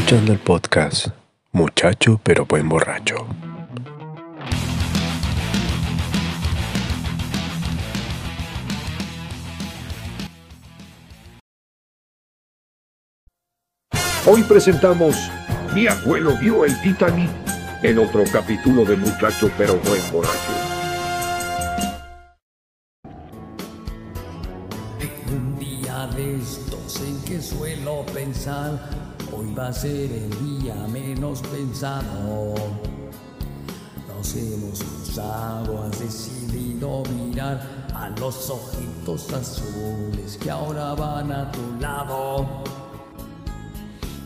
Escuchando el podcast Muchacho pero buen borracho. Hoy presentamos Mi abuelo vio el Titanic en otro capítulo de Muchacho pero buen borracho. Un día de estos en que suelo pensar, hoy va a ser el día menos pensado. Nos hemos cruzado, has decidido mirar a los ojitos azules que ahora van a tu lado.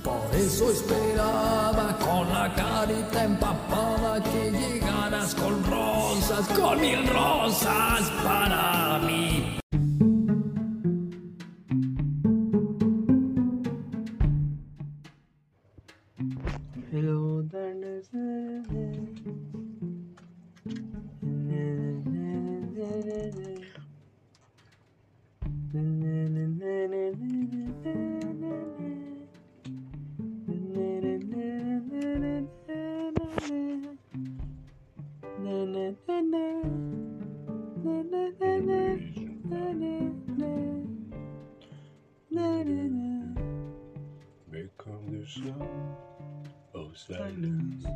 Por eso esperaba con la carita empapada que llegaras con rosas, con mil rosas para mí. Become the sound of silence.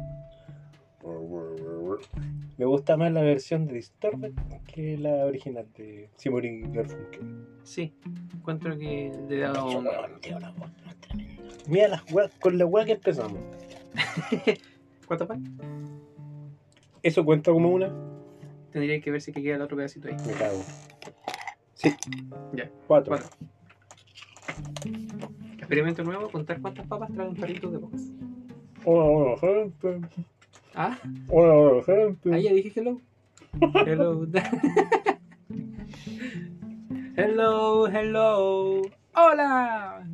Me gusta más la versión de Disturbed que la original de Simon y Garfunkel. Sí, encuentro que le he dado. Ese weón tiene una voz más tremenda. Mira las weas- con la weá que empezamos. ¿Cuánto pan? ¿Eso cuenta como una? Tendría que ver si que queda el otro pedacito ahí. Me cago. Sí. Ya, Cuatro. cuatro. Experimento nuevo, contar cuántas papas trae un carrito de papas. Hola, hola, gente. Ah, Hola, hola, gente. ahí ya dije hello. Hello. hello, hello. Hola.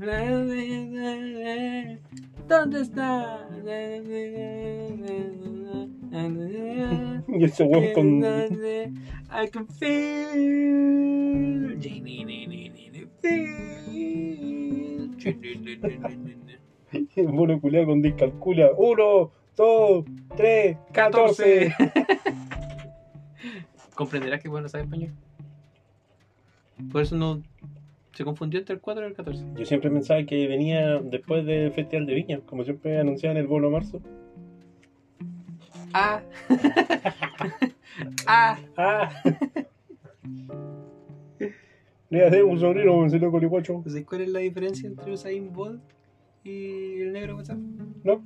¿Dónde está? Y ese weón con. I can feel. El mono con discalculia. Uno, dos, tres, catorce. 14. Comprenderás que bueno sabe español. Por eso no se confundió entre el 4 y el 14. Yo siempre pensaba que venía después del Festival de Viña, como siempre anunciaban el bono marzo. Ah. ah. ¡Ah! Le hace un sobrino un señor colicuacho. ¿Sabes cuál es la diferencia entre Usain Bolt y el negro WhatsApp? ¿No?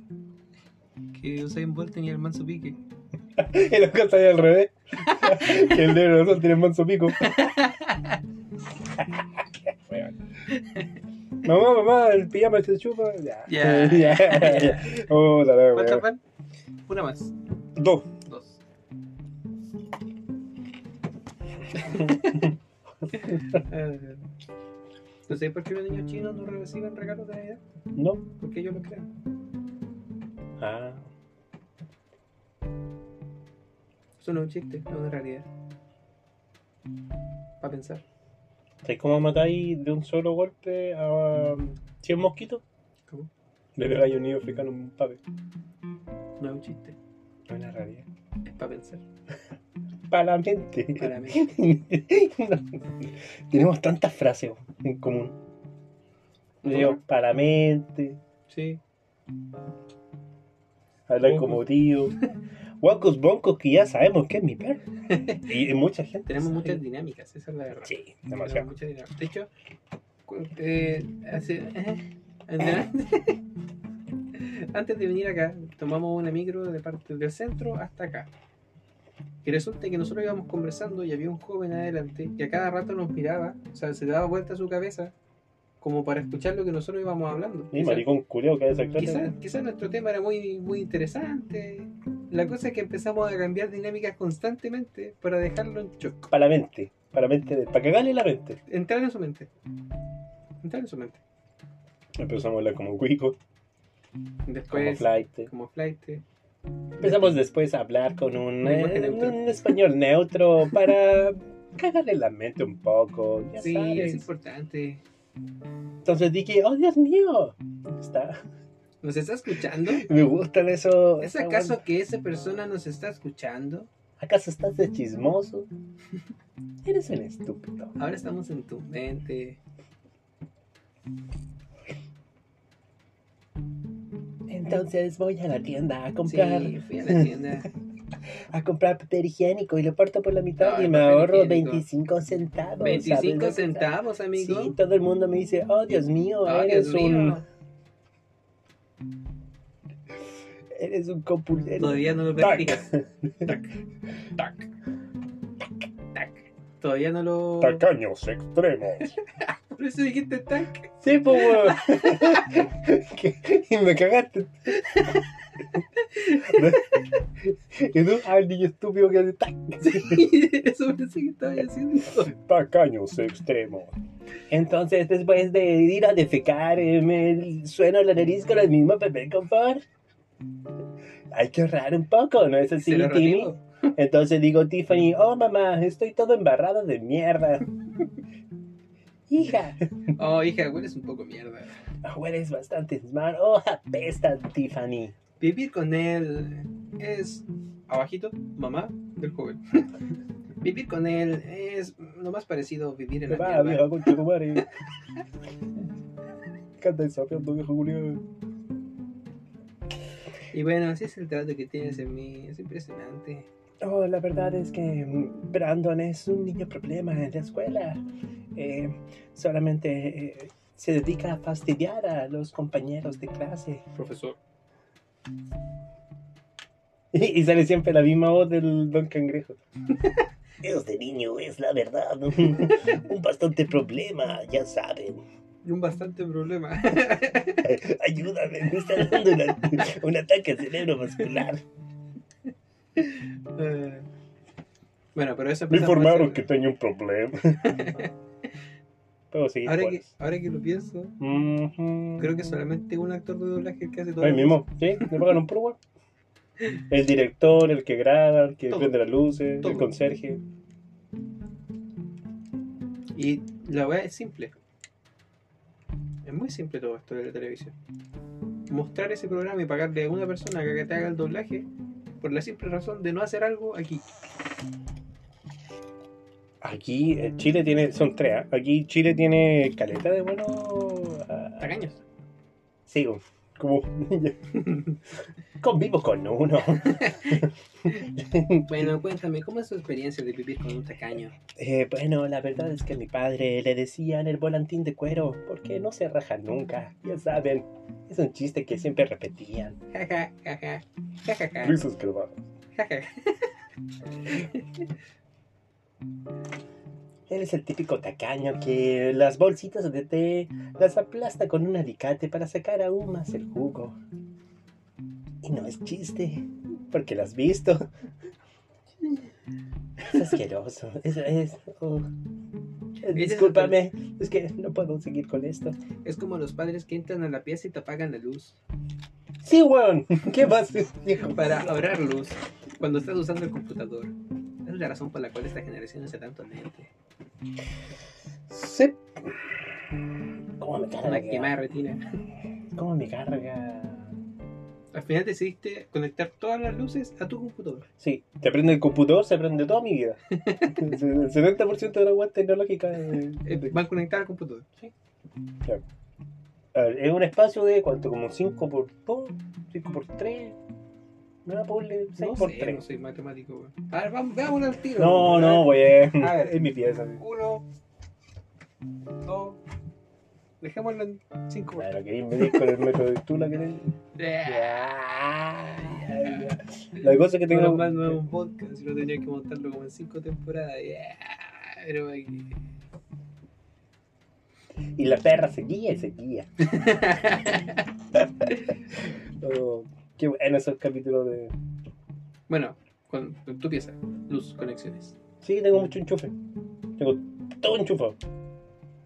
Que Usain Bolt tenía el manso pique. Y la casa ahí al revés. que el negro no tiene manso pico. mamá, mamá, el pijama se chupa. Ya. Ya. ya. ya. Oh, la la, ¿Cuántas weón. van? Una más. Dos. Dos. ¿No sé por qué los niños chinos no reciben regalos de Navidad? No. Porque ellos lo crean. Ah. Eso no es un chiste, es una realidad. Para pensar. ¿Sabes cómo matáis de un solo golpe a um, 100 mosquitos? ¿Cómo? Le pegáis un niño africano un pape. No es un chiste, La es para pensar. Para la mente. Para mí. Tenemos tantas frases en común. Digo, para la mente, Sí. hablar como tío. Guacos broncos que ya sabemos que es mi perro. Y mucha gente. Tenemos sabe. muchas dinámicas, esa es la verdad. Sí, demasiado. muchas dinámicas. De hecho, eh, hace- adelante- antes de venir acá, tomamos una micro de parte del centro hasta acá. Y resulta que nosotros íbamos conversando y había un joven adelante que a cada rato nos miraba, o sea, se daba vuelta a su cabeza como para escuchar lo que nosotros íbamos hablando. Y maricón culiao que Quizás quizá nuestro tema era muy, muy interesante. La cosa es que empezamos a cambiar dinámicas constantemente para dejarlo en shock. Para la mente. Para la mente. Para cagarle la mente. Entrar en su mente. Entrar en su mente. Empezamos a hablar como cuico, como Después, flight. como flight. Empezamos después a hablar con un, eh, un español neutro para cagarle la mente un poco. Ya Sí, sabes. es importante. Entonces dije, oh Dios mío. Está. ¿Nos está escuchando? Me gustan eso. ¿Es acaso weá. que esa persona nos está escuchando? ¿Acaso estás de chismoso? Eres un estúpido. Ahora estamos en tu mente. Entonces voy a la tienda a comprar, Sí, fui a la tienda. a comprar papel higiénico y lo parto por la mitad y me ahorro higiénico. 25 centavos. 25 ¿sabes? centavos, amigo. Sí, todo el mundo me dice, oh Dios mío, eres Dios un mío. eres un compulsero. Todavía no lo. Tac, tac, tac. Todavía no lo. Tacaños extremos. Por eso dijiste tac. Sí, pues weón. Y me cagaste. y tú, ah, el niño estúpido que hace tac. Eso pensé que estaba haciendo. Tacaños extremos. Entonces, después de ir a defecar, eh, me sueno la nariz con el mismo papel confort. Hay que ahorrar un poco, ¿no es así, Timmy? Entonces digo, Tiffany, oh mamá, estoy todo embarrado de mierda. Hija, Oh, hija, hueles un poco mierda. hueles bastante mal. Oh, apestas, Tiffany. Vivir con él es. Abajito, mamá del joven. Vivir con él es lo más parecido a vivir en la va, mierda. vieja tu madre. Canta viejo Julio. Y bueno, así es el trato que tienes en mí. Es impresionante. Oh, la verdad es que mm, Brandon es un niño problema en la escuela. Eh, solamente eh, se dedica a fastidiar a los compañeros de clase. Profesor. Y, y sale siempre la misma voz del Don Cangrejo. Este niño es la verdad un bastante problema, ya saben. Y un bastante problema. Ayúdame, me está dando una- un ataque cerebrovascular. Bueno, pero eso Me informaron que tenía un problema. Puedo seguir. Ahora que, pues. ahora que lo pienso, creo que solamente un actor de doblaje el que hace todo. Ahí mismo, ¿sí? ¿Me pagan un? El director, el que graba, el que Todo. prende las luces, Todo. el conserje. Y la weá es simple. Es muy simple todo esto de la televisión. Mostrar ese programa y pagarle a una persona que te haga el doblaje por la simple razón de no hacer algo aquí. Aquí eh, Chile tiene, son tres, ¿ah? aquí Chile tiene caleta de bueno. ah, Tacaños. sí, como convivo con uno. Bueno, cuéntame, ¿cómo es tu experiencia de vivir con un tacaño? Eh, bueno, la verdad es que a mi padre le decían el volantín de cuero, porque no se raja nunca, ya saben. Es un chiste que siempre repetían. Jaja, jaja, jajaja, Risas grabadas. jaja. Él es el típico tacaño que las bolsitas de té las aplasta con un alicate para sacar aún más el jugo. Y no es chiste, porque lo has visto. Es asqueroso. Es, es- oh. Es Discúlpame, es que no puedo seguir con esto. Es como los padres que entran a la pieza y te apagan la luz. Sí, weón. ¿Qué más, viejo? Para ahorrar luz cuando estás usando el computador. Esa es la razón por la cual esta generación usa tanto lente. Sí. ¿Cómo me Una quemada carga? retina. ¿Cómo me carga? Al final decidiste conectar todas las luces a tu computador. Sí, te prende el computador, se prende toda mi vida. El 70% de la web tecnológica eh, Eh, de- van conectadas al computador. A ver, es un espacio de cuánto, como 5 por 2, 5 por 3. No, ponle 6 No por sé, 3. no soy matemático, weón. A ver, vamos, veámoslo al tiro. No, weón. no, güey. A ver. Es mi pieza. Uno, dos, dejémoslo en cinco. Claro, queréis medir con el metro de tú la querés. Yeah. La cosa es que Tengo un podcast y lo tenía que montarlo como en cinco temporadas. Yeah. Pero aquí. Y la perra seguía y seguía. Oh, qué bueno esos capítulos de. Bueno, con tu pieza, luz, conexiones. Sí, tengo mucho enchufe. Tengo todo enchufado.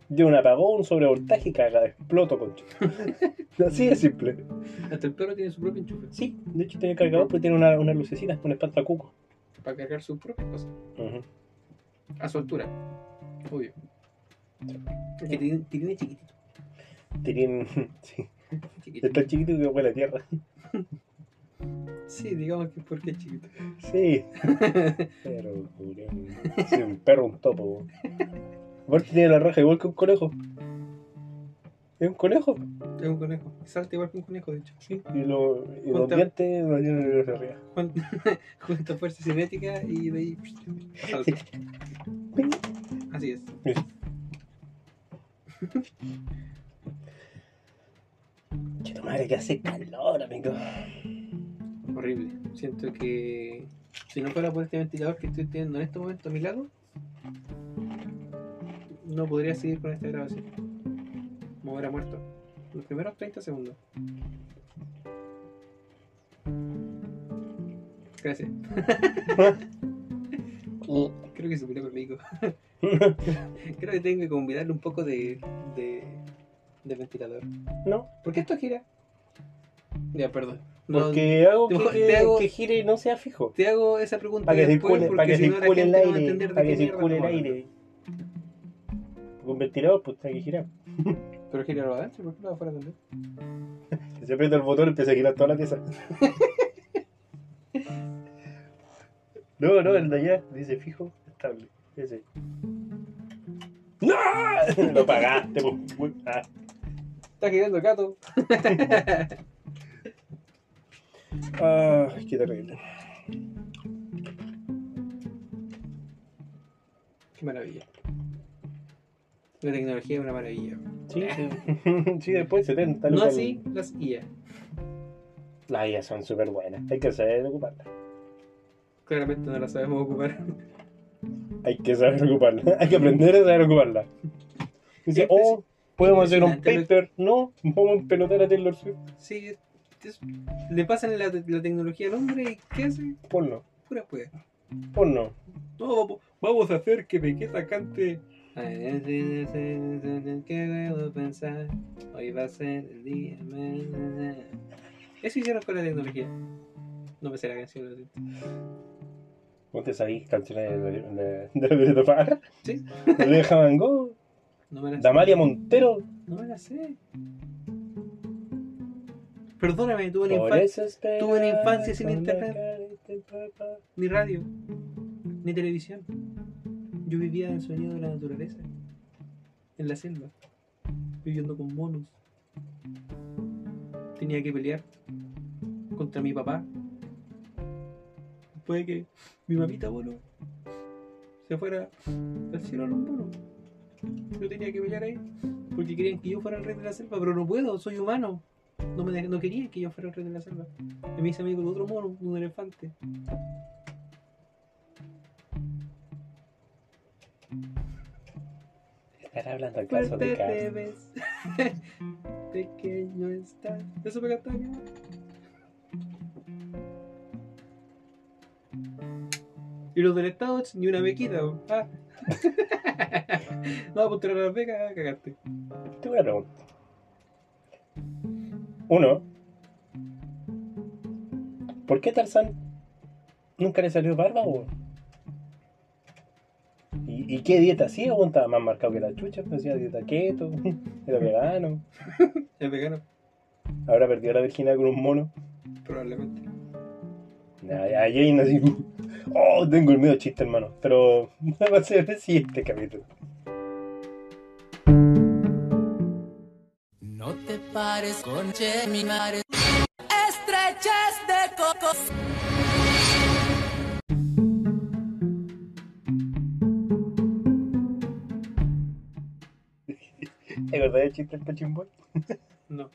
De un apagón, sobrevoltaje y caga, exploto, concha. Así de simple. Hasta el perro tiene su propio enchufe Sí, de hecho tiene cargador, pero tiene una, una lucecita, un espantacuco. para cargar sus propias cosas Ujú. a su altura. Obvio. Es que tiene, tiene chiquitito. Tienen, sí. Chiquito. Es tan chiquito que huele a tierra. Sí, digamos que porque es chiquito. Sí. Pero, sí, un perro, un topo. Aparte tiene la raja igual que un conejo. Es un conejo. Es un conejo. Salta igual que un conejo, de hecho. Sí. Y, lo, y los dientes no tienen la arriba. Jun- Junta fuerza cinética y de ahí salta. Así es. Che, tu madre que hace calor, amigo. Horrible. Siento que si no fuera por este ventilador que estoy teniendo en este momento a mi lado, no podría seguir con esta grabación. Me hubiera muerto. Los primeros 30 segundos. Gracias. Creo que se peleó conmigo. Creo que tengo que convidarle un poco de, de, de ventilador. no, ¿Por qué esto gira? Ya, perdón. Porque hago que, te hago- que gire y no sea fijo. Te hago esa pregunta Para que circule, para que si no circule el no aire. Para que circule el aire. Con ventilador, pues tiene que girar. Pero girarlo adentro, ¿por qué lo afuera también? Se aprieta el botón, empieza a girar toda la pieza. no, no, el de allá dice fijo, estable. Ese. ¡No! Lo pagaste, pues. Ah. Está girando el gato. Ah, qué terrible. Qué maravilla. La tecnología es una maravilla. Sí, sí. sí, después 70. No así las IA. Las IAS son súper buenas. Hay que saber ocuparlas. Claramente no las sabemos ocupar. Hay que saber ocuparlas. Hay que aprender a saber ocuparlas. Dice, oh, podemos hacer un paper. No, vamos a pelotar a Taylor Swift. Sí, le pasan la, la tecnología al hombre y ¿qué hace? Ponlo, Pura pues. ponlo. No, vamos- a hacer que Vegeta cante. ¿Qué debo pensar? Hoy va a ser el día. Eso hicieron con la tecnología. No me sé la canción, lo siento. ¿Vos te sabís canciones de, de, de Parra? Sí. De Leja Mangó, No me la sé. Damalia Montero. No me la sé. Perdóname, tuve una infancia. eso espera tuve una infancia sin internet. papá. Ni radio, ni televisión. Yo vivía en el sonido de la naturaleza. En la selva. Viviendo con monos. Tenía que pelear contra mi papá. Después de que mi mamita mono se fuera al cielo a los monos. Yo tenía que pelear ahí. Porque querían que yo fuera el rey de la selva, pero no puedo, soy humano. No, me de- no querían que yo fuera el rey de la selva. Y me hice amigo de otro mono, un elefante. ¿Estará hablando acaso de Fuerte te casa? ves, pequeño estás. Eso me cantaba. Y los del Estado, ni una bequita. Ah. no, pues tirar las becas, ah, cagaste. Tengo una pregunta. Uno, ¿por qué Tarzán nunca le salió barba, weón? ¿Y, ¿Y qué dieta hacía, weón? Estaba más marcado que la chucha, pues hacía dieta keto, era vegano. Es vegano, Ahora perdió la virginidad con un mono. probablemente. Jane así. Oh, tengo el medio chiste, hermano. Pero va a ser el siguiente capítulo. Pares con mi madre. Estrechas de coco. ¿Te acordás del chiste del Pachimboy? No.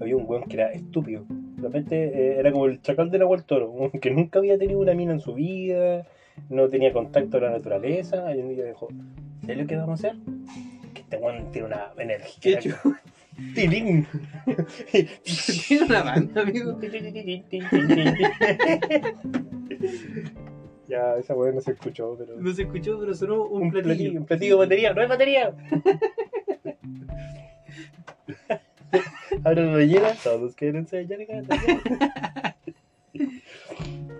había un weón que era estúpido. De repente eh, era como el chacal de la Toro, un que nunca había tenido una mina en su vida, no tenía contacto con la naturaleza, y un día dijo, ¿sabes lo que vamos a hacer? Este weón tiene una ¿Qué energía. ¡Tilín! Tiene una banda, amigo. ya, esa weón no se escuchó, pero... No se escuchó, pero sonó un, Un platillo. platillo, un platillo de batería, no es batería. Ahora lo llena, todos quieren ser ya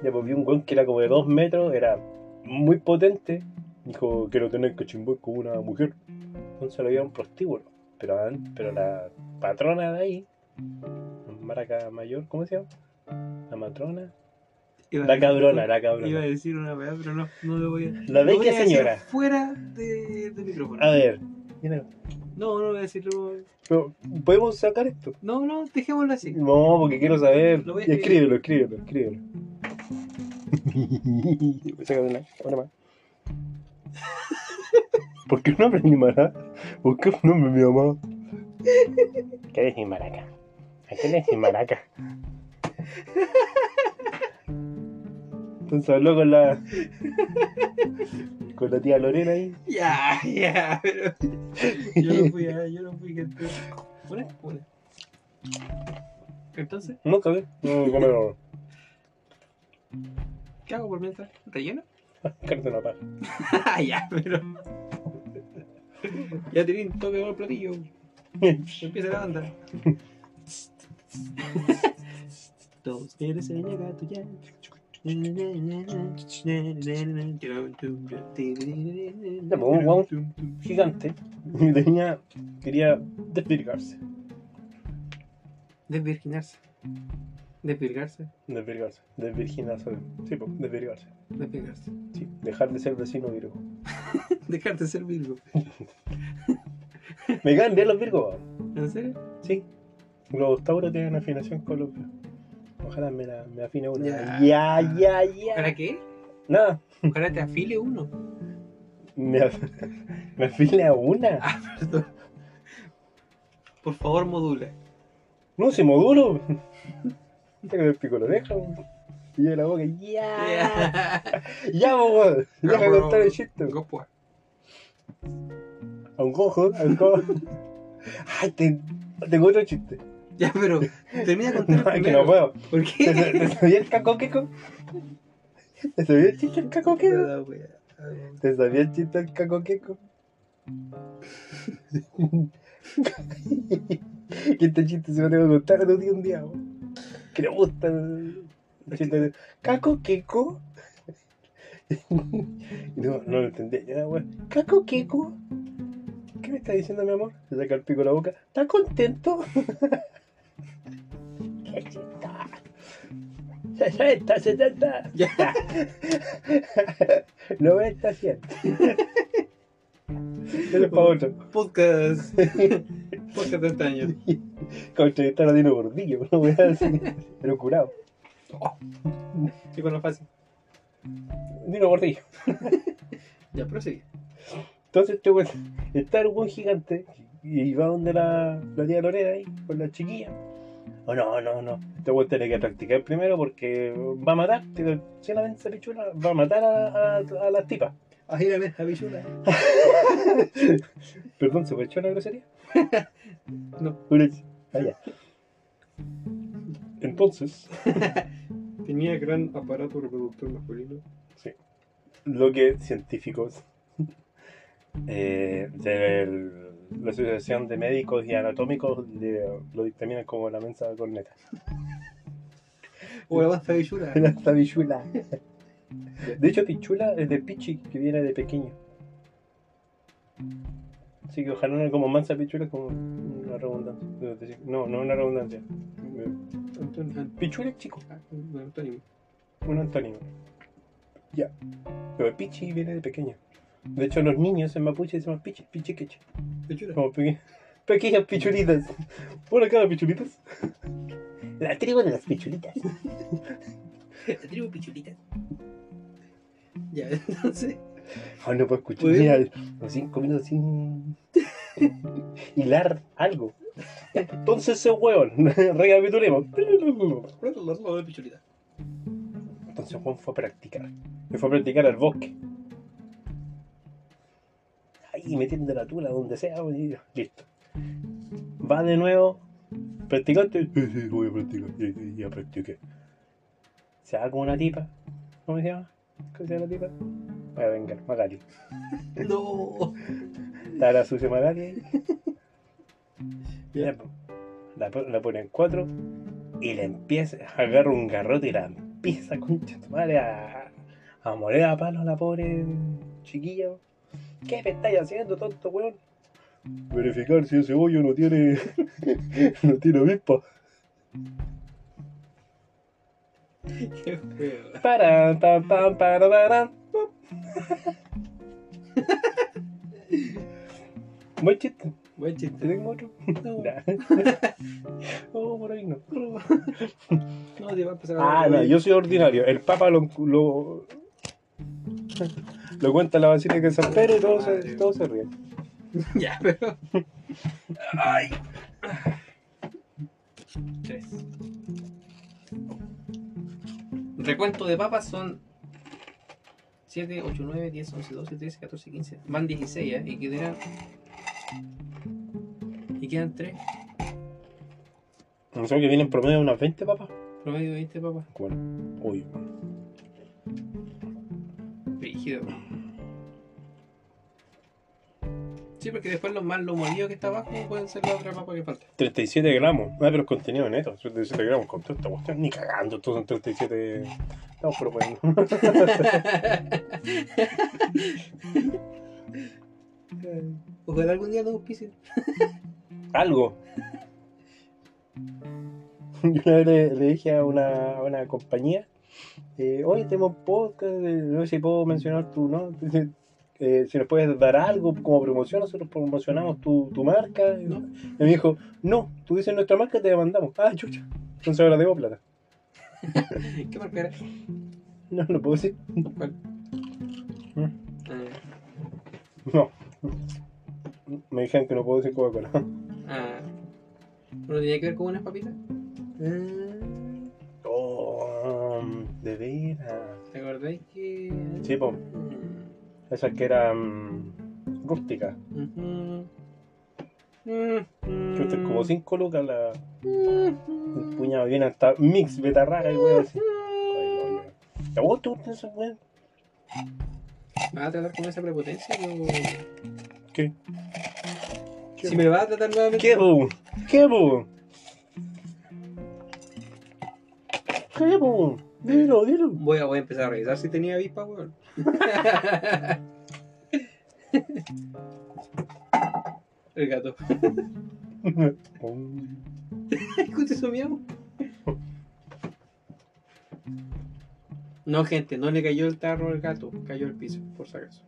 Ya pues vi un weón que era como de dos metros, era muy potente. Dijo, quiero tener cachimboy con una mujer. Entonces lo había un prostíbulo. pero, pero la patrona de ahí, Maraca Mayor, ¿cómo se llama? La matrona. Iba a La decir- cabrona, la Iba a cabrona. decir una weá, pero no, no lo voy a. La lo bella voy a decir señora. Fuera de, de micrófono. A ver, mira, No, no voy a decirlo. pero, ¿podemos sacar esto? No, no, dejémoslo así. No, porque quiero saber. Lo voy a escribir. escríbelo, escríbelo, escríbelo. Sácate una, una más. ¿Por qué un nombre mi mamá? ¿Por qué un nombre mi mamá? ¿Qué es mi maraca? ¿A quién es mi maraca? Entonces habló con la. con la tía Lorena ahí. Ya, ya, pero. Yo no fui a. Yo no fui gente. Una, una. Entonces, No, cabrón. No, comer ¿qué hago por mientras? ¿Relleno? Carne una paja. Ah, ya, pero. Ya Tirín, toque con el platillo. Empieza la banda. Todos quieren ser gato ya. Ya, pues, un guau gigante y tenía, quería desvirgarse. Desvirginarse. Desvirgarse. Desvirgarse. Desvirginarse. Sí, pues, desvirgarse. Desvirgarse. Sí, dejar de ser vecino virgo. Dejarte ser Virgo. Me caen bien los virgos. ¿En serio? Sí. Los tauros tienen afinación con los. Ojalá me, la, me afine una. Ya. Ya, ya, ya. ¿Para qué? Nada. Ojalá te afile uno. Me, af- me afile a una. Ah, perdón. Por favor, modula. No, si modulo. Tengo el pico la oreja. Y yo la boca. Ya. Ya, weón. Deja de contar el chiste. Gopua. A un cojo, a un cojo. Ay, te- tengo otro chiste. Ya, pero termina de contar No, que no puedo. ¿Por ¿Te, qué? te sabía el cacoqueco? ¿Te sabía el chiste del cacoqueco? ¿Te sabía el chiste del cacoqueco? que este chiste se lo tengo que contar a tu tío un día. Que le gusta de cacoqueco. Y no, no lo entendía. Ya, weón. ¿Cacoqueco? ¿Qué me está diciendo mi amor? Se saca el pico de la boca. ¿Está contento? ¡Qué chistoso! 60, 70. Ya. 90, 100. Eso es para otro. Podcast. Podcast de este año. Como entrevistar a Dino Gordillo, una weá así. Pero curado. Sí, con lo fácil. Dino Gordillo. Ya, prosigue. Entonces este weón está el weón gigante y va donde la, la tía Lorena ahí, con la chiquilla. Oh no, no, no. Este weón tiene que practicar primero porque va a matar, si la esa pichula, va a matar a, a, a las tipas. Ahí la ves, bichula. Perdón, ¿se puede echar una grosería? No. Una ch- Ah. Entonces, Tenía gran aparato reproductor masculino. lo que científicos eh, de la Asociación de Médicos y Anatómicos de- lo dictaminan como la mensa corneta. O la panza bichula. Esta bichula. De hecho, pichula es de pichi, que viene de pequeño. Así que ojalá no como mansa pichula es como una redundancia. No, no una redundancia. Pichula es chico, Ah, bueno, Antonio. un antónimo. Ya. Pero pichi viene de pequeño. De hecho, los niños en mapuche se llaman pichi, pichi queche. Bichula. Como peque- pequeñas pichulitas. Hola, cada pichulitas. La tribu de las pichulitas. La tribu pichulita. Ya, entonces. Ah, no puedo escuchar. Pues- Mira, los cinco minutos sin hilar algo. Entonces ese hueón, recapitulemos. Entonces Juan fue a practicar. Me fue a practicar al bosque. Ahí metiendo la tula donde sea, listo. Va de nuevo. ¿Practicaste? Sí, sí, voy a practicar. Ya, ya, ya practiqué. Se va con una tipa. ¿Cómo se llama? ¿Cómo se llama la tipa? Voy a vengar, Magali. No. Está la sucia Magali. Ya. La, la pone en cuatro y le empieza, agarra un garrote y la empieza, concha tu madre, a, a moler a palo a la pobre chiquilla. ¿Qué me estáis haciendo, tonto weón? verificar si ese hoyo no tiene. no tiene avispa. Qué feo. Para, pam, pam, para, para. Buen chiste. Buen chiste. ¿Te tengo otro? No, oh, por ahí no. no, te va a empezar a Ah, no, yo soy ordinario. El Papa lo, lo, lo cuenta en la Basílica de San Pedro y todos se, todos se ríen. Ya, pero. Ay. Tres. Recuento de papas son 7, 8, 9, 10, 11, 12, 13, 14, 15. Van 16, ¿eh? Y quedan. Y quedan 3. No sé que vienen promedio de unas 20 papas. Promedio 20 papas. Bueno, uy. Rígido. Sí, porque después los más lo molido que está abajo pueden ser la otra papa que falta. 37 gramos. Ah, pero es contenido neto. 37 gramos con toda esta cuestión. Ni cagando, estos son 37. No, pero bueno. Ojalá algún día nos auspicien. Algo. Yo una vez le, le dije a una, a una compañía, eh, oye, tenemos podcast, eh, no sé si puedo mencionar tu, ¿no? Eh, si nos puedes dar algo como promoción, nosotros promocionamos tu, tu marca. Y me dijo, no, tú dices nuestra marca, te demandamos. Ah, chucha. Entonces ahora debo plata. ¿Qué marca era? No, no puedo decir. ¿Cuál? ¿Mm? Ah, No. Me dijeron que no puedo decir Coca-Cola. ah. ¿No tenía que ver con unas papitas? Oh, de veras. ¿Te acordáis que.? Sí, po. Mm, Esas que eran rústicas. ujú. Mm, Chuta, como 5 lucas la. mm, Un puñado bien hasta mix betarraga y wey así. No. ¿A vos te gustan esas weas? ¿Me vas a tratar con esa prepotencia? o- ¿Qué? Si me vas a tratar nuevamente. ¿Qué, bu? ¿Qué, bu? ¿Qué, bu? Dilo, dilo. Voy a, voy a empezar a revisar si tenía avispa, weón. El gato. Escucha eso miau. No, gente, no le cayó el tarro al gato, cayó al piso, por si acaso.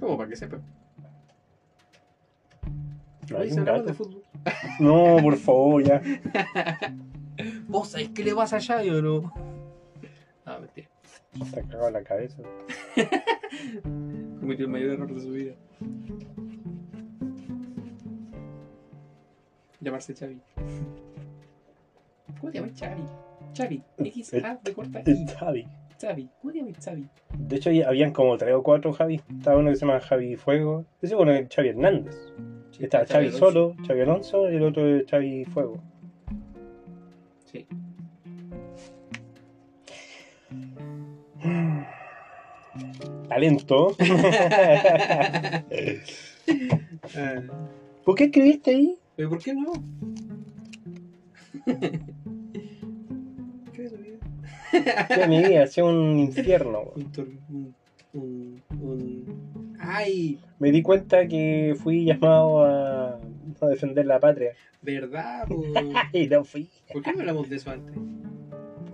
Como para que sepa. No, hay un de fútbol. No, por favor, ya. ¿Vos sabés qué le pasa allá o no? No, mentira. Está cagado la cabeza. Cometió el mayor error de su vida. Llamarse Xavi. ¿Cómo te llamas Xavi? Xavi. X A de corta I. Es Javi. Xavi. ¿Cómo te llamas Xavi? De hecho, habían como tres o cuatro Javi. Estaba uno que se llama Javi Fuego. Ese bueno es Xavi Hernández. Está Xavi Alonso. Solo, Xavi Alonso y el otro es Xavi Fuego. Sí. Talento. ¿Por qué escribiste ahí? ¿Pero por qué no? ¿Qué es vida? Que mi vida hacía un infierno. Un, tor- un, un, un- ¡Ay! Me di cuenta que fui llamado a, a defender la patria. ¿Verdad? po? Y no fui. ¿Por qué no hablamos de eso antes?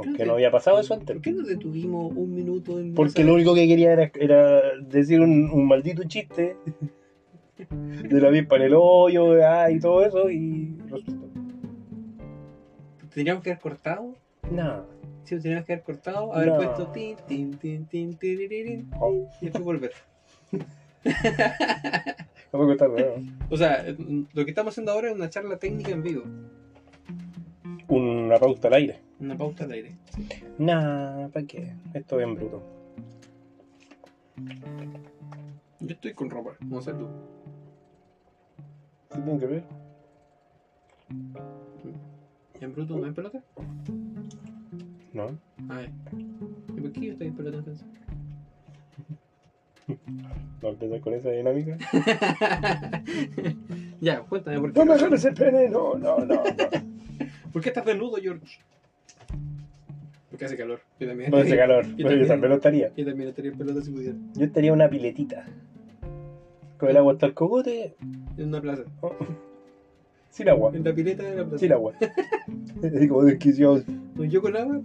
Porque no había pasado eso antes. ¿Por qué nos detuvimos un minuto en Porque lo único que quería era, era decir un, un maldito chiste de la avispa en el hoyo ah, y todo eso y resultó. Tendríamos que haber cortado. Nada. Sí, tendríamos que haber cortado, haber No. puesto tin, tin, tin, tin, tiriririn, Oh. y después volver. No puedo contar nada. O sea, lo que estamos haciendo ahora es una charla técnica en vivo. Una pauta al aire. Una pauta al aire. Nah, ¿para qué? Esto es en bruto. Yo estoy con ropa, no sé tú. ¿Qué tiene que ver? ¿Y en bruto no en pelota? No. A ver. ¿Y por qué yo estoy en pelota entonces? No empezar con esa dinámica. ya, cuéntame, ¿por qué, No me agarres el pene, no, no, no. no. ¿por qué estás desnudo, George? Porque hace calor. Yo también. No hace calor. Yo Bueno, yo también. también lo estaría. Yo también estaría en pelota si pudiera. Yo estaría una piletita. con el agua hasta el cogote, En una plaza. sin agua. En la pileta de la plaza. Sin agua. Así como desquiciado. No, yo con agua,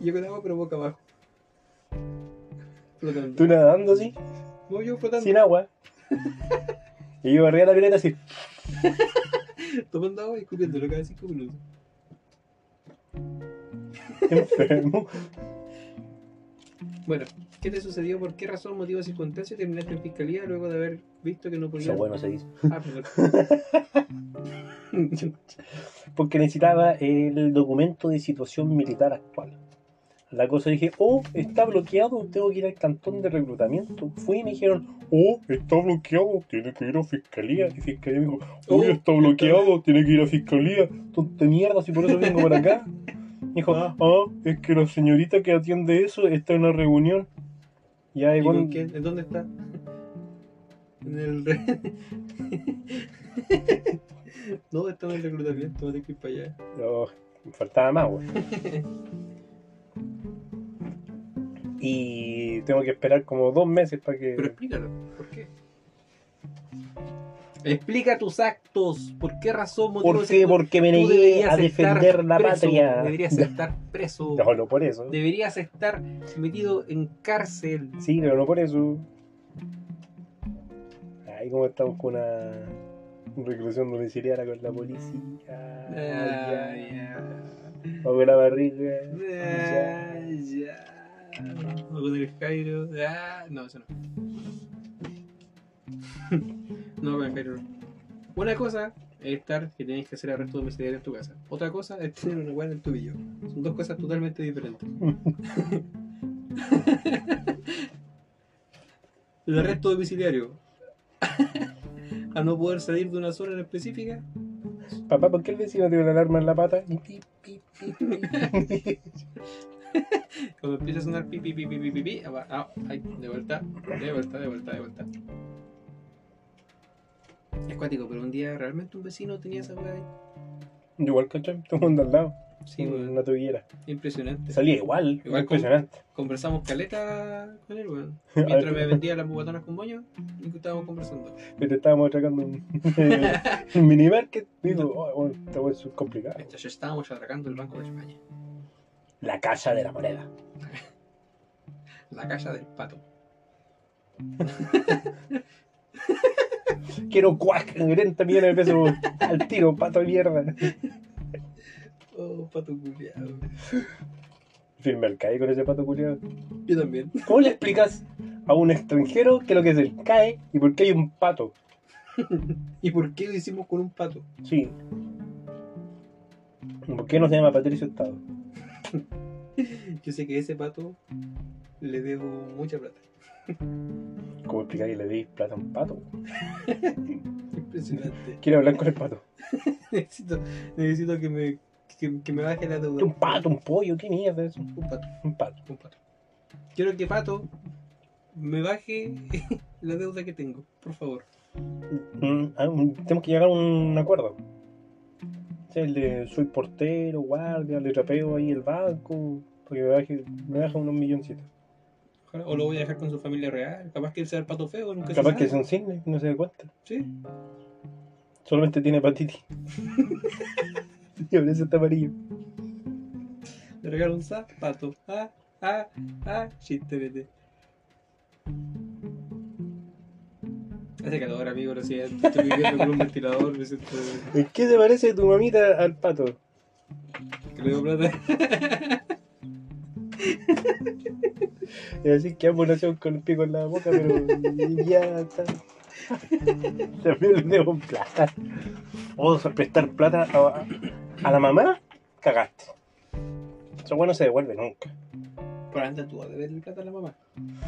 yo con agua, pero boca abajo. Flotando. Tú nadando así, No, yo flotando. sin agua. Y yo arriba de la pileta así. Tomando agua y escupiéndolo cada cinco minutos. Enfermo. Bueno, ¿qué te sucedió? ¿Por qué razón, motivo circunstancia terminaste en fiscalía luego de haber visto que no podías? Eso bueno se dice. Ah, perdón. Porque necesitaba el documento de situación militar actual. La cosa dije, oh, está bloqueado, tengo que ir al cantón de reclutamiento. Fui y me dijeron, oh, está bloqueado, tiene que ir a fiscalía. Y fiscalía me dijo, oh, Oh, está bloqueado, tiene que ir a fiscalía. Tonto de mierda, si por eso vengo para acá. Dijo, ah, es que la señorita que atiende eso está en una reunión. Y ahí ¿Y con con- quién? ¿En dónde está? En el. re- no, está en el reclutamiento, tener que ir para allá. Oh, me faltaba más, güey. Y tengo que esperar como dos meses para que. Pero explícalo, ¿por qué? Explica tus actos. ¿Por qué razón, motivo ¿Por qué? Porque me negué a defender la preso, patria. Deberías estar preso. No, no por eso. Deberías estar metido en cárcel. Sí, pero no por eso. Ahí como estamos con una reclusión domiciliaria con la policía. Ah, ya. ya. O con la barriga. Ah, ya. O con el Jairo. Ah, no, eso no. No, con el Jairo no. Una cosa es estar que tienes que hacer arresto domiciliario en tu casa. Otra cosa es tener una weá en el tobillo. Son dos cosas totalmente diferentes. el arresto domiciliario. a no poder salir de una zona en específica. Papá, ¿por qué el vecino tiene una alarma en la pata? Cuando empieza a sonar pi pi pi pi pi pi, pi ah, ah, ay, de vuelta, de vuelta, de vuelta, de vuelta. Es cuático, pero un día realmente un vecino tenía esa weá ahí. Igual, ¿cachai? Todo el mundo al lado. Sí, weón. Una tobillera. Impresionante. Salía igual. Igual impresionante. Conversamos caleta con él, weón. Mientras me vendía las bubatonas con moño, y estábamos conversando. Pero estábamos atracando un, un mini market. Digo, oh, bueno, esta weá es complicada. Ya estábamos atracando el Banco de España. La casa de la moneda. La casa del pato. Quiero cuac, 40 millones de pesos al tiro, pato de mierda. Oh, pato culiado. Firme al CAE con ese pato culiado. Yo también. ¿Cómo le explicas a un extranjero qué es lo que es el CAE y por qué hay un pato? ¿Y por qué lo hicimos con un pato? Sí. ¿Por qué no se llama Patricio Estado? Yo sé que ese pato le debo mucha plata. ¿Cómo explicar que le deis plata a un pato? Impresionante. Quiero hablar con el pato. necesito, necesito que me, que, que me baje la deuda. Un pato, un pollo, ¿qué mierda es eso? Un pato, Un pato. un pato. Quiero que pato me baje la deuda que tengo, por favor. Mm, ah, tenemos que llegar a un acuerdo. El de soy portero, guardia, le trapeo ahí el banco, porque me baje, me baja unos milloncitos. Ojalá- O lo voy a dejar con su familia real. Capaz que él sea el pato feo, nunca Capaz se que es un cisne, no se da cuenta. Sí. Solamente tiene hepatitis. y eso está amarillo. Le regalo un zapato. Ah, ah, ah, chiste, vete. Hace calor, amigo, lo siento. Estoy viviendo con un ventilador, me siento ¿En qué te parece tu mamita al pato? que le doy plata. Es decir, que ambos nacieron con el pico en la boca, pero ya está. También le debo plata. O sea, prestar plata a, a la mamá, cagaste. Eso bueno se devuelve nunca. Por antes tú vas a deberle plata a la mamá.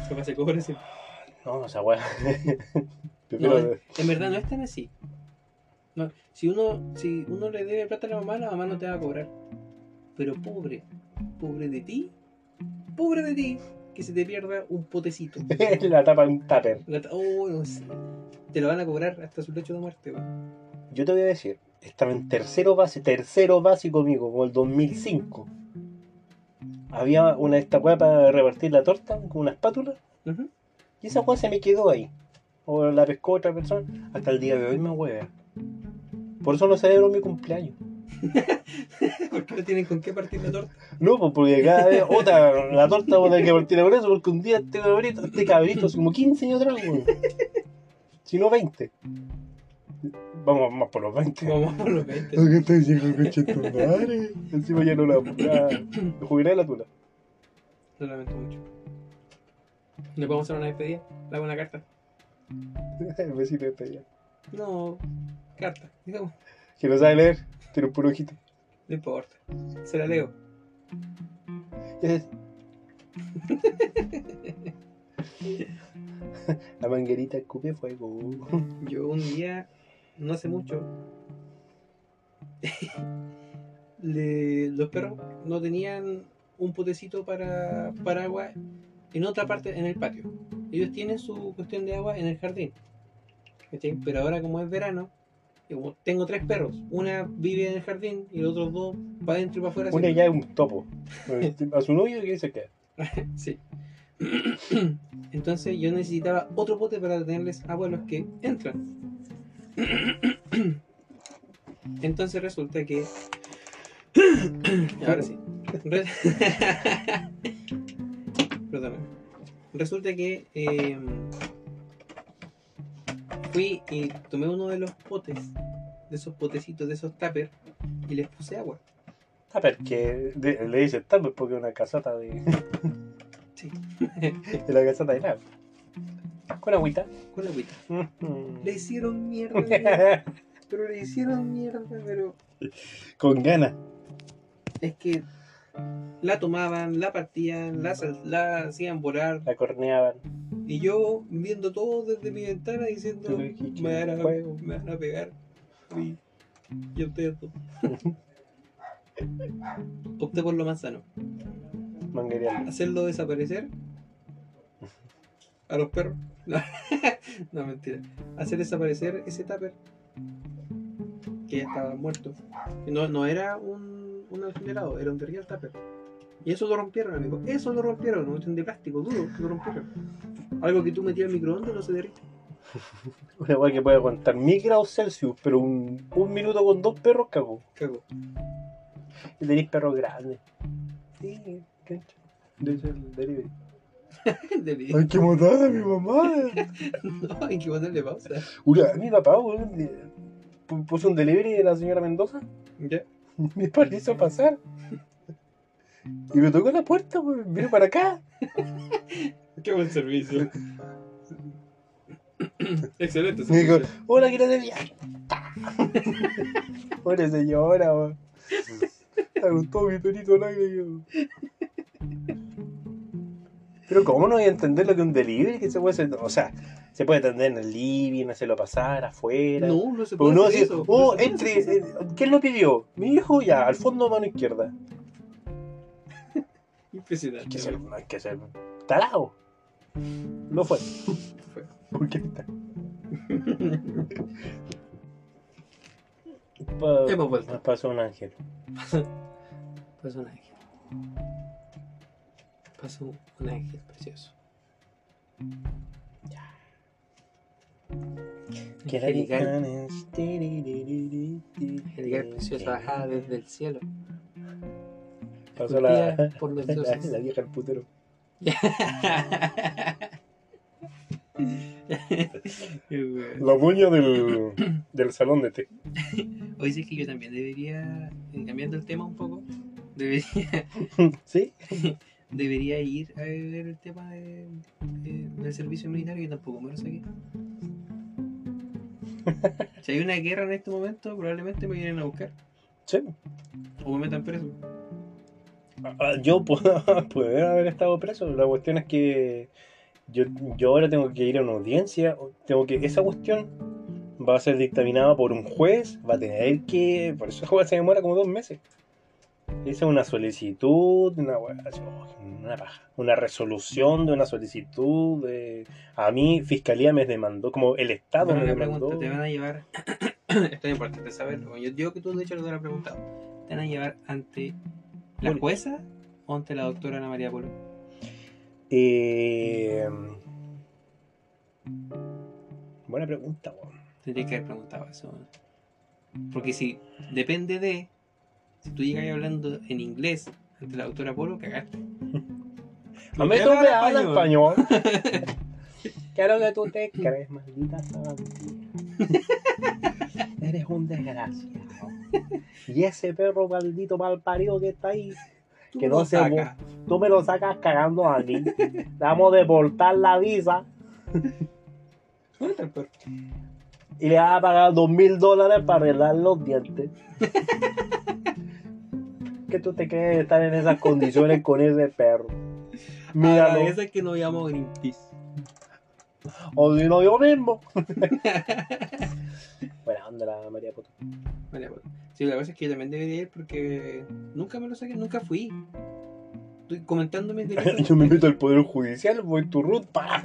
Capaz se cobra así. No, esa weá. No, en verdad no es tan así. No, si uno si uno le debe plata a la mamá, la mamá no te va a cobrar. Pero pobre, pobre de ti, pobre de ti, que se te pierda un potecito. la tapa de un tupper. La- Oh, no sé. Te lo van a cobrar hasta su lecho de muerte, weón. Yo te voy a decir, estaba en tercero base, tercero básico, amigo, como el 2005. Había una esta weá para repartir la torta con una espátula Ujú. y esa weá se me quedó ahí. o la pescó otra persona, hasta el día de hoy me hueve. Por eso no celebro mi cumpleaños. Porque no tienen con qué partir la torta. No, pues porque cada vez, otra, la torta va a tener que partir por eso, porque un día este cabrito, este cabrito, hace como 15 años atrás, weón. Si no 20. Vamos más por los 20. Vamos por los 20. ¿Qué estoy diciendo, coche tu madre? Encima ya no la, la jubilé la tula. Lo lamento mucho. ¿Le podemos hacer una despedida? Le hago una carta. El besito de despedida. No, carta. Digamos, Que no sabe leer, tiene un puro ojito. no importa. Se la leo. La manguerita escupe fuego. Yo un día, no hace mucho, le- los perros no tenían un potecito para, para agua en otra parte, en el patio. Ellos tienen su cuestión de agua en el jardín. Pero ahora como es verano, tengo tres perros, una vive en el jardín y los otros dos para adentro y para afuera. Una así. ya es un topo. A su novio que se queda. Sí. Entonces yo necesitaba otro pote para tenerles a los que entran. Entonces resulta que. Ahora sí. Resulta que eh, fui y tomé uno de los potes, de esos potecitos, de esos tuppers, y les puse agua. Tupper, que de- le dice Tupper porque es una casota de. Sí. de la casota de nada. Con agüita. Con agüita. Mm. Le hicieron mierda. Pero le hicieron mierda, pero Con ganas. es que la tomaban, la partían, la, la hacían volar La corneaban. Y yo viendo todo desde mi ventana diciendo me van a, me van a pegar y yo opté, opté por lo más sano. Manguereando. hacerlo desaparecer a los perros. No, no, mentira. Hacer desaparecer ese tupper que ya estaba muerto. No, no era un, un incinerado era un real tupper. Y eso lo rompieron amigo. Eso lo rompieron cuestión de plástico duro lo rompieron algo que tú metías al microondas no se derrite Una weá que puede aguantar 1000 grados Celsius, pero un, un minuto con dos perros cagó. cago Y tenéis perros grandes. Sí, cancha. De hecho, el delivery. De- Hay que matar a mi mamá. no hay que ponerle pausa Una, mi papá, pu- puso un delivery de la señora Mendoza. ya Mi padre hizo pasar. Y me tocó la puerta. Vino para acá. qué buen servicio excelente servicio hola, quiero de viaje. Hola, señora, weón. Me gustó mi perito lágrimo. Pero ¿cómo no voy a entender lo que es un delivery? Que se puede hacer, o sea, se puede atender en el living, hacerlo pasar afuera. no no se puede uno hacer eso oh, No se puede entre, eh, ¿quién lo pidió? Mi hijo, ya, al fondo mano izquierda. impresionante Hay que ser, hay que ser tarado. No fue. Fue. ¿Por qué está? Pa- Hemos vuelto. Nos pasó un ángel. Pasó un ángel. Pasó un ángel precioso. Angelical, angelical preciosa bajada desde el cielo. Pasó la, esculpida por los la, dioses. la vieja el putero. La dueña del, del salón de té. Hoy sí que yo también debería, cambiando el tema un poco, debería, ¿Sí? debería ir a ver el tema de, de- del servicio militar que tampoco me lo saqué. Si hay una guerra en este momento, probablemente me vienen a buscar Sí. o me metan preso. Ah, Yo puedo, haber estado preso. La cuestión es que yo, yo ahora tengo que ir a una audiencia. Tengo que esa cuestión va a ser dictaminada por un juez. Va a tener que. Por eso el juez se demora como dos meses. Esa es una solicitud, una, oh, una paja. Una resolución de una solicitud. De, a mí, fiscalía me demandó, como el Estado Bueno, me demandó. pregunta, te van a llevar, esto es importante saberlo, yo digo que tú de hecho lo hubieras preguntado, ¿te van a llevar ante la Bueno. jueza o ante la doctora Ana María Polo? Eh, Buena pregunta, weón. Tendría que haber preguntado eso. Porque si depende de. Si tú llegas hablando en inglés ante la doctora Polo, cagaste. A mí tú me habla hablas español. ¿Qué es lo que tú te crees, maldita? Eres un desgraciado. Y ese perro maldito mal parido que está ahí, Tú que no se sacas. tú me lo sacas cagando a mí. Le vamos a deportar la visa ¿Dónde está el perro? y le vas a pagar dos mil dólares para arreglar los dientes. ¿Qué tú te crees de estar en esas condiciones con ese perro? Míralo. Ah, esa es que no llamo Greenpeace. O si no, yo mismo. Onda la María Poto. Vale, bueno. Sí, la cosa es que yo también debería ir porque nunca me lo saqué, nunca fui. Estoy comentándome de Yo me meto al Poder Judicial, voy tu root, pa.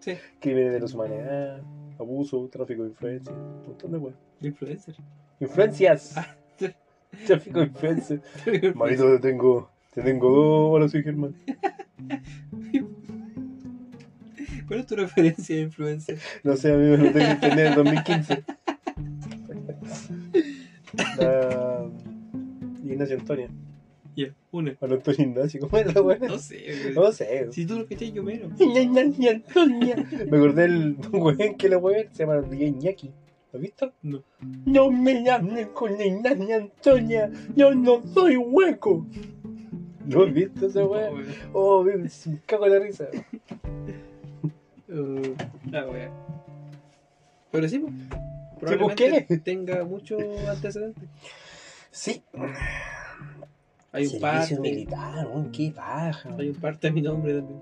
Sí, Crímenes de los humanidad, abuso, tráfico de influencias, un montón de weas. influencer. Influencias. Ah. Tráfico de influencias. Marito, te tengo, te tengo dos, ahora soy Germán. ¿Cuál es tu referencia de influencer? No sé, a mí me lo tengo en internet en 2015. La... Ignacio Antonia. Ya, una. Bueno, Antonio Ignacio, ¿cómo era la wea? No sé, güey. No sé. Si tú lo cachai, yo menos. Ña, Ña, Ña, Antonia. Me acordé del weón que la weón se llama DJ Ñaki. ¿Lo has visto? No. No me llamen con la Ña, Antonia. Yo no soy hueco. ¿Lo has visto ese No, weón? Oh, me cago en la risa. Uh, ah. Pero sí, pues. ¿por Probablemente tenga mucho antecedente. Sí. Hay un Servicio parte. militar, qué baja. Hay un parte de mi nombre también.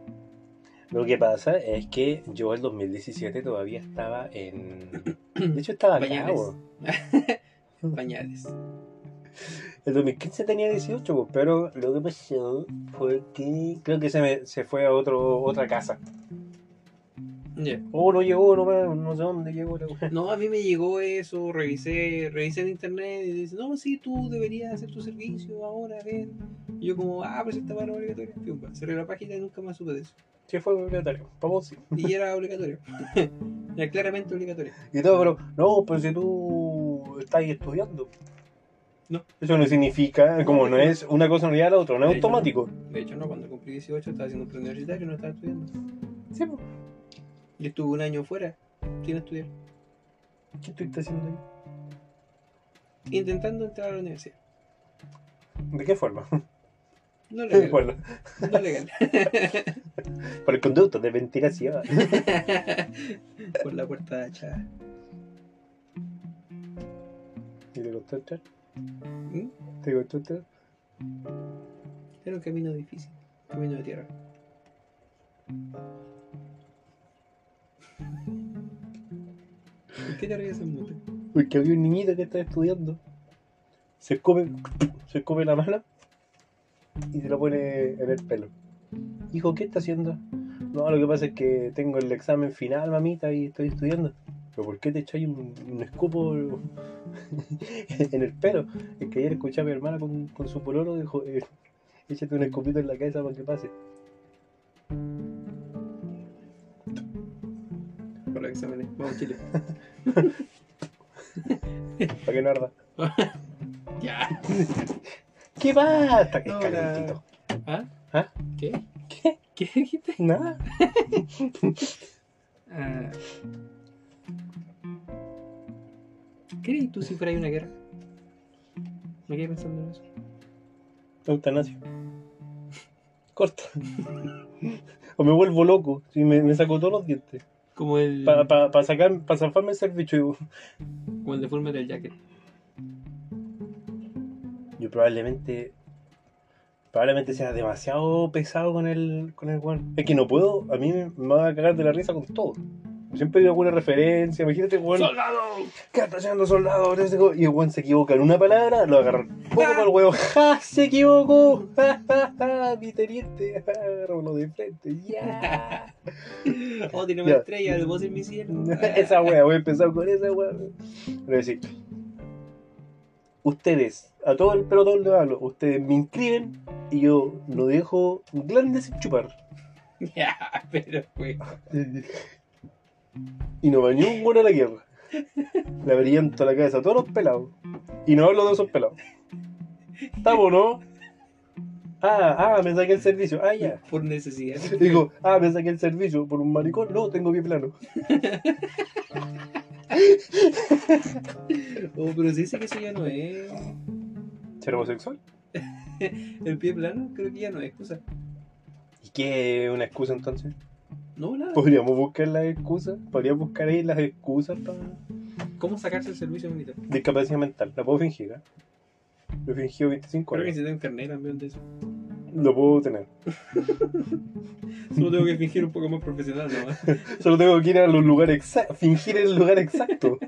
Lo que pasa es que yo el 2017 todavía estaba en... De hecho estaba acá, Pañales. El 2015 tenía 18, pues, pero lo que pasó fue que creo que se, me, se fue a otro, otra casa. Oh, no llegó, no, no sé dónde llegó. No, a mí me llegó eso, revisé, revisé en internet y dice, no, sí, tú deberías hacer tu servicio ahora, ven. Y yo como, ah, pues esta para obligatoria. Piumba, cerré la página y nunca más supe de eso. Sí, fue obligatorio. Para vos sí. Y era obligatorio. era claramente obligatorio. Y todo, pero no, pero si tú estás ahí estudiando. No. Eso no significa, como no es una cosa no a la otra, no es De hecho, automático. De hecho, no, cuando cumplí 18 estaba haciendo un preuniversitario y no estaba estudiando. Sí, pues. Yo estuve un año fuera, sin estudiar, ¿Qué estuviste haciendo ahí? intentando entrar a la universidad. ¿De qué forma? No legal. Bueno, No legal. por el conducto de ventilación. Por la puerta de achada. ¿Y te costó entrar? ¿Mm? ¿Te costó entrar? Era un camino difícil, camino de tierra. ¿Por qué te ríes en mute? Porque había un niñito que estaba estudiando. Se come, se come la mano y se lo pone en el pelo. Hijo, ¿qué está haciendo? No, lo que pasa es que tengo el examen final, mamita, y estoy estudiando. ¿Pero por qué te echáis un, un escupo en el pelo? Es que ayer escuché a mi hermana con, con su pololo, dijo, eh, échate un escupito en la cabeza para que pase. Los exámenes. Vamos, Chile. Para que no arda. Ya. ¿Qué va? Está que es calentito. ¿Ah? ¿Ah? ¿Qué? ¿Qué? ¿Qué dijiste? Nada. Ah. ¿Qué harías tú si fuera una guerra? Me quedé pensando en eso. Eutanasia. Corta. o me vuelvo loco. Si me, me saco todos los dientes. Como el. Para pa, pa sacar, para zafarme el servicio. Como el de Full del Jacket. Yo probablemente. Probablemente sea demasiado pesado con el, con el weón. Es que no puedo. A mí me va a cagar de la risa con todo. Siempre digo alguna referencia. Imagínate, weón. ¡Soldado! ¿Qué está haciendo soldado? Cómo. Y el weón se equivoca en una palabra, lo agarra poco para el huevo. ¡Ja! ¡Se equivocó! ¡Ja, ja, ja! Mi teniente, agarro de frente. ¡Ya! Oh, tiene una estrella, de voz en mi cielo. esa wea, voy a empezar con esa. Voy a decir, ustedes, a todo el pelotón le hablo, ustedes me inscriben y yo lo dejo grande sin chupar. Ya, pero fue. Y no va ni un bueno a la guerra. Le abriento la cabeza a todos los pelados. Y no hablo de esos pelados. ¿Estamos, no? Ah, ah, me saqué el servicio. Ah, ya. Por necesidad. Digo, ah, me saqué el servicio por un maricón. No, tengo pie plano. Oh, pero se dice que eso ya no es. ¿Ser homosexual? El pie plano, creo que ya no es excusa. ¿Y qué es una excusa entonces? No, nada. Podríamos buscar las excusas. Podríamos buscar ahí las excusas para ¿Cómo sacarse el servicio militar? discapacidad mental. La puedo fingir, ¿eh? Lo fingí 25 Creo que años. necesito un carnet también de eso. Lo puedo tener. Solo tengo que fingir un poco más profesional nomás. Solo tengo que ir a los lugares exactos. Fingir el lugar exacto.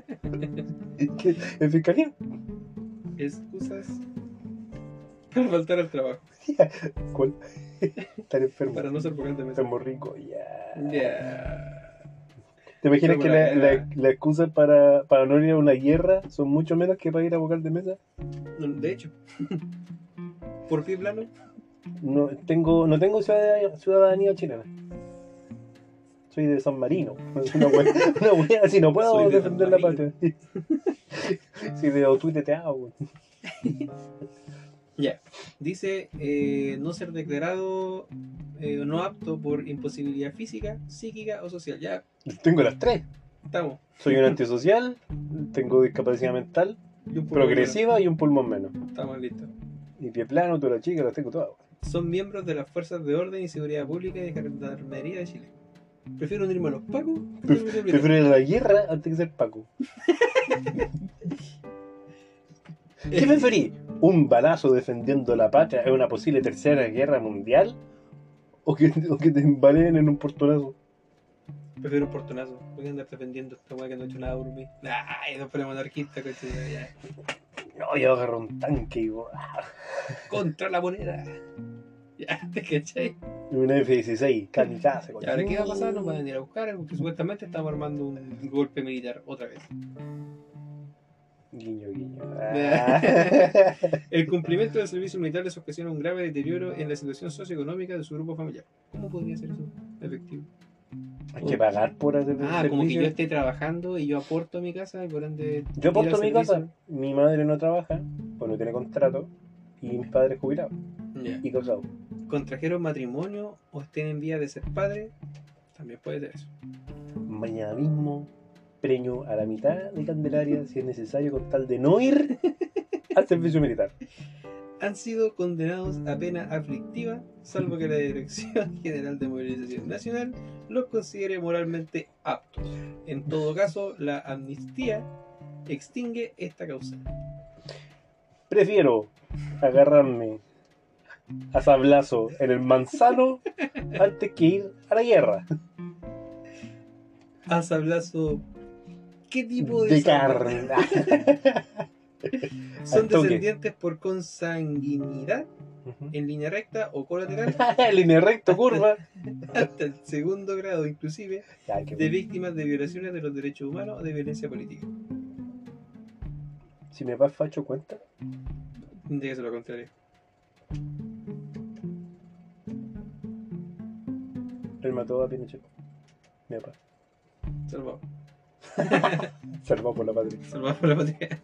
¿En fiscalía? Excusas para faltar al trabajo. ¿Cuál? Estar enfermo. Para no ser de mesa. Enfermo rico. Ya. Ya. ¿Te imaginas que la, la, la excusa para, para no ir a una guerra son mucho menos que para ir a vocal de mesa? De hecho, por pie plano, No tengo, no tengo ciudadanía, ciudadanía chilena. Soy de San Marino. Una wea, una wea así, no puedo Soy defender la patria. Sí, de otuiteteado, ya. Dice eh, no ser declarado eh, no apto por imposibilidad física, psíquica o social. Ya Tengo las tres. estamos. Soy un antisocial, tengo discapacidad mental, progresiva y un pulmón menos. Estamos listos. Y pie plano, toda la chica, las tengo todas. Son miembros de las Fuerzas de Orden y Seguridad Pública y de Gendarmería de Chile. Prefiero unirme a los pacos militar. Prefiero ir a la guerra antes que ser Paco. ¿Qué preferís? ¿Un balazo defendiendo la patria en una posible tercera guerra mundial? ¿O que, o que te embalen en un portonazo? Prefiero un portonazo. Voy a andar defendiendo esta weá que no ha hecho nada por mí. Ay, no ponemos anarquista, coche. Ya. No, yo agarro un tanque y voy- Contra la moneda. Ya, ¿te cachai? un F-16, kamikaze. ¿Y ahora qué va a pasar? Nos van a ir a buscar porque supuestamente estamos armando un golpe militar otra vez. Guiño, guiño. Ah. El cumplimiento del servicio militar les ocasiona un grave deterioro en la situación socioeconómica de su grupo familiar. ¿Cómo podría ser eso efectivo? Hay que pagar por hacer Ah, como que servicio. yo esté trabajando y yo aporto a mi casa y por ende. Yo aporto mi casa. servicio. Mi madre no trabaja, pues no tiene contrato. Y mis padres jubilados Ya. y casados. Contrajeron matrimonio o estén en vía de ser padre, también puede ser eso. Mañana mismo preño a la mitad de Candelaria si es necesario con tal de no ir al servicio militar. Han sido condenados a pena aflictiva, salvo que la Dirección General de Movilización Nacional los considere moralmente aptos. En todo caso, la amnistía extingue esta causa. Prefiero agarrarme a sablazo en el manzano antes que ir a la guerra. A sablazo, ¿qué tipo de, De carne. Son descendientes por consanguinidad en línea recta o colateral Línea recta, curva. hasta el segundo grado inclusive Ya, de bueno. víctimas de violaciones de los derechos humanos o de violencia política. Si me va facho cuenta. Ser lo contrario. Él mató a Pinochet. Mi papá. Salvado. Salvado por la patria. Salvado por la patria.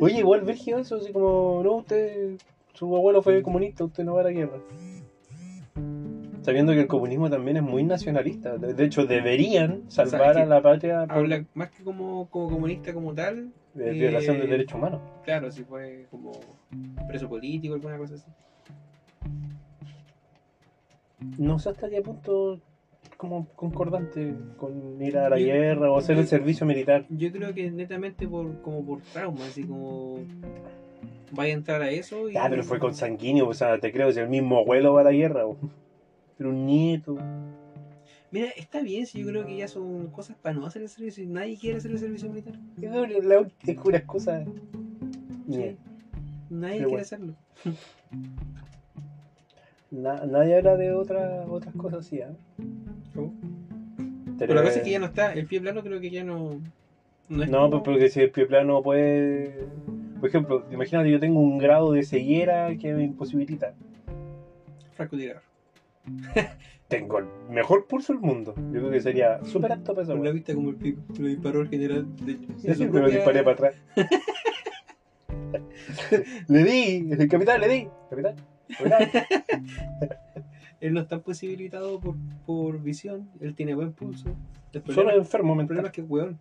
Oye, igual Virgil eso, así como, no, usted, su abuelo fue comunista, usted no va a la guerra. Sabiendo que el comunismo también es muy nacionalista. De hecho, deberían salvar ¿Sabes a la patria por Habla más que como, como comunista como tal, de violación eh, de derechos humanos. claro, si fue como preso político alguna cosa así. No sé hasta qué punto como concordante con ir a la Yo- guerra o hacer el servicio militar. Yo creo que netamente por como por trauma, así como vaya a entrar a eso y Ya, pero fue consanguíneo, o sea, te creo, si el mismo abuelo va a la guerra, o- pero un nieto. Mira, está bien si yo creo que ya son cosas para no hacer el servicio y nadie quiere hacer el servicio militar. Es una- excusa. Sí. Nadie Pero quiere bueno. hacerlo. Na- nadie habla de otra, otras cosas así, ¿eh? Pero, la cosa es que ya no está, el pie plano creo que ya no, no es No, como- pues porque si el pie plano puede... Por ejemplo, imagínate yo tengo un grado de ceguera que me imposibilita. francotirador. Tengo el mejor pulso del mundo. Yo creo que sería súper apto para esa Con la weá. vista como el pico. Lo disparó el general de, de Sí, pero disparé para atrás. le di, el capitán, le di. Capitán. Él no está posibilitado por, por visión. Él tiene buen pulso. El Solo es enfermo el problema mental. es que es weón.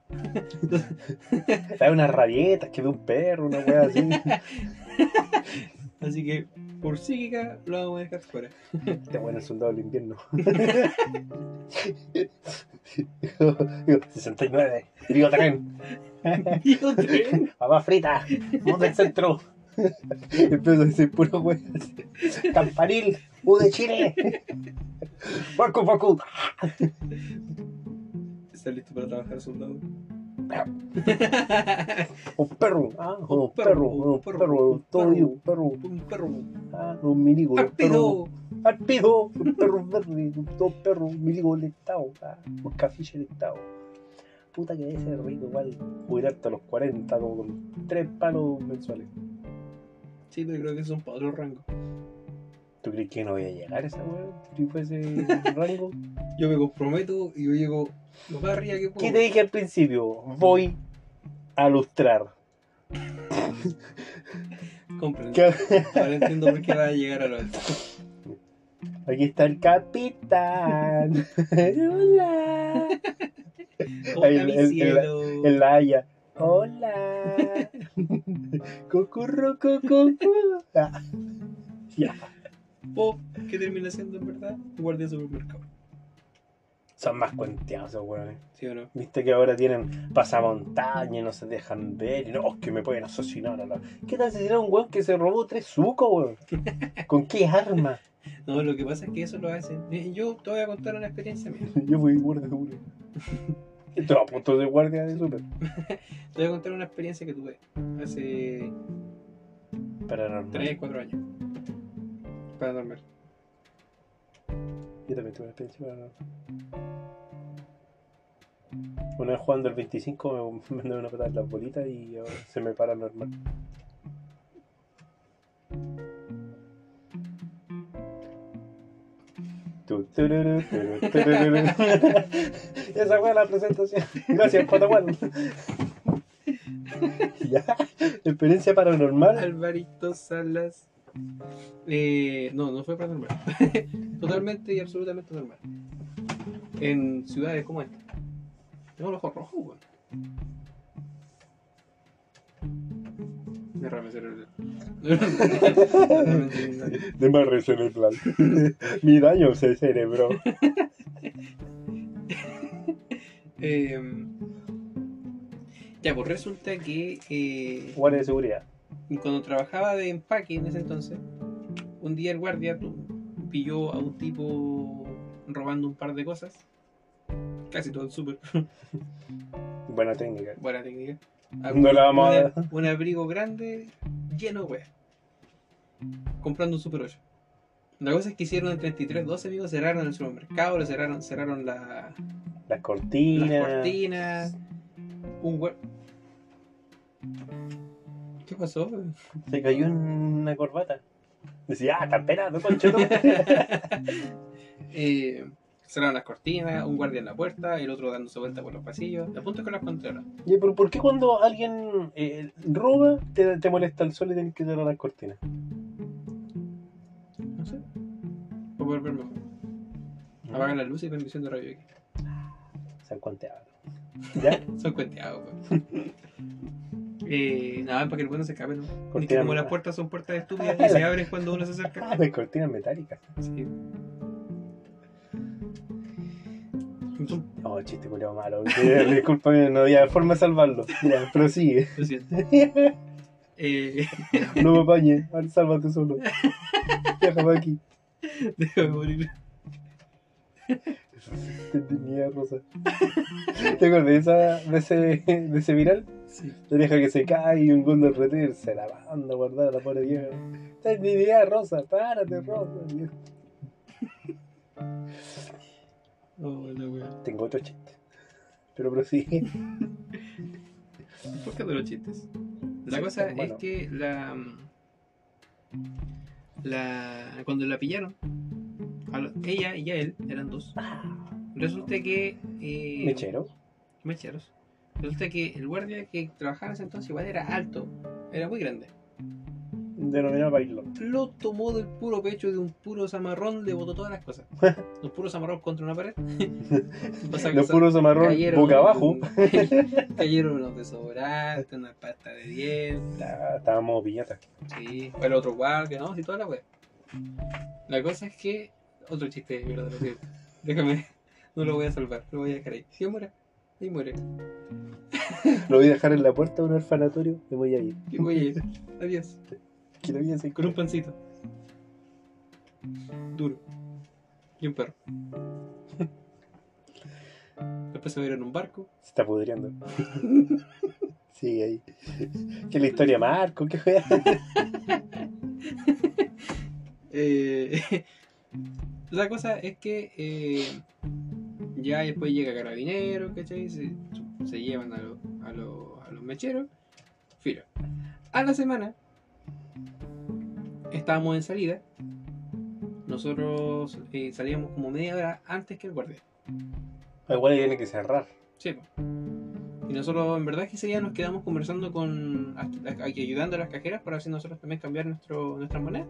Hay unas rabietas que ve un perro, una weá así. Así que por psíquica lo vamos a dejar fuera. Este bueno el soldado del invierno. 69. Digo tren. Digo, tren. Papá frita. Vamos del centro. Empiezo a decir puro weá. Campanil. U de Chile. Baku, baku. ¿Estás listo para trabajar, soldado? Un perro. Ah, un, Un perro. perro, Un un perro, perro. un Todo perro. un perro. Un perro. Ah, un miligo. un perro. ¡Rápido! Al pido, un perro verde, dos perros, un miligo del Estado, ah, un cafiche del Estado. Puta que debe ser rico igual jubilar hasta los 40 como con tres palos mensuales. Sí, pero creo que son para otro rango. ¿Tú crees que no voy a llegar a esa weá? Si fuese rango. Yo me comprometo y yo llego lo más arriba que puedo. ¿Qué te dije al principio? Voy a lustrar. Comprendo. ¿Qué- Ahora entiendo por qué va a llegar a lo alto. Aquí está el capitán. Hola. Hola, el- el- el- cielo. En la haya. Hola. Cocurro, coco. Ah. Ya. O, ¿qué termina siendo en verdad? Guardia de supermercado. Son más cuenteados esos weones. ¿Sí o no? Viste que ahora tienen pasamontaña y no se dejan ver. Y no, es que me pueden asesinar a la. ¿Qué tal si era un weón que se robó tres sucos, weón? ¿Con qué arma? No, lo que pasa es que eso lo hacen. Yo te voy a contar una experiencia mía. Yo fui guardia de Estoy a punto de guardia de super. Te voy a contar una experiencia que tuve hace Paranormal. 3, 4 años. Para dormir. Yo también tuve una experiencia paranormal. Una vez jugando el 25 me mandaron una patada en las bolitas y ahora se me para normal. Esa fue la presentación. Gracias, Pataguán. ya, experiencia paranormal. Alvarito Salas. Eh, no, no fue paranormal. Totalmente y absolutamente normal. En ciudades como esta. Tengo los ojos rojos, weón. Derrame cerebral. Derrame cerebral. De más cerebral. Mi daño se cerebró. Eh, ya, pues resulta que eh, Guardia de seguridad. cuando trabajaba de empaque en ese entonces, un día el guardia pilló a un tipo robando un par de cosas. Casi todo el súper. Buena técnica. Buena técnica. No la vamos a dar. Un abrigo grande lleno de weas. Comprando un Super 8. La cosa es que hicieron el 3312, amigos, cerraron el supermercado, le cerraron, cerraron la, Las cortinas. las cortinas. Un hue- ¿Qué pasó? Se cayó en una corbata. Decía, ah, está esperando, concho. tú". Eh, cerraron las cortinas, un guardia en la puerta, el otro dándose vuelta por los pasillos. El punto es que los encontraron. Oye, pero ¿por qué cuando alguien eh, roba te, te molesta el sol y tienes que cerrar las cortinas? No sé. Para poder ver mejor. Apagan la luz y bendición de rayo X. San cuanteado. ¿Ya? Son cuenteados, weón. Eh, nada, para que el bueno se escape, ¿no? Ni que como las puertas son puertas estúpidas y se abren cuando uno se acerca. Ah, las cortinas metálicas. Sí. Oh, chiste culiao malo. Disculpame, no había forma de salvarlo. Ya, pero sigue. Lo siento. Eh, No me apañes. Sálvate solo. Déjame aquí. déjame morir. Te tenía rosa. ¿Te acuerdas de, esa, de, ese, de ese viral? Sí. La vieja que se cae y un Golden Retriever se la manda a guardar a la pobre vieja. Mi idea, Rosa. Párate, Rosa. Oh, la wea. Tengo otro chiste. Pero prosigue. ¿Por qué de los chistes? La Sí, cosa es que la, la. Cuando la pillaron, lo- ella y a él eran dos. Resulta que. Eh, Mechero. mecheros. Resulta que el guardia que trabajaba en ese entonces igual era alto, era muy grande. Denominado bailo. Lo tomó del puro pecho de un puro zamarrón, le botó todas las cosas. Un puro zamarrón contra una pared. Los puros amarrón cayeron- boca abajo. cayeron unos desodorantes, una pasta de dientes. Estábamos piñata. Sí, el otro guardia, ¿no? Sí, toda la wea. La cosa es que. Otro chiste de mierda, lo. Déjame. No lo voy a salvar, lo voy a dejar ahí. Si muere, ahí muere. Lo voy a dejar en la puerta de un orfanatorio y voy a ir. Y voy a ir. Adiós. Que Con un pancito. Duro. Y un perro. Después se va a ir en un barco. Se está pudriendo. Sigue ahí. ¿Qué es la historia Marco? ¿Qué fue? Eh, la cosa es que eh, ya después llega Carabinero, ¿cachai? Se, se llevan a, lo- a, lo- a los mecheros. Filo. A la semana estábamos en salida. Nosotros eh, salíamos como media hora antes que el guardia. Igual tiene que cerrar. Sí. Y nosotros, en verdad, es que ese día nos quedamos conversando con. aquí ayudando a las cajeras para así nosotros también cambiar nuestro, nuestra moneda.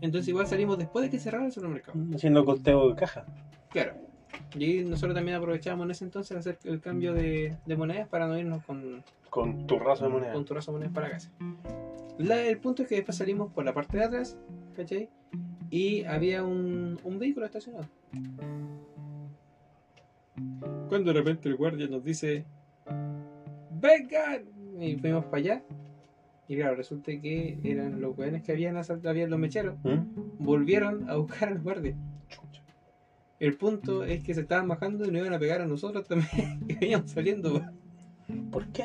Entonces, igual salimos después de que cerrara el supermercado. Haciendo costeo de caja. Claro. Y nosotros también aprovechábamos en ese entonces hacer el cambio de, de monedas para no irnos con, Con tu razo de moneda. con turrazo de monedas para casa. La- el punto es que después salimos por la parte de atrás, ¿cachai? Y había un, un vehículo estacionado. Cuando de repente el guardia nos dice: ¡Vengan! Y fuimos para allá. Y claro, resulta que eran los weones que habían asaltado, habían los mecheros. ¿Mm? Volvieron a buscar al guardia. El punto es que se estaban bajando y nos iban a pegar a nosotros también, que veníamos saliendo. ¿Por qué?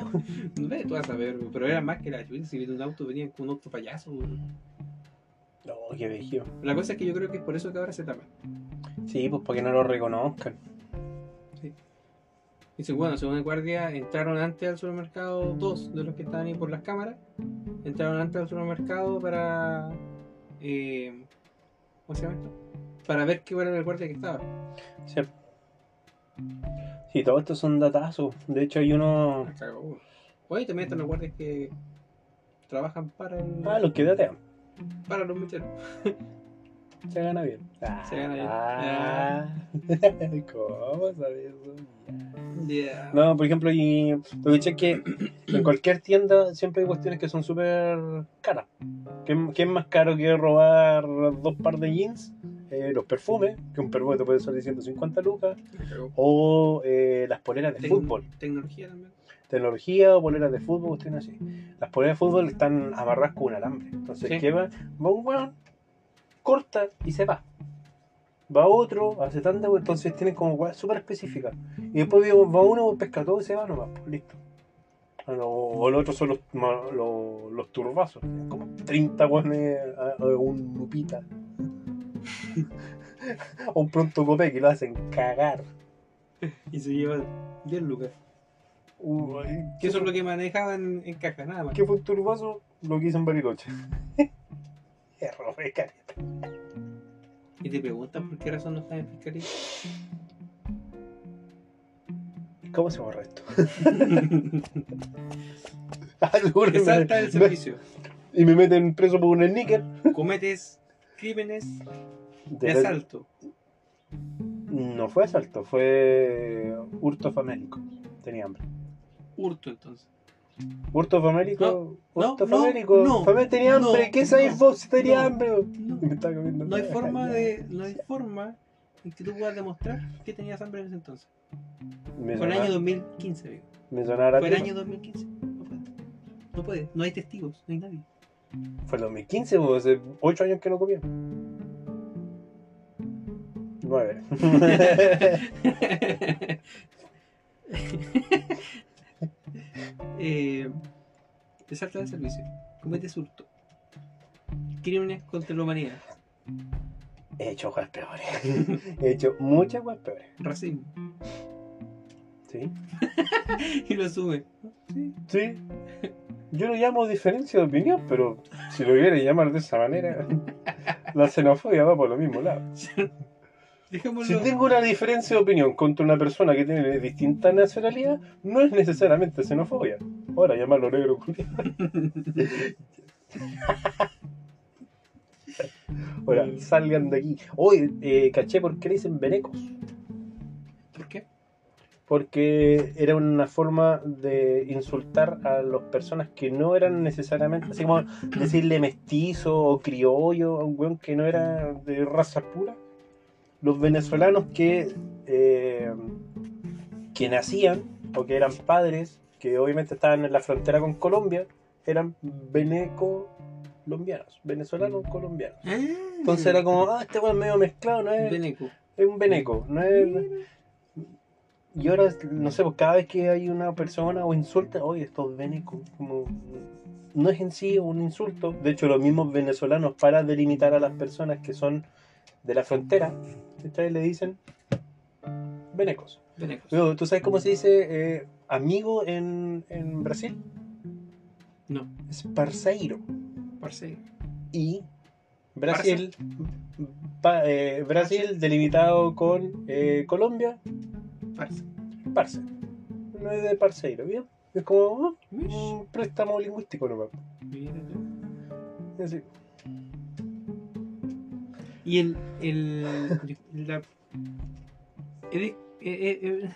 No sé, tú vas a ver, pero era más que la chucha. Si un auto venía con un auto payaso. No, qué vejido. La cosa es que yo creo que es por eso que ahora se tapan. Sí, pues para que no lo reconozcan. Dice, bueno, según el guardia, entraron antes al supermercado dos de los que estaban ahí por las cámaras. Entraron antes al supermercado para. eh, ¿Cómo se llama esto? Para ver qué era el guardia que estaba. Sí. Sí, todos estos son datazos. De hecho, hay uno. Oye, también están los guardias que trabajan para el, Ah, los que datean. para los mecheros. Se gana bien. Se gana bien. Ah. ¿Cómo sabes eso? Yeah. No, por ejemplo, y lo que es que en cualquier tienda siempre hay cuestiones que son súper caras. ¿Qué, qué es más caro que robar dos par de jeans? Eh, los perfumes, que un perfume te puede salir 150 lucas. O eh, las poleras de Tec- fútbol. Tecnología también. Tecnología o poleras de fútbol, cuestiones así. Las poleras de fútbol están amarradas con un alambre. Entonces, Sí. ¿qué va? Va un weón, corta y se va. Va otro, hace tanta entonces tienen como weas súper específicas. Y después va uno, pesca todo y se va nomás, pues listo. Ah, O el otro son los, los, los turbazos. Como 30 weones a, a un lupita. O un pronto copé que lo hacen cagar. Y se llevan 10 lucas. Uy, Que eso es lo que manejaban en caja, nada más. ¿Qué fue un turbazo? Lo que hizo en Bariloche. Error de careta. Y te preguntan por qué razón no están en fiscalía. ¿Cómo se borra esto? Seguro Te salta el me- servicio. y me meten preso por un sneaker. Cometes crímenes de De- asalto. No fue asalto, fue hurto famélico. Tenía hambre. Hurto entonces. Hurto famélico. No, hurto no, famélico. no, Famé- tenía hambre. ¿Qué sabes no, vos tenía hambre? No, Y me estaba comiendo no hay forma de. No hay forma en que tú puedas demostrar que tenías hambre en ese entonces. Me Fue el año 2015, amigo. me sonaba Fue el año 2015. No puede. No puede. No hay testigos, no hay nadie. Fue el 2015, pues, hace 8 años que no comía. 9. eh, del servicio. Cometes hurto. Crímenes contra la humanidad. He hecho cosas peores. He hecho muchas cosas peores. Racismo. ¿Sí? y lo asume. Sí. Yo lo llamo diferencia de opinión, pero si lo quieres llamar de esa manera. La xenofobia va por lo mismo lado. Dejémoslo. Si tengo una diferencia de opinión contra una persona que tiene distinta nacionalidad, no es necesariamente xenofobia. Ahora, llamarlo negro. Ahora, salgan de aquí. Hoy, eh, caché por qué le dicen venecos. ¿Por qué? Porque era una forma de insultar a las personas que no eran necesariamente, así como decirle mestizo o criollo a un weón que no era de raza pura. Los venezolanos que, eh, que nacían o que eran padres, que obviamente estaban en la frontera con Colombia, eran veneco-colombianos, venezolanos colombianos. Entonces era como, ah, este weón medio mezclado, no es, Beneco. es un veneco, no es... Y ahora, no sé, pues cada vez que hay una persona o insulta, oye, esto es veneco, como no es en sí un insulto. De hecho, los mismos venezolanos, para delimitar a las personas que son de la frontera, ustedes le dicen venecos. ¿Tú sabes cómo se dice eh, amigo en, en Brasil? No, Es parceiro. parce. Y Brasil, pa- eh, Brasil delimitado con eh, Colombia, Parce. parce. No es de parceiro, ¿bien? Es como Mish. un préstamo lingüístico nomás. Mira tú. Así. Y el. el la, el- eh,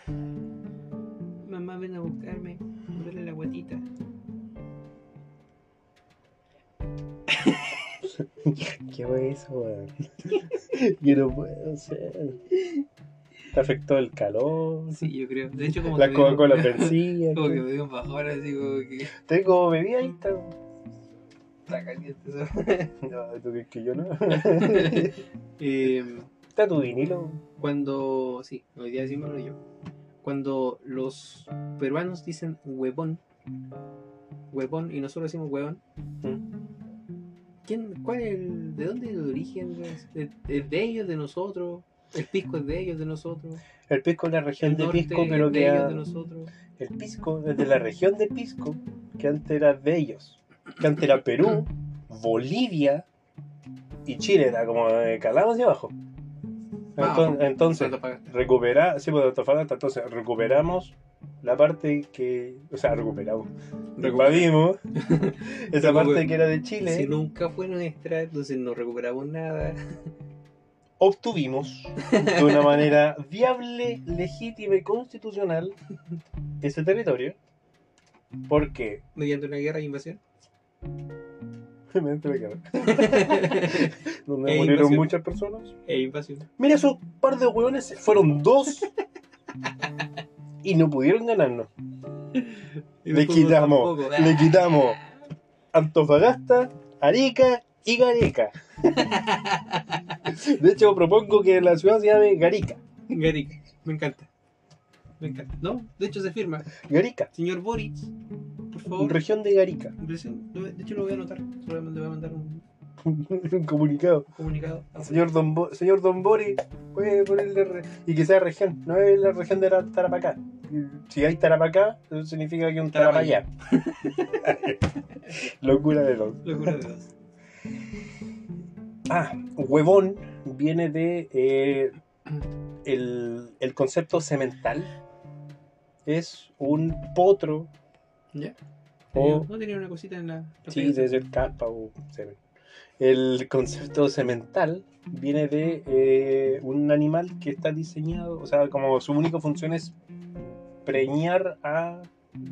mamá, ven a buscarme. Me duele la guatita. ¿Qué fue eso, weón? Yo no puedo ser. Te afectó el calor. Sí, yo creo. De hecho, como La Coca-Cola vencía. Como que me dio un bajón así como que. Tengo bebida ahí, está. Está caliente eso. No, tú crees que yo no. Eh, Está tu vinilo. cuando. Sí, hoy día decimos yo. Cuando los peruanos dicen huevón. Huevón y nosotros decimos huevón. ¿Quién, cuál es el, ¿De dónde es el origen? ¿Es, es de ellos, de nosotros? ¿El pisco es de ellos, de nosotros? El pisco es la región ¿El de Pisco, es pero de que ellos, ha- de nosotros? el pisco es de la región de Pisco, que antes era de ellos. Que antes era Perú, Bolivia y Chile, era como de calado hacia abajo. Ah, Entonces, ¿Cuánto pagaste? recuperar, sí, pues de entonces recuperamos la parte que, o sea, recuperamos, invadimos esa parte que era de Chile, Si nunca fue nuestra, entonces no recuperamos nada. obtuvimos de una manera viable, legítima y constitucional ese territorio, porque Mediante una guerra e invasión. me donde E murieron invasión. muchas personas. E invasión. Mira, esos par de hueones fueron dos y no pudieron ganarnos. Y Le quitamos, tampoco. le quitamos Antofagasta, Arica y Gareca. De hecho, propongo que la ciudad se llame Garica. Garica, me encanta. Me encanta. No, de hecho se firma. Garica, Señor Boric, por favor. región de Garica. De hecho lo voy a anotar. Le voy a mandar un Un comunicado. comunicado. Señor Don, Bo- señor Don Bori, puede ponerle. y que sea región, no es la región de Tarapacá. Si hay Tarapacá, eso significa que hay un Tarapayá. Locura de los. Locura de dos. Ah, huevón viene de eh, el, el concepto semental. Es un potro, O- ¿No tenía una cosita en la... la sí, debe ser capa o semen. El concepto semental viene de eh, un animal que está diseñado, o sea, como su única función es preñar a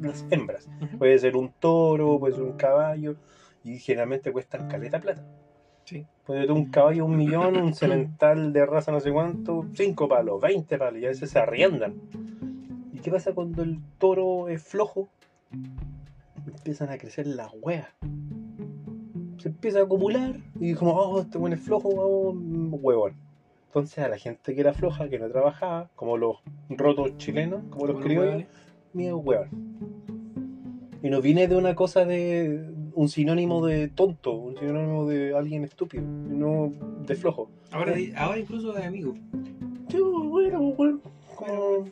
las hembras. Puede ser un toro, puede ser un caballo, y generalmente cuestan caleta plata. Sí. Puede ser un caballo un millón, un semental de raza no sé cuánto, cinco palos, 20 palos, y a veces se arriendan. ¿Y qué pasa cuando el toro es flojo? Empiezan a crecer las huevas. Se empieza a acumular y como, oh, este buen es flojo, vamos, mm, huevón. Entonces a la gente que era floja, que no trabajaba, como los rotos chilenos, como los criollos, miedo huevón. Y no viene de una cosa de un sinónimo de tonto, un sinónimo de alguien estúpido, no de flojo. Ahora, ahora incluso de amigo. Sí, bueno, bueno, como-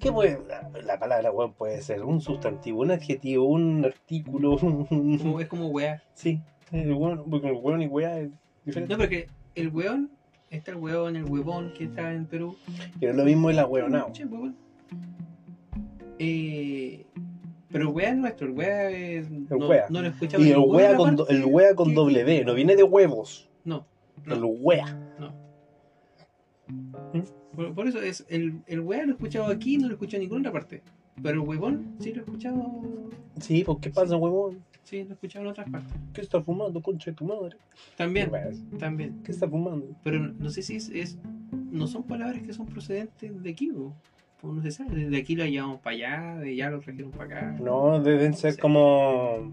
¿Qué puede? La palabra huevón puede ser un sustantivo, un adjetivo, un artículo, un- Como- Es como weá. Sí, el hueón, porque el hueón y weá es Diferente. No, porque el weón, está el weón, el huevón que está en Perú. No es lo mismo el ahueonado. Che, huevón. Eh, pero el wea es nuestro, el wea es. no, wea. no lo escuchamos Y el wea con, parte el wea con doble D, no viene de huevos. No, no. El wea. Por, por eso es el, el wea lo he escuchado aquí, no lo he escuchado en ninguna otra parte. Pero el huevón sí lo he escuchado. Sí, pues ¿qué pasa, huevón? Sí, lo he escuchado en otras partes. ¿Qué está fumando, concha de tu madre? También, también. ¿Qué está fumando? Pero no sé si es, es- No son palabras que son procedentes de aquí, o o no se sabe. De aquí lo llevamos para allá, de allá lo trajeron para acá. No, deben ser Sí. como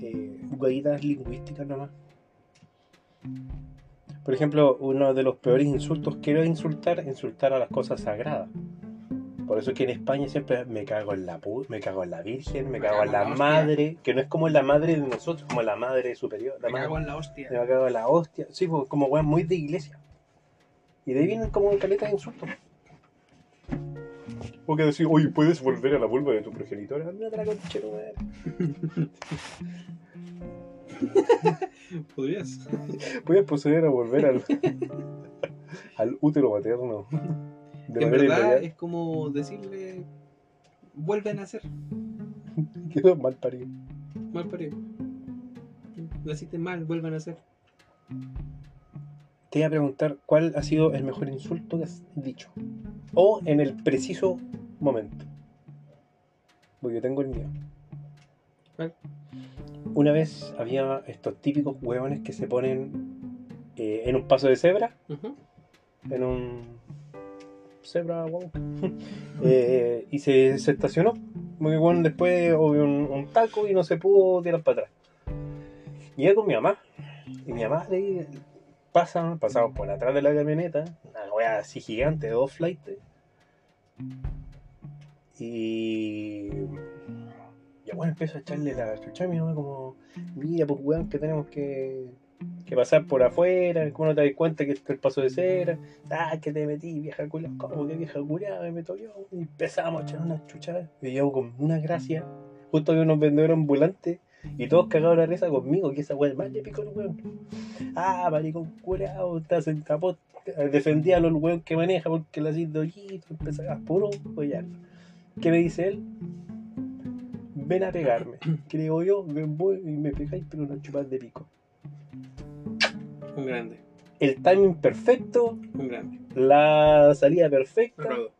eh, huellitas lingüísticas nomás. Por ejemplo, uno de los peores insultos que era insultar, insultar a las cosas sagradas. Por eso que en España siempre me cago en la pu- me cago en la Virgen, me, Me cago cago en la madre, que no es como la madre de nosotros, como la madre superior. La Me madre- cago en la hostia. me cago en la hostia. Sí, pues, como weón muy de iglesia. Y de ahí vienen como caletas de insultos. O que decir, oye, ¿puedes volver a la vulva de tu progenitora? La ¿Podrías? Puedes proceder a volver al, al útero materno. De en verdad inmediata. es como decirle. Vuelven a ser Quedó mal parido. mal parido. Naciste mal, vuelven a ser. Te iba a preguntar cuál ha sido el mejor insulto que has dicho. O en el preciso momento. Porque yo tengo el mío. ¿Cuál? Una vez había estos típicos huevones que se ponen eh, en un paso de cebra, en un cebra guau, eh, y se, se estacionó. Porque bueno, después hubo un, un taco y no se pudo tirar para atrás. Y iba con mi mamá. Y mi mamá le pasa, pasamos por atrás de la camioneta, una wea así gigante, de dos flights. Y. Ya bueno, empiezo a echarle la chucha a mi mamá como, mira pues weón que tenemos que, que pasar por afuera, que uno te da cuenta que está el paso de cera, ah, que te metí, vieja culia, ¿cómo que vieja culia? Me meto yo, y empezamos a echar unas chuchadas, y yo con una gracia, justo había unos vendedores ambulantes, y todos cagados la risa conmigo, que esa weá más le picó el weón. Ah, maricón curado, estás en tapó, defendía a los weón que maneja porque la hacía dollito, empezaba a puro follar. ¿Qué me dice él? Ven a pegarme. Creo yo, ven voy y me pegáis, pero no chupas de pico. Un grande, El timing perfecto, un grande. la salida perfecta. Rodo.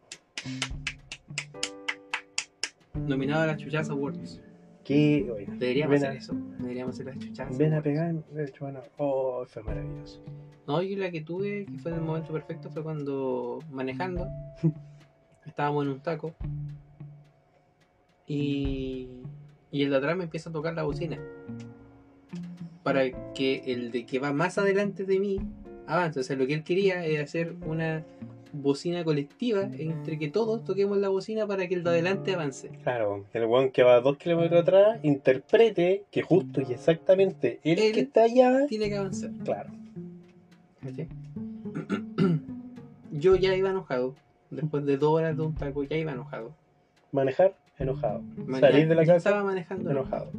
Nominado a las Chuchas Awards. Que, Deberíamos ven hacer a, eso. Deberíamos hacer las Chuchas ven a hecho, bueno, oh, fue maravilloso. No, yo la que tuve, que fue en el momento perfecto, fue cuando manejando. estábamos en un taco. Y, y el de atrás me empieza a tocar la bocina. Para que el de que va más adelante de mí avance. O sea, lo que él quería era hacer una bocina colectiva entre que todos toquemos la bocina para que el de adelante avance. Claro, el weón que va dos kilómetros atrás interprete que justo y exactamente el Él- que está allá. Tiene que avanzar. Claro. Yo ya iba enojado. Después de dos horas de un taco, ya iba enojado. Manejar, enojado. Ma- Salir ya- de la casa, Estaba manejando enojado.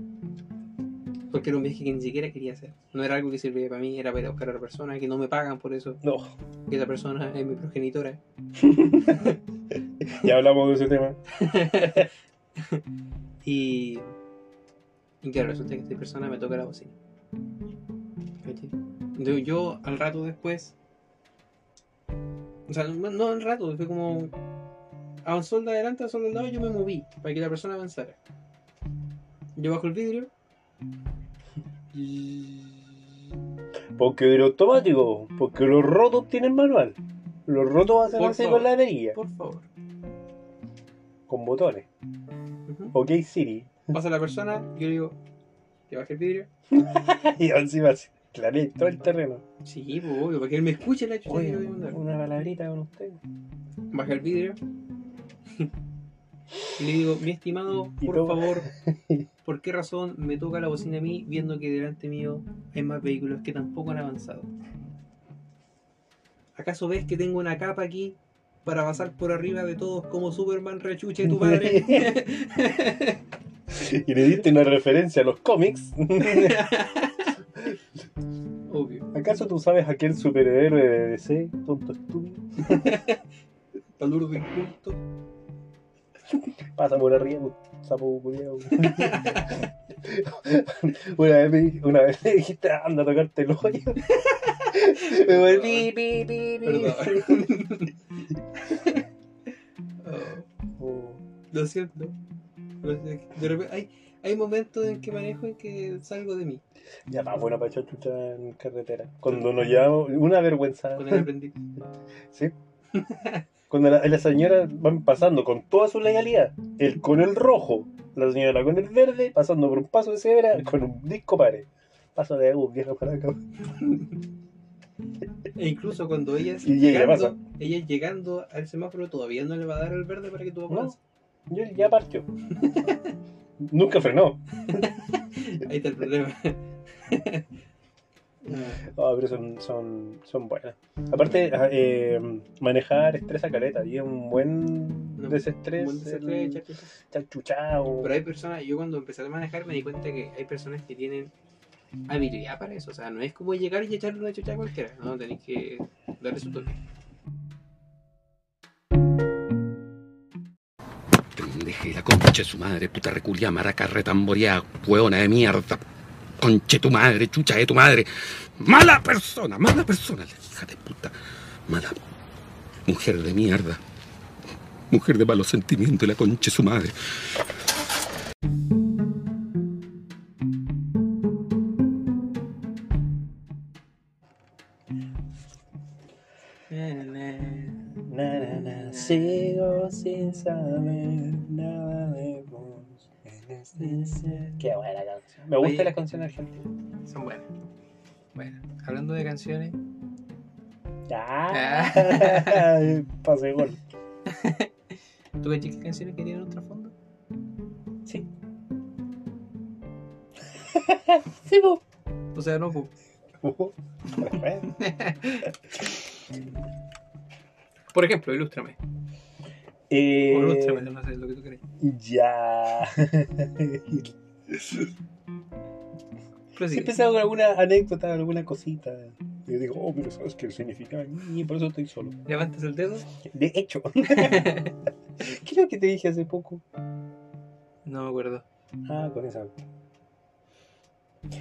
Porque era un viaje que ni siquiera quería hacer. No era algo que sirviera para mí, era para ir a buscar a otra persona, que no me pagan por eso. No, Que esa persona es mi progenitora. ya hablamos de ese tema. Y. Y claro, resulta que esta persona me toca la bocina. Entonces yo al rato después. O sea, no, no al rato, fue como. Avanzó el de adelante, avanzó el de al lado, yo me moví para que la persona avanzara. Yo bajo el vidrio. Porque era automático, porque los rotos tienen manual. Los rotos hacen así con la perilla, Por favor. con botones. Ujú. Ok, Siri. Pasa la persona, yo le digo, que baje el vidrio. y encima se claré todo el terreno. Sí, pues obvio, para que él me escuche la chucha Oye, a una palabrita con usted. Baja el vidrio. Y le digo, mi estimado, por favor, ¿por qué razón me toca la bocina a mí viendo que delante mío hay más vehículos que tampoco han avanzado? ¿Acaso ves que tengo una capa aquí para pasar por arriba de todos como Superman rechuche tu madre? y le diste una referencia a los cómics. Obvio. ¿Acaso tú sabes aquel superhéroe de DC, tonto estúpido? Palurdo inculto. Pasa por arriba, un sapo culiao. una, vez me, una vez me dijiste, anda a tocarte el hoyo. me volví, pi, pi, pi. Perdón. Oh, Oh. lo siento. Lo siento. De repente, hay, hay momentos en que manejo en que salgo de mí. Ya más bueno para echar chucha en carretera. Cuando nos llevamos, una vergüenza. Con el aprendiz. ¿Sí? Cuando la- las señoras van pasando con toda su legalidad, él con el rojo, la señora con el verde, pasando por un paso de cebra con un disco pared. Paso de agua, vieja para acá. E incluso cuando ella llegando, ella llegando al semáforo todavía no le va a dar el verde para que tú avances. Y él ya partió. Nunca frenó. Ahí está el problema. Ah, pero son, son, son buenas. Aparte, ah, eh, manejar estresa caleta y es un buen No, desestrés. Buen desestrés, el chacho. chanchuchao. Pero hay personas, yo cuando empecé a manejar me di cuenta que hay personas que tienen habilidad para eso. O sea, no es como llegar y echarle una chucha a cualquiera. No, tenéis que darle su toque. Pendeje, la concha de su madre, puta reculia, maraca, retamborea, hueona de mierda. Conche tu madre, chucha de tu madre. Mala persona, mala persona, la hija de puta. Mala mujer de mierda. Mujer de malos sentimientos, la concha de su madre. Sigo sin saber nada de vos. en este ser. Qué buena canción. Me gusta Oye. la canción argentina. Son buenas. Bueno, hablando de canciones, Ya. Pase gol. ¿tú ves qué canciones que tienen un trasfondo? Sí. sí, po. O sea, no. Uh, Por ejemplo, ilústrame. Eh, sé lo que tú crees. ya. Siempre salgo con alguna anécdota, alguna cosita. Y yo digo, oh, pero ¿sabes qué significa? Y por eso estoy solo. Levantas el dedo. De hecho. ¿Qué es lo que te dije hace poco? No me acuerdo. Ah, con esa.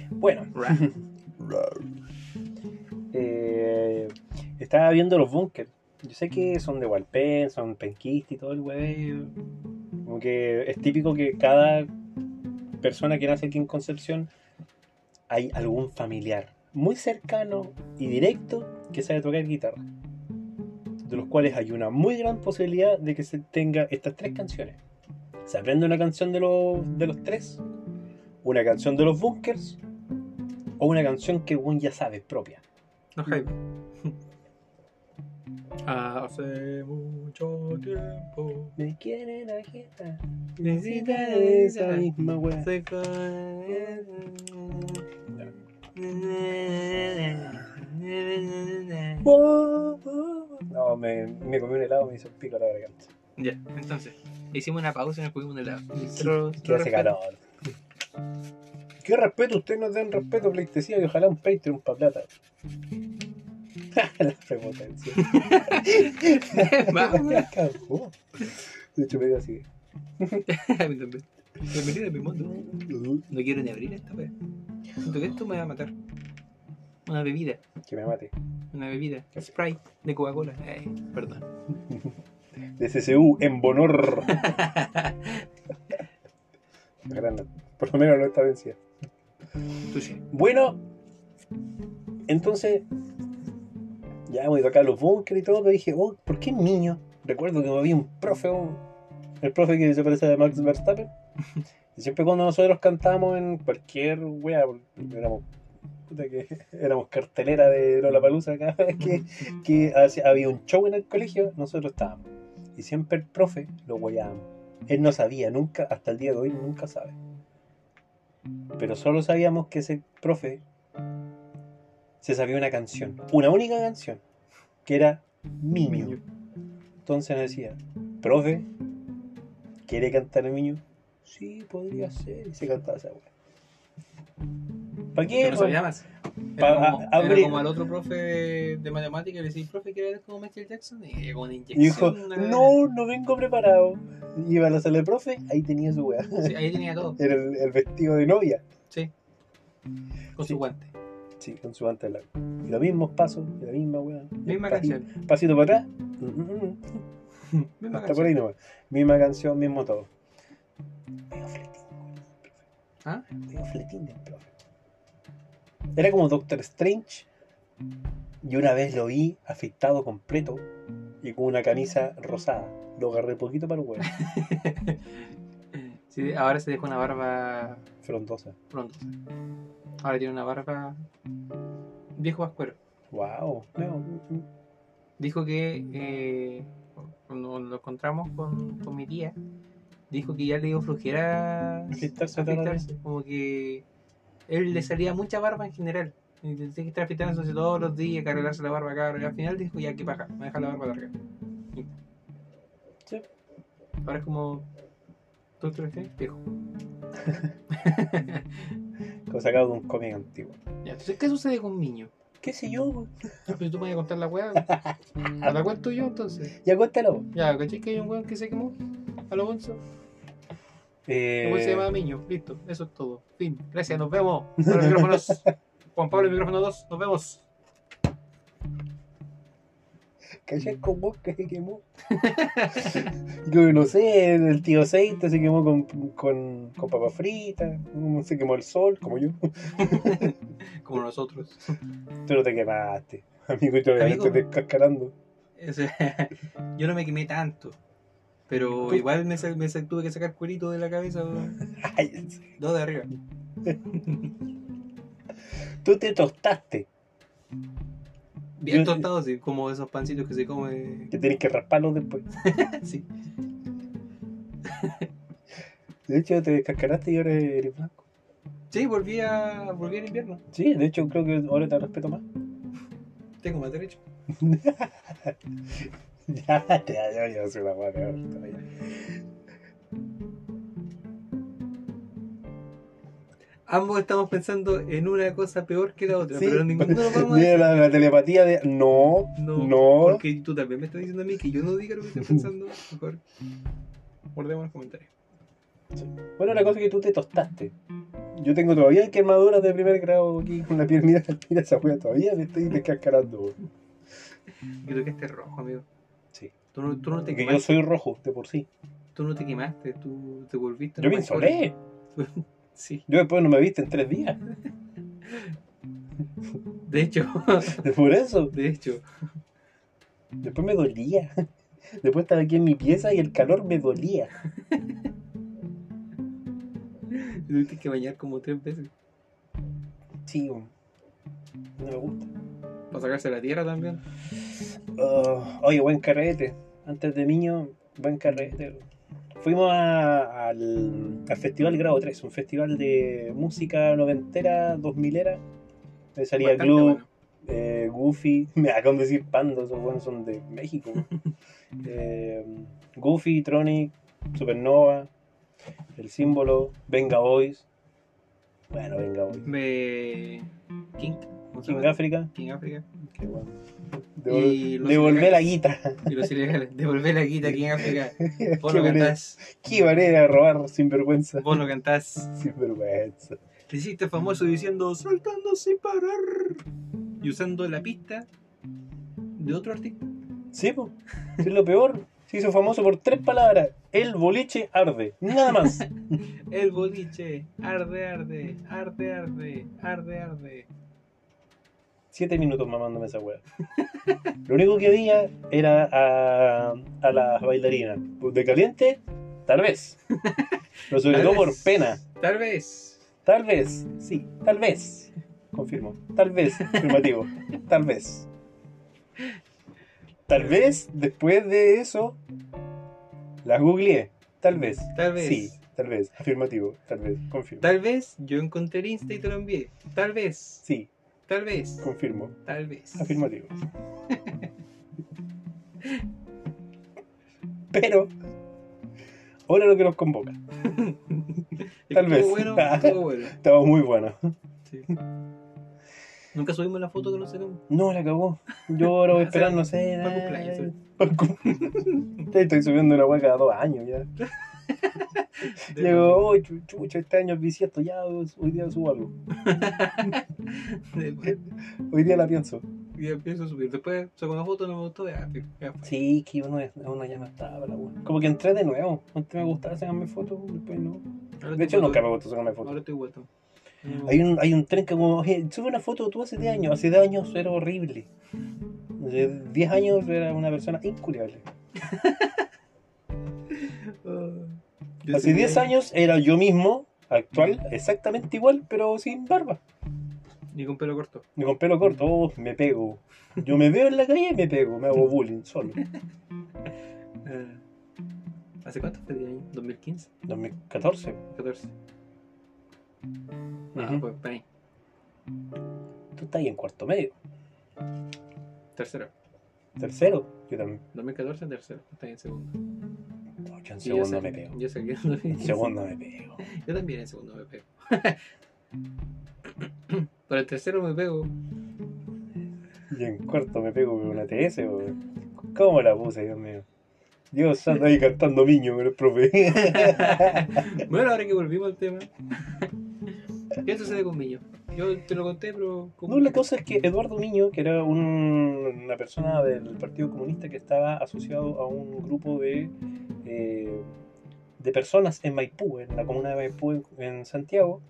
Bueno. Eh, estaba viendo los bunkers. Yo sé que son de Walpen, son penquistas y todo el hueveo. Como que es típico que cada persona que nace aquí en Concepción hay algún familiar muy cercano y directo que sabe tocar guitarra. De los cuales hay una muy gran posibilidad de que se tenga estas tres canciones. Se aprende una canción de los, de los tres, una canción de los bunkers o una canción que uno ya sabe propia. No, Jaime. Hace mucho tiempo. Me quieren agitar. Necesita esa misma wea. Se No, me, me comí un helado, me hizo el pico a la garganta. Ya, entonces, hicimos una pausa y nos comimos un helado. Pero- Que hace calor. ¿Qué respeto? Ustedes nos den respeto, pleitesía, y ojalá un Patreon para plata. la prepotencia. Me cagó. De hecho, me dio así. A mí también. Bienvenido a mi mundo. No quiero ni abrir esta wea. Siento que esto me va a matar. Una bebida. Que me mate. Una bebida. Sprite de Coca-Cola. Eh, perdón. De CCU en Bonor. Por lo menos no está vencida. Tú sí. Bueno, entonces ya hemos ido acá a los bunkers y todo, pero dije, oh, ¿por qué niño? Recuerdo que había un profe, el profe que se parece a Max Verstappen. Y siempre cuando nosotros cantábamos en cualquier wea, éramos, puta que, éramos cartelera de Lollapalooza cada vez que, que había un show en el colegio, nosotros estábamos. Y siempre el profe lo weyábamos. Él no sabía, nunca, hasta el día de hoy, nunca sabe. Pero solo sabíamos que ese profe se sabía una canción, una única canción, que era Miño. Entonces nos decía, profe, ¿quiere cantar Miño? Sí, podría ser. Y se cantaba esa wea. ¿Para qué? Que no sabía más. Era, como, a- era abrir- como al otro profe de, de matemáticas y le decía, profe, ¿quiere ver como Michael Jackson? Y Y inyección. dijo, no, no vengo preparado. Y Iba a la sala de profe, ahí tenía su weá. Sí, ahí tenía todo. Era el, el vestido de novia. Sí. Con Sí. su guante. Sí, con su guante blanco. Y los mismos pasos, y la misma weá. Misma canción. Pasito para atrás. mm, mm, mm. Misma Hasta por ahí nomás. Misma canción, mismo todo. Medio fletín, ¿Ah? medio fletín el profe. Era como Doctor Strange. Y una vez lo vi afeitado completo y con una camisa rosada. Lo agarré poquito para el huevo. Sí, ahora se dejó una barba Frondosa. pronto. Ahora tiene una barba viejo vascuero. Wow. No, Dijo que eh, cuando lo encontramos con, con mi tía, dijo que ya le dio flojera Afeitarse afeitarse. Como que él le salía mucha barba en general. Y tenía que estar afeitándose todos los días, cargarse la barba acá. Y al final dijo, ya, que paja, me deja la barba larga. Sí. Ahora es como... Doctor Strange, viejo. Como sacado de un cómic antiguo. Ya, entonces, ¿qué sucede con Miño? ¿Qué sé yo? Ah, pues tú me vas a contar la weá. ¿A la cuento yo entonces? Ya cuéntalo. Ya, ¿cachai que hay un weón que se quemó? A lo bonzo. Eh, weón se llama Miño. Listo, eso es todo. Fin. Gracias, nos vemos. Para los micrófonos. Juan Pablo, el micrófono 2. Nos vemos. ¿Cachai con vos que se quemó? Yo no sé, el tío aceite se quemó con, con, con papas fritas, uno se quemó el sol, como yo. Como nosotros. Tú no te quemaste, amigo, yo te Amigo. estoy descascarando. Yo no me quemé tanto. Pero Tú- igual me, me tuve que sacar cuerito de la cabeza. Ay. Dos de arriba. Tú te tostaste, Bien Yo- tostado, así, como esos pancitos que se come. que tenés que rasparlos después. Sí. De hecho, te descascaraste y ahora eres blanco. Sí, volví a, volví al invierno. Sí, de hecho, creo que ahora te respeto más. Tengo más derecho. Ya, ya, ya, ya, soy Ambos estamos pensando en una cosa peor que la otra, Sí. pero ninguno lo vamos a Mira decir. la, la telepatía de. No, No, no. porque tú también me estás diciendo a mí que yo no diga lo que estoy pensando. Mejor guardemos los comentarios. Bueno, la cosa es que tú te tostaste. Yo tengo todavía quemaduras de primer grado aquí con la piel. Mira, mira esa wea, todavía me estoy descascarando. creo que este es rojo, amigo. Sí. Tú no, tú no te Porque yo quemaste. soy rojo de por sí. Tú no te quemaste, tú te volviste. Yo me insolé. Sí. Yo después no me viste en tres días. De hecho, Por eso. de hecho. Después me dolía. Después estaba aquí en mi pieza y el calor me dolía. Tuviste que bañar como tres veces. Sí, no me gusta. Para sacarse la tierra también. Oh, oye, buen carrete. Antes de niño, buen carrete. Fuimos a- al, al Festival Grado 3, un festival de música noventera, dos milera. Me salía Glue, bueno. eh, Goofy, me acaban de decir Pando, esos buenos son de México. Eh, Goofy, Tronic, Supernova, El Símbolo, Venga Boys. Bueno, Venga Boys. Me... King. ¿Cómo se King? África. King África. Qué bueno. Y Devol- los Devolver la guita. Y los ilegales. Devolver la guita King África. Vos manera, cantás. qué manera de robar sin vergüenza. Vos no cantás. Sin vergüenza. Te hiciste famoso diciendo saltando sin parar. Y usando la pista de otro artista. Sí, po. Es lo peor. Se hizo famoso por tres palabras. El boliche arde. Nada más. El boliche. Arde, arde. Arde, arde. Arde, arde. Siete minutos mamándome esa wea. Lo único que había era a, a las bailarinas. De caliente, tal vez. Pero sobre Tal todo por pena. Tal vez. Tal vez. Sí, tal vez. Confirmo. Tal vez. Afirmativo. Tal vez. Tal vez después de eso las googleé. Tal vez. Tal vez. Sí, tal vez. Afirmativo. Tal vez. Confirmo. Tal vez yo encontré el Insta y te lo envié. Tal vez. Sí, Tal vez. confirmo. Tal vez. Afirmativo. Pero, ahora lo que nos convoca. Tal vez. bueno, estuvo bueno. Estaba muy bueno. Sí. Nunca subimos la foto que nos sacamos. No, la acabó. Yo ahora voy a esperar, no sé. Para cumpleaños, cum- Estoy subiendo una hueá cada dos años ya. Digo, oh, chu- chucha, este año es bisiesto, ya hoy día subo algo. Hoy día la pienso. y empiezo a subir. Después saco una foto, no me gustó, ya, ya. Sí, que uno, uno ya no estaba la weá. Como que entré de nuevo. Antes me gustaba sacarme fotos, después no. Ahora De hecho, nunca me gustó sacarme fotos. Ahora estoy vuelto. No. Hay un, hay un tren que como, oye, sube una foto tú hace 10 años. Hace 10 años era horrible. De 10 años era una persona incuriable. Ah, yo Hace soy 10 de- años era yo mismo, actual, exactamente igual, pero sin barba. Y con pelo corto. Y con pelo corto, oh, me pego. Yo me veo en la calle y me pego, me hago bullying solo. Ah, ¿Hace cuánto fue 10 años? ¿2015? 2014. ¿14? Ah, Ujú. pues para ahí. Tú estás ahí en cuarto medio. Tercero. Tercero, yo también. 2014, tercero. Está ahí en segundo. Yo en yo segundo me pego. Yo sé que En segundo me pego. Yo también en segundo me pego. Pero el tercero me pego. Y en cuarto me pego con una TS, weón. ¿Cómo la puse, Dios mío? Dios santo ahí cantando niño con el profe. Bueno, ahora que volvimos al tema. ¿Qué sucede con Millo? Yo te lo conté, pero. No, la cosa es que Eduardo Miño, que era un- una persona del Partido Comunista que estaba asociado a un grupo de, eh, de personas en Maipú, en la comuna de Maipú, en, en Santiago.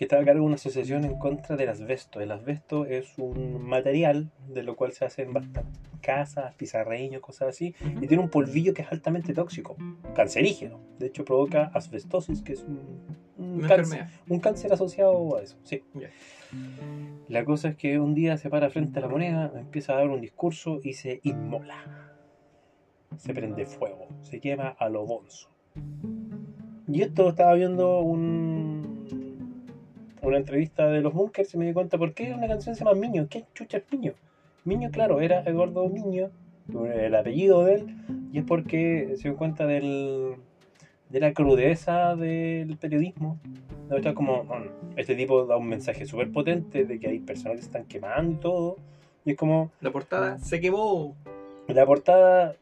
Que estaba a cargo de una asociación en contra del asbesto. El asbesto es un material de lo cual se hacen bastantes casas, pizarreños, cosas así, y tiene un polvillo que es altamente tóxico, cancerígeno. De hecho, provoca asbestosis, que es un, un cáncer, un cáncer asociado a eso. Sí. La cosa es que un día se para frente a la moneda, empieza a dar un discurso y se inmola. Se prende fuego, se quema a lo bonzo. Y esto estaba viendo un, una entrevista de los Bunkers y me di cuenta por qué una canción se llama Miño. ¿Qué chucha es Miño? Miño, claro, era Eduardo Miño, el apellido de él, y es porque se dio cuenta del, de la crudeza del periodismo. De verdad, como este tipo da un mensaje súper potente de que hay personas que se están quemando y todo. Y es como La portada se quemó. la portada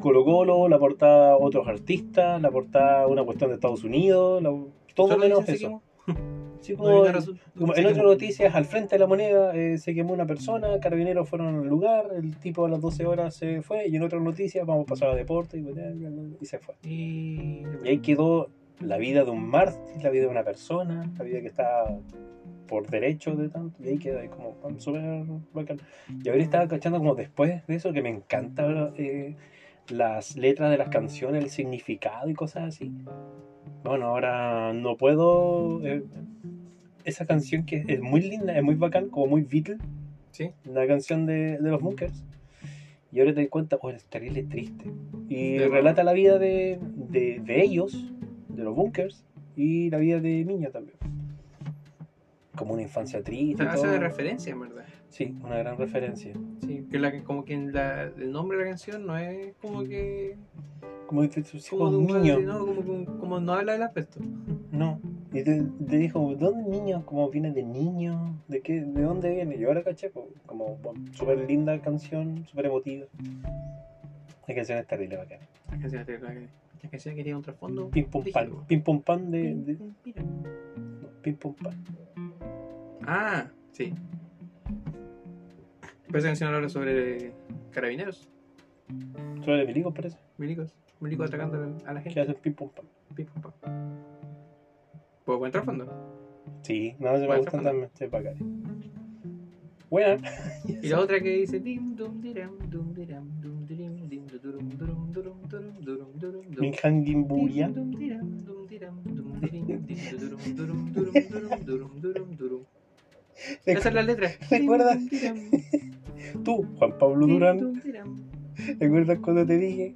Colo Colo, la portada otros artistas, la portada una cuestión de Estados Unidos, la- todo menos eso. Sí, No como, una razón. como en otras noticias, al frente de la moneda eh, se quemó una persona, carabineros fueron al lugar, el tipo a las 12 horas se fue, y en otras noticias vamos a pasar a deporte y, y se fue. Y. Y ahí quedó la vida de un mártir, la vida de una persona, la vida que está por derecho de tanto, y ahí queda ahí como súper bacán. Y ahora estaba cachando como después de eso, que me encanta eh, las letras de las canciones, el significado y cosas así. Bueno, ahora no puedo... eh, esa canción que es muy linda, es muy bacán, como muy Beatle, Sí. la canción de, de los Bunkers. Y ahora te das cuenta, oh, es terrible triste. Y De- relata la vida de, de, de ellos, de los Bunkers, y la vida de Miño también. Como una infancia triste. hace de referencia, en verdad. Sí, una gran referencia. Sí, que la, como que en la, el nombre de la canción no es como que. Como que te Como, un niño. No, como, como, como no habla del aspecto. No. Y te, te dijo, ¿dónde niño? ¿Cómo viene de niño? ¿De qué? ¿De dónde viene? Y ahora caché, como súper linda canción, súper emotiva. La canción es terrible bacana. La canción, la, la, la canción que tiene un trasfondo. Pim pum pan. Pim pum pan de. De pim pum pan. Ah, sí. Pero esa canción habla sobre carabineros, Sobre milicos parece. milicos, milicos atacando a la Que gente. hacen pim pum pan. Pim, pum, pam. Pues buen trasfondo. Sí, no, se me gustan también. Sí, bacán. Buena. Y la otra que dice durum durum. Esa es la letra. ¿Recuerdas? Tú, Juan Pablo Durán, dum. ¿recuerdas cuando te dije?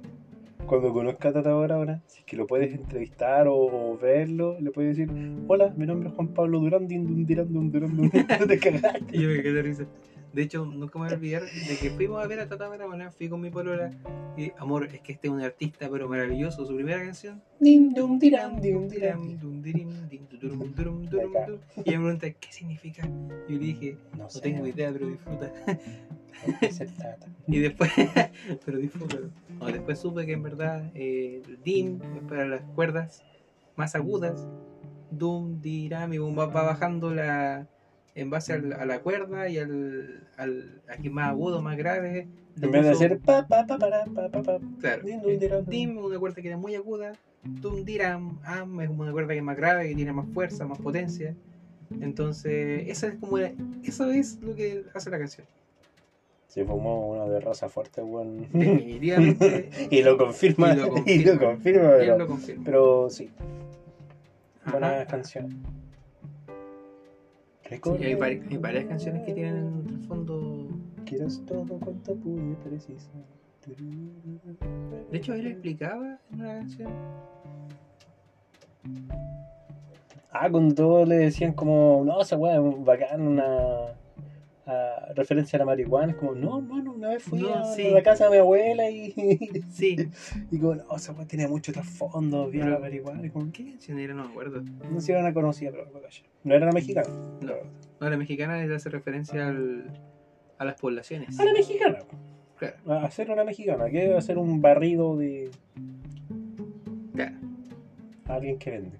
Cuando conozcas a Tata ahora, si es que lo puedes entrevistar o, o verlo, le puedes decir, hola, mi nombre es Juan Pablo Durán, din, dum, diran, dum, duram, dum". No te cagaste. Y yo me quedé risa. De hecho, nunca me voy a olvidar de que fuimos a ver a Tata Barahona, fui con mi polola y amor, es que este es un artista pero maravilloso, su primera canción. Dim, dum, diram, dim, diram. Dum, dirim, dim, durum, durum, durum, dum. Y ella me pregunta, ¿qué significa? Y yo le dije, No no sé. tengo idea, pero disfruta. Y después, pero. No, después supe que en verdad eh, dim es para las cuerdas más agudas. Dum, diram, y va, va bajando la en base al- a la cuerda y al, al aquí más agudo, más grave. En vez de hacer pa, pa, pa, para, pa, pa, pa. Claro. Dim, es una cuerda que era muy aguda. Dum diram, am es una cuerda que es más grave, que tiene más fuerza, más potencia. Entonces, esa es como la- eso es lo que hace la canción. Se fumó uno de raza fuerte, weón. Definitivamente, y lo confirma. Y lo Y lo confirma. pero, lo confirma. pero sí, buenas Ajá. canciones. Sí, hay, vari- hay varias canciones que tienen en el fondo. que eres todo cuanto pude precisar. De hecho, él explicaba en una canción. Ah, cuando todos le decían como, no, esa weá es bacán, una a- referencia a la marihuana, es como, no, hermano, una vez fui No, a, sí. a la casa de mi abuela y, Sí. y como, no, esa weá tenía mucho trasfondo, bien la marihuana, y como, ¿Qué canción era? No me acuerdo. no sé si era una conocida, pero no, no era la mexicana. No. No, la mexicana hace referencia al, a las poblaciones. A la mexicana. Claro, A hacer una mexicana, que hacer un barrido de claro. alguien que vende.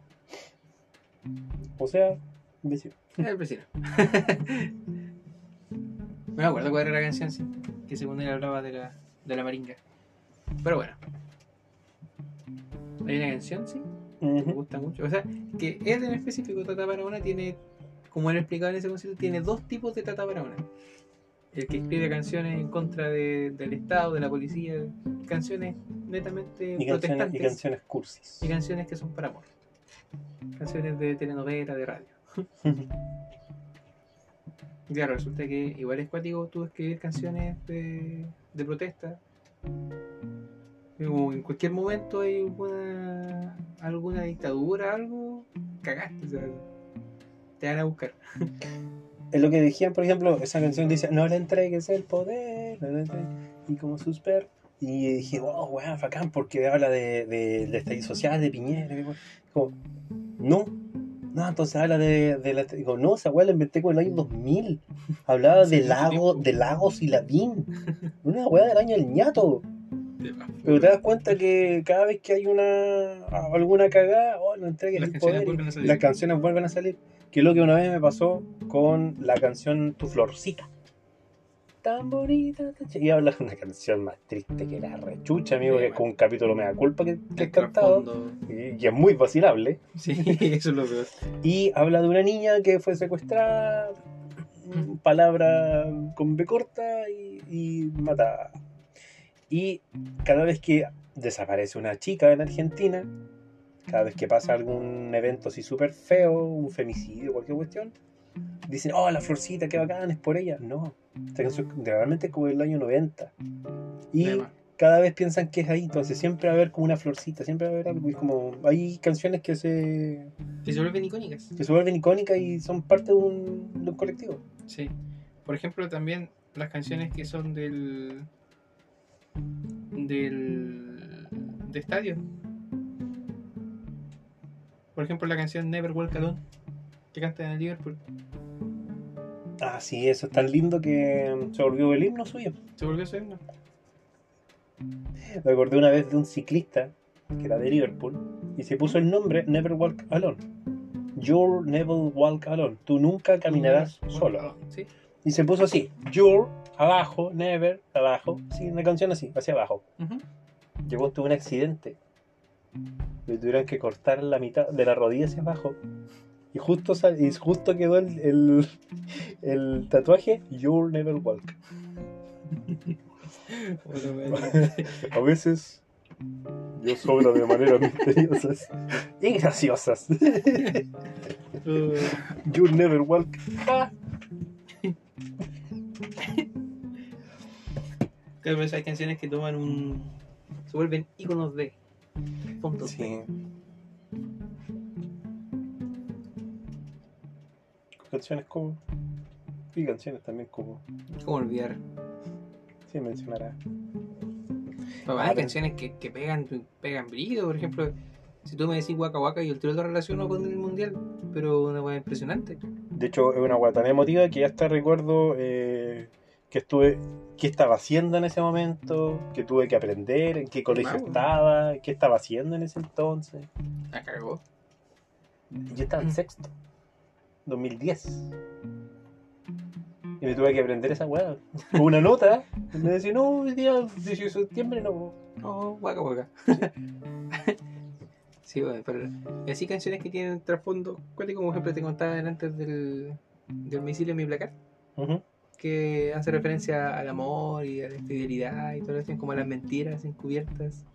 O sea, vecino. El vecino. me acuerdo cuál era la canción, sí. Que según él hablaba de la, de la maringa. Pero bueno. Hay una canción, sí. Me Ujú. gusta mucho. O sea, que él en específico, Tata Barahona, tiene, como él explicaba en ese concierto, tiene dos tipos de Tata Barahona. El que escribe canciones en contra de- del Estado, de la policía, canciones netamente Y canciones, y protestantes canciones cursis. y canciones que son para amor. Canciones de telenovela, de radio. Y Claro, resulta que igual es cuático tú escribir canciones de, de protesta. Como en cualquier momento hay alguna, dictadura, algo, cagaste. O sea, te van a buscar. Es lo que decían, por ejemplo, esa canción dice, no le entregues el poder, no le entregues", y como susper. Y dije, wow, weón, bacán, porque habla de, de, de estallido social, de Piñera. Como, no, no, entonces habla de, de la. Digo, no, esa weá la inventé con el año 2000. Hablaba Sí, de, lago, de lagos y lavín. Una weá del año del ñato. Pero te das cuenta que cada vez que hay una alguna cagada, oh, no entregues Las el canciones poder. Las canciones vuelven a salir. Que es lo que una vez me pasó con la canción Tu Florcita. Tan bonita. Y habla de una canción más triste que la rechucha, amigo, Sí, que es man. como un capítulo me da culpa que, que es cantado. Y, y es muy vacilable. Sí, eso es lo peor. Y habla de una niña que fue secuestrada, palabra con B corta y, y matada. Y cada vez que desaparece una chica en Argentina, cada vez que pasa algún evento así súper feo, un femicidio, cualquier cuestión, dicen, oh, la florcita, qué bacán, es por ella. No, esta canción es realmente como del año 90. Y cada vez piensan que es ahí, entonces siempre va a haber como una florcita, siempre va a haber algo. Y es como, hay canciones que se, que se vuelven icónicas. que se vuelven icónicas y son parte de un, de un colectivo. Sí. Por ejemplo, también las canciones que son del. del. de estadio. Por ejemplo, la canción Never Walk Alone, que canta en el Liverpool. Ah, sí, eso es tan lindo que se volvió el himno suyo. ¿Se volvió su himno? Me acordé una vez de un ciclista que era de Liverpool y se puso el nombre Never Walk Alone. You'll never walk alone. Tú nunca caminarás solo. Sí. Y se puso así. You're abajo, never abajo. Sí, una canción así, hacia abajo. Ujú. Llegó, tuvo un accidente. Le tuvieron que cortar la mitad de la rodilla hacia abajo. Y justo, sal- y justo quedó el, el, el tatuaje You'll never walk. A veces yo sobro de maneras misteriosas y graciosas. You'll never walk. Claro, pero hay canciones que toman un. se vuelven íconos de. Puntos de. Canciones como Y canciones también como. ¿Cómo olvidar? Sí, mencionará. Papá, Ah, hay pero- canciones que, que pegan, pegan brillo, por ejemplo. Si tú me decís Waka Waka, yo el tiro lo relaciono con el mundial, pero una weá impresionante. De hecho, es una weá tan emotiva que hasta recuerdo eh, que estuve. qué estaba haciendo en ese momento, que tuve que aprender, en qué colegio Mago. estaba, qué estaba haciendo en ese entonces. La cagó. Yo estaba en sexto, 2010. Y me tuve que aprender esa weá. Una nota. Y me decía, no, hoy día 18 de septiembre no. No, Waka Waka. sí, bueno, pero. Y así canciones que tienen trasfondo. ¿Cuál como ejemplo te contaba antes del, del misil en mi placar? Que hace referencia al amor y a la infidelidad y todo eso, como a las mentiras encubiertas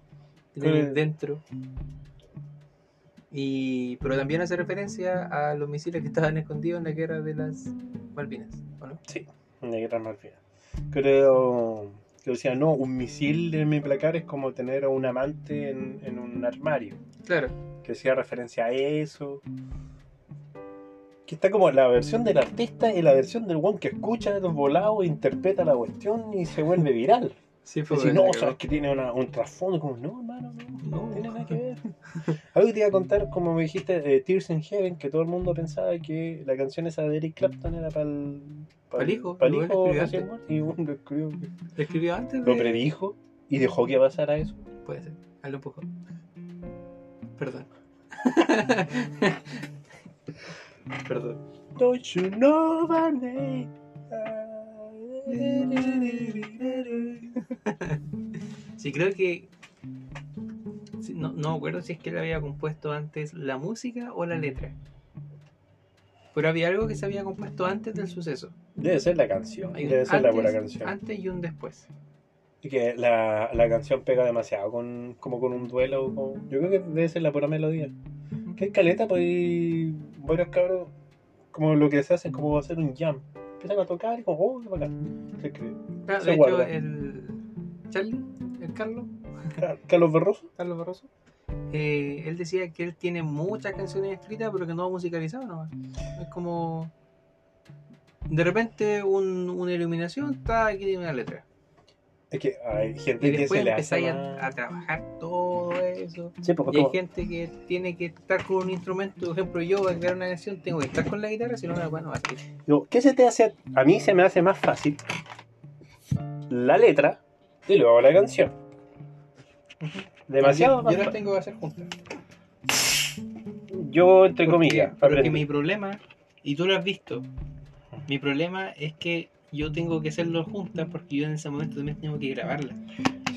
que Pero- tienen dentro. Y, pero también hace referencia a los misiles que estaban escondidos en la guerra de las Malvinas, ¿o no? En la guerra Malvinas. Creo que decía, no, un misil en mi placar es como tener a un amante en, en un armario. Claro, Que hacía referencia a eso. Que está como la versión del artista y la versión del one que escucha los volados, interpreta la cuestión y se vuelve viral. Sí fue Decir, bueno, no, sabes que tiene una- un trasfondo. Como, no, hermano, no, no No. tiene nada que ver. Algo que te iba a contar, como me dijiste, eh, Tears in Heaven, que todo el mundo pensaba que la canción esa de Eric Clapton era para el. Hijo, Para el lo hijo recién muerto, Y uno lo escribió. ¿Lo escribió antes de...? Lo predijo y dejó que pasara eso. Puede ser, hazlo un poco. Perdón. Perdón. Don't you know my name? Sí, creo que. No, no me acuerdo si es que él había compuesto antes la música o la letra. Pero había algo que se había compuesto antes del suceso. Debe ser la canción. Debe ser la pura canción. Antes y un después. Y que la, la canción pega demasiado con, como con un duelo. con- yo creo que debe ser la pura melodía. Que es caleta, pues varios cabros, como lo que se hace es como hacer un jam. Empiezan a tocar y como, oh, qué bacán. Se escribe. Claro, Se de hecho, el Charlie, el Carlos, Ca- Carlos Barroso. Carlos Barroso, eh, él decía que él tiene muchas canciones escritas, pero que no ha musicalizado nomás. Es como. De repente, un- una iluminación, está aquí tiene una letra. Es que hay gente Y que después se le hace empezáis más- a, a trabajar todo eso. Sí, pues, Y hay como- gente que tiene que estar con un instrumento. Por ejemplo, yo para crear una canción tengo que estar con la guitarra, si no, la bueno, así. Digo, ¿qué se te hace? A mí se me hace más fácil la letra y luego la canción. Demasiado Yo, yo las tengo que hacer juntas. Yo, entre Porque- comillas, Porque mi problema, y tú lo has visto, mi problema es que yo tengo que hacerlo juntas porque yo en ese momento también tengo que grabarla.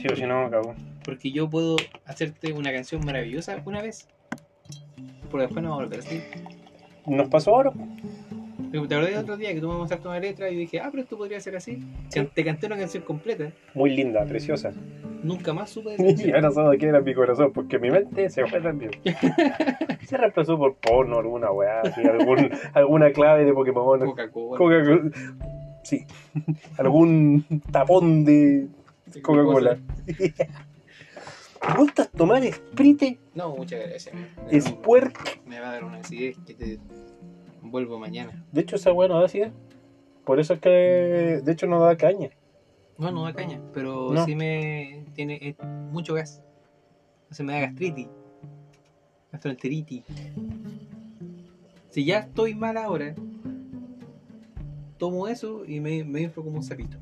Sí, o si no, acabó. Porque yo puedo hacerte una canción maravillosa una vez, pero después no va a volver así. Nos pasó ahora. ¿Te acordás del otro día que tú me mostraste una letra y dije, ah, pero esto podría ser así? Te canté una canción completa, Muy linda, preciosa. nunca más supe de Y ahora solo queda en mi corazón, porque mi mente se fue también. Se reemplazó por porno, alguna weá, así, algún, alguna clave de Pokémon. Coca-Cola. Coca-Cola. Sí. Algún tapón de Coca-Cola. ¿Te gustas tomar Sprite? No, muchas gracias. Pero Squirt. Me va a dar una acidez que te vuelvo mañana. De hecho, esa weá no da acidez. Por eso es que, de hecho, no da caña. No, no da caña, pero No. sí me tiene mucho gas. Se me da gastritis. Gastroenteritis. Si ya estoy mal ahora, tomo eso y me, me inflo como un sapito.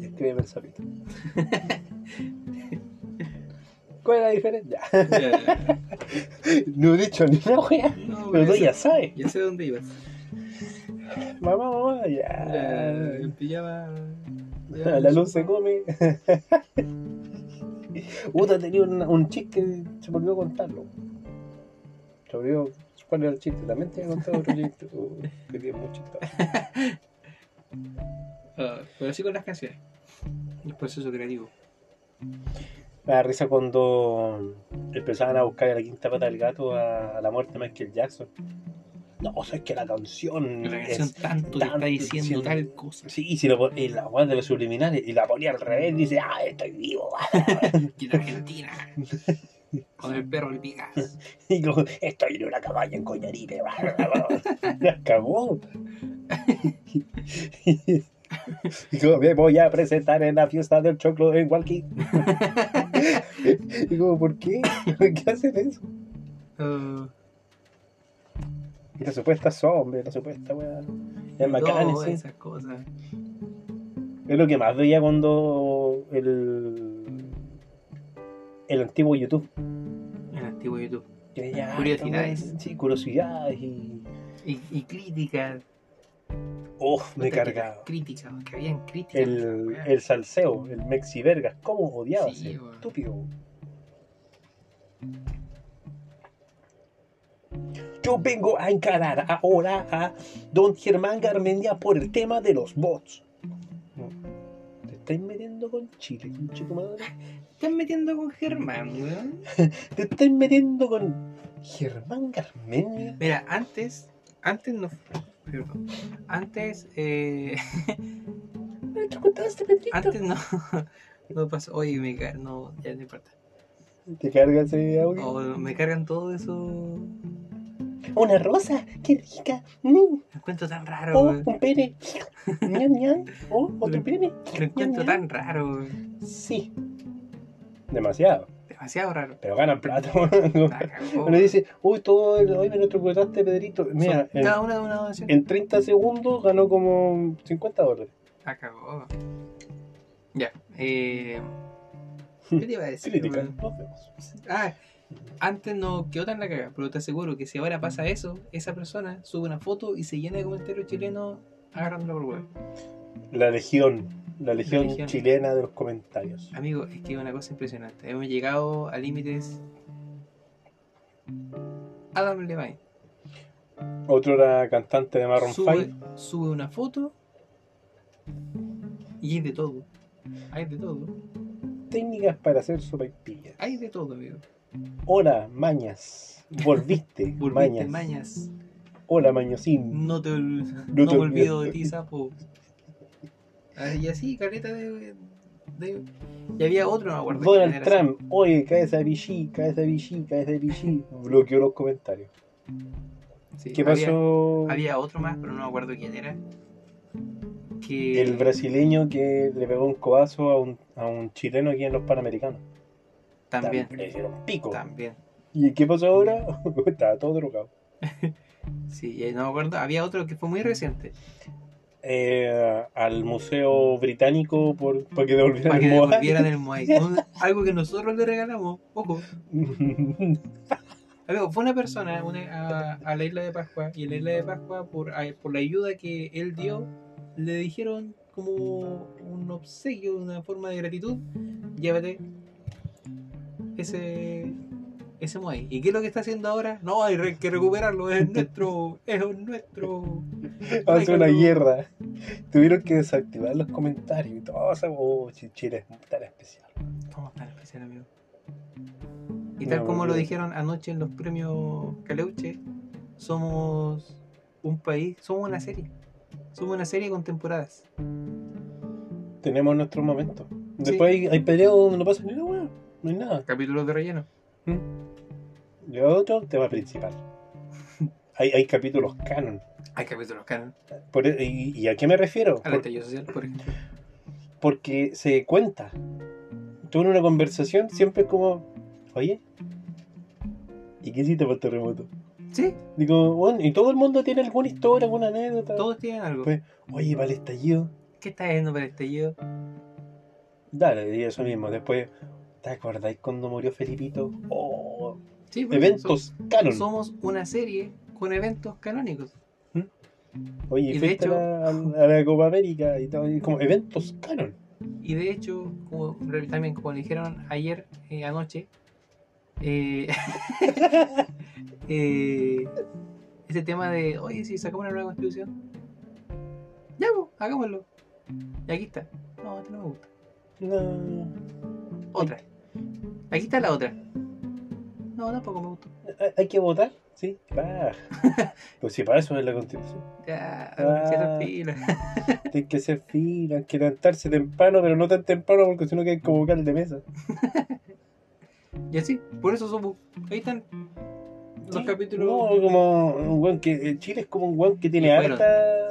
Escribe el sapito. ¿Cuál es la diferencia? Ya, No he dicho ni una weá. no, Pero tú ya, sabes. ya sé dónde ibas. Mamá, mamá, Ya, en pijama. ya, La luz se come. Puta, tenía un, un chiste que se me olvidó contarlo. Se me olvidó cuál era el chiste. También te he contado otro chiste. Uh, que tiene mucho. Ah, pero sí con las canciones. El proceso creativo. Me da risa cuando empezaban a buscar a la quinta pata del gato a, a la muerte de Michael Jackson. No, o sea, es que la canción. La canción es- tanto tanto está diciendo diciendo- tal cosa. Sí, y si lo y la weá de los subliminales y la ponía al revés, dice, ah, estoy vivo. Y en Argentina. Con el perro le picas. Y como, estoy en una cabaña en Coñaripe. La cagó. Y como, me voy a presentar en la fiesta del choclo en Walkie. Y como, ¿por qué? ¿Por qué hacen eso? Uh, Y la supuesta zombie, la supuesta weá. Es sí. esas cosas. Es lo que más veía cuando el, el antiguo YouTube. En antiguo YouTube. Curiosidades. Sí, curiosidades y. Y, y críticas. Uf, me cargaba. que Críticas, que habían críticas. El, el salseo, el Mexi Vergas. ¿Cómo odiaba Sí, ese estúpido? Yo vengo a encarar ahora a don Germán Garmendia por el tema de los bots. ¿Te estáis metiendo con Chile, chico madre? Estás metiendo con Germán, weón. ¿Te estáis metiendo con Germán Garmendia? Mira, antes. Antes no. Perdón. Antes. Eh, ¿Te contaste, Pedrito? antes no. No pasó. Oye, me ca- No, ya no importa. ¿Te cargas ese audio? O me cargan todo eso. Una rosa, qué rica. Mm. Lo encuentro tan raro, Oh, un pene. ñam, ñam. Oh, otro pene. Lo encuentro ñam, tan raro. Sí. Demasiado. Demasiado raro. Pero ganan plata. Uno dice, uy, todo el, hoy me lo trocotaste, Pedrito. Mira, en, cada una de una donación. en 30 segundos ganó como 50 dólares. La cagó. Ya. Eh, ¿Qué te iba a decir? Crítica. weón? Nos vemos. Ah, antes no quedó tan la caga, pero te aseguro que si ahora pasa eso, esa persona sube una foto y se llena de comentarios chilenos agarrándolo por huevo. La legión. La legión, legión. chilena de los comentarios. Amigo, es que es una cosa impresionante. Hemos llegado a límites. Adam Levine Otro era cantante de Marron sube, 5. sube una foto y hay de todo. Hay de todo. Técnicas para hacer sopaipillas. Hay de todo, amigo. Hola, mañas. Volviste, Volviste, mañas. mañas. Hola, mañosín. No te No no te olvido. de ti, sapo. Ah, Y así, caleta de, de- Y había otro, no me acuerdo. quién Donald Trump, oye, cabeza de bichí, cabeza de bichí, cabeza de bichí. Bloqueó los comentarios. sí. ¿Qué Había- pasó? Había, otro más, pero no me acuerdo quién era. Que. El brasileño que le pegó un codazo a un, a un chileno aquí en los Panamericanos. También. Le hicieron pico. También. ¿Y qué pasó ahora? Estaba todo drogado. Sí, no me acuerdo. Había otro que fue muy reciente. Eh, al Museo Británico por, para que devolvieran Para que el Moai. devolvieran el Moai. Un- Algo que nosotros le regalamos. Ojo. Amigo, fue una persona una- a, a la isla de Pascua y en la isla de Pascua, por, a- por la ayuda que él dio, le dijeron como un obsequio, una forma de gratitud, llévate ese ese Moai. ¿Y qué es lo que está haciendo ahora? No, hay que recuperarlo, es nuestro, es nuestro. Hace una guerra. Tuvieron que desactivar los comentarios y todo. eso. Oh, Ch- Chile es tan especial. ¿Cómo tan especial, amigo? Y tal No, como lo dijeron anoche en los premios Caleuche, somos un país, somos una serie. Somos una serie con temporadas. Tenemos nuestro momento. Después hay, hay peleas donde no pasa ni nada, no hay nada. Capítulos de relleno. Y otro, tema principal. Hay, hay capítulos canon. Hay capítulos canon. Por e- y, ¿Y a qué me refiero? Al Por- estallido social, por ejemplo. porque se cuenta. Tú en una conversación siempre es como, oye, ¿y qué hiciste para el terremoto? Sí, Digo, bueno, y todo el mundo tiene alguna historia, alguna anécdota. todos tienen algo. Pues, oye, para el estallido. ¿Qué estás viendo para el estallido? Dale, y eso mismo. Después, ¿te acordáis cuando murió Felipito? Oh, Sí, eventos canon. so- somos una serie con eventos canónicos. Oye, y de hecho- a, la, a la Copa América y todo, como eventos canon. Y de hecho, como, también como le dijeron ayer, eh, anoche, eh, eh, ese tema de, oye, si sacamos una nueva constitución, ya, pues, hagámoslo. Y aquí está. No, este no me gusta. No. Otra. Aquí está la otra. No, tampoco me gustó. ¿Hay- ¿Hay que votar? Sí. Ah. pues si para eso es la constitución. Ya, Ah. se hacen fila. Tiene que hacer fila, hay que levantarse temprano, pero no tan temprano porque si no quedan como vocal de mesa. Y así, por eso somos. Ahí están los Sí, capítulos. No, como un weón que. Chile es como un weón que tiene fueron- harta.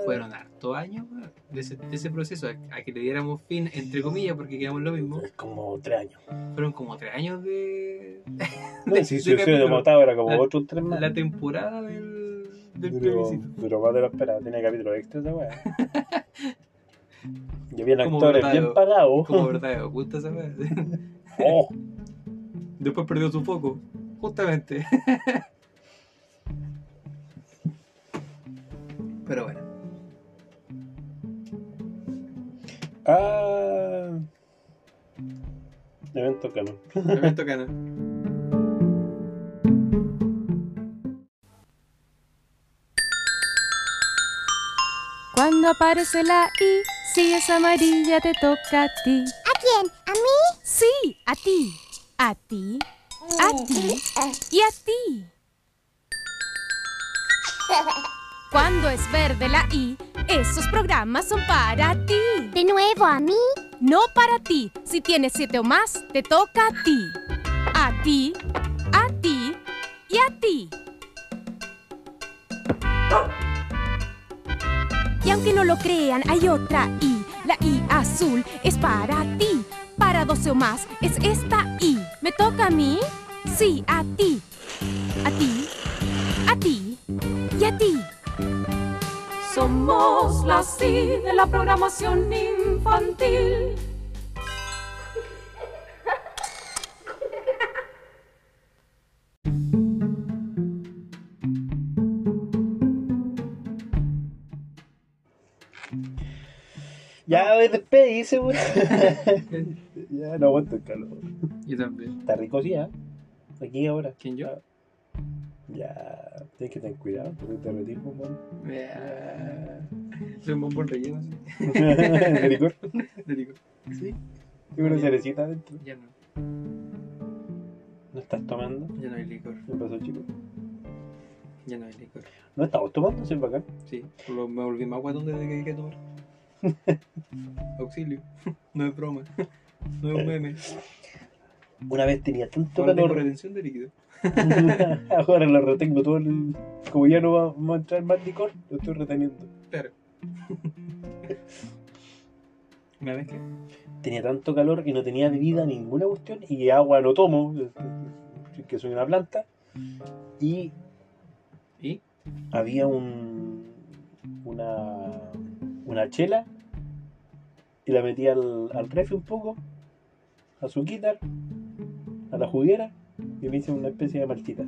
Fueron hartos años weón, de ese, de ese proceso a, a que le diéramos fin, entre comillas, porque quedamos lo mismo. Es como tres años. Fueron como tres años de. No, si se hubiera era como La- otros tres más. La temporada del, del plebiscito. pero más de lo esperado, tenía capítulos extras de weá. Y habían actores bien pagados. Como verdad, me gusta esa weá. Oh, Después perdió su foco, justamente. Pero bueno, ah. Evento canon. evento canon. Cuando aparece la I, si es amarilla te toca a ti. ¿A quién? ¿A mí? Sí, a ti. A ti. A ti. Y a ti. Es verde la I, esos programas son para ti. ¿De nuevo a mí? No para ti. Si tienes siete o más, te toca a ti. A ti, a ti y a ti. Y aunque no lo crean, hay otra I. La I azul es para ti. Para 12 o más es esta I. ¿Me toca a mí? Sí, a ti. A ti, a ti y a ti. Somos la I de la programación infantil. Ya, a ver, despedirse, weón. ya, no aguanto el calor. Yo también. Está rico, sí, ¿eh? Aquí ahora. ¿Quién yo? Ya, tienes que tener cuidado, porque te retiro, weón. Soy un bombón relleno, sí. ¿De licor? Te digo. Sí. Y una cerecita adentro. Ya no. ¿No estás tomando? Ya no hay licor. ¿Qué pasó, chico? Ya no hay licor. ¿No estamos tomando? ¿Sí, bacán? Sí, me volví más guatón desde que dejé de tomar. Auxilio. No es broma. No es un meme. Una vez tenía tanto Ahora tengo calor. retención de líquido. Ahora lo retengo todo el... Como ya no va, va a entrar más licor, lo estoy reteniendo. Claro. ¿Una vez que? Tenía tanto calor y no tenía bebida ninguna cuestión y agua no tomo, que soy una planta. Y ¿Y? había un una una chela y la metí al, al refri un poco, a su quitar, a la juguera y me hice una especie de maltita.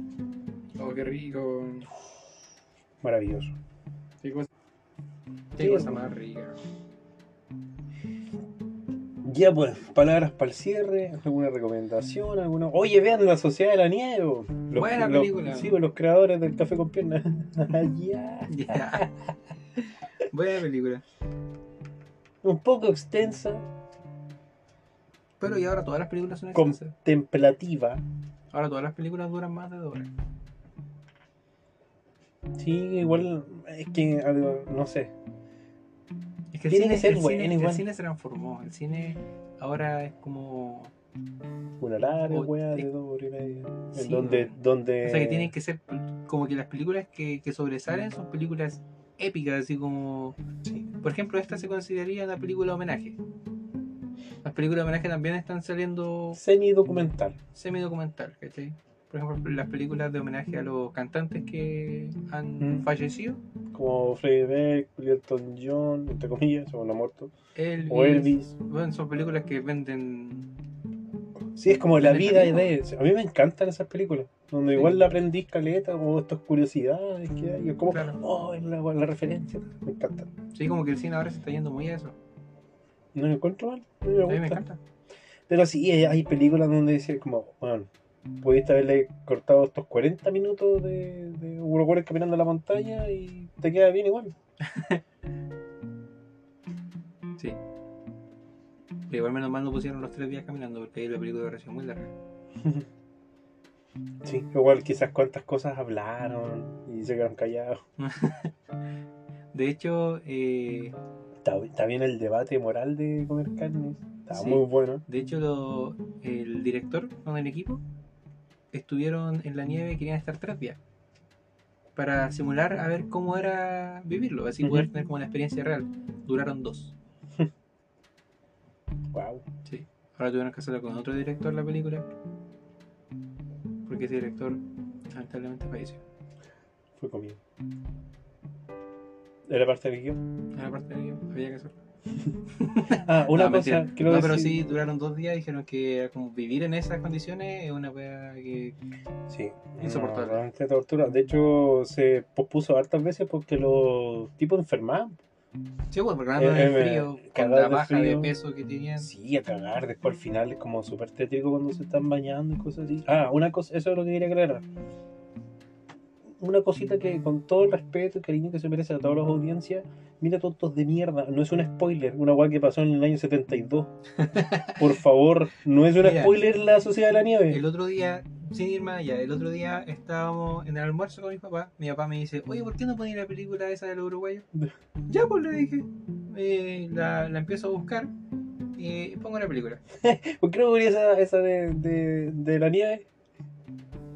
Oh, qué rico. Maravilloso. Qué cosa, qué Sí, cosa bueno. más rica. Ya pues, palabras para el cierre, alguna recomendación, alguna. Oye, vean la Sociedad de la Nieve. Los, Buena los- película. sí, los creadores del café con piernas. ya. Ya. Buena película. Un poco extensa, Pero y ahora todas las películas son extensas. contemplativa. Ahora todas las películas duran más de dos horas. Sí, igual es que algo, no sé. Es que el Tiene cine, que ser el bueno cine- igual. El cine se transformó. El cine ahora es como. Una larga wea de dos horas y media. Sí, donde, donde. O sea que tienen que ser como que las películas que, que sobresalen son películas épicas, así como. Sí. Por ejemplo, esta se consideraría una película de homenaje. Las películas de homenaje también están saliendo Semi-documental. semi-documental, ¿cachai? Por ejemplo, las películas de homenaje a los cantantes que han Mm. fallecido. Como Freddie Mercury, Elton John, entre comillas, o no muerto. Elvis, O Elvis. Bueno, son películas que venden. Sí, es como la vida de. A mí me encantan esas películas. Donde Sí. igual la aprendí caleta, o estas curiosidades que hay. Como, Claro. oh, la, la referencia. Me encanta. Sí, como que el cine ahora se está yendo muy a eso. No me encuentro mal. Mí me A mí me gusta. encanta. Pero sí, hay, hay películas donde decía como, bueno, pudiste haberle cortado estos 40 minutos de, de Uruguay caminando a la montaña y te queda bien igual. Sí. Pero igual menos mal no pusieron los tres días caminando porque ahí la película hubiera sido muy larga. Sí, igual quizás cuántas cosas hablaron y se quedaron callados. De hecho, eh, Está, está bien el debate moral de comer carne. Está Sí. muy bueno. de hecho lo- el director con el equipo estuvieron en la nieve y querían estar tres días. Para simular a ver cómo era vivirlo, así poder tener como la experiencia real. Duraron dos. Wow. Sí. Ahora tuvieron que hacerlo con otro director la película. Porque ese director lamentablemente falleció. Fue comido. Era parte del guion. Era parte del guion, había que hacerlo. Ah, una No, cosa No, decir. pero sí duraron dos días. Dijeron que como vivir en esas condiciones es una wea que. Sí, Insoportable. no, realmente tortura. De hecho, se pospuso hartas veces porque los tipos enfermaban. Sí, bueno, porque Eh, en eh, el frío, con la de baja de frío. peso que tenían. Sí, a cagar. Después al final es como súper tétrico cuando se están bañando y cosas así. Ah, una cosa, eso es lo que quería aclarar. Una cosita que con todo el respeto y cariño que se merece a todas las audiencias, mira tontos de mierda, no es un spoiler, una guay que pasó en el año 72. Por favor, no es un Mira, spoiler la Sociedad de la Nieve. El otro día, sin ir más allá, el otro día estábamos en el almuerzo con mi papá. Mi papá me dice, oye, ¿por qué no pones la película esa de los uruguayos? ya, pues le dije. Eh, la, la empiezo a buscar y pongo la película. ¿Por qué no ponía esa, esa de, de, de la nieve?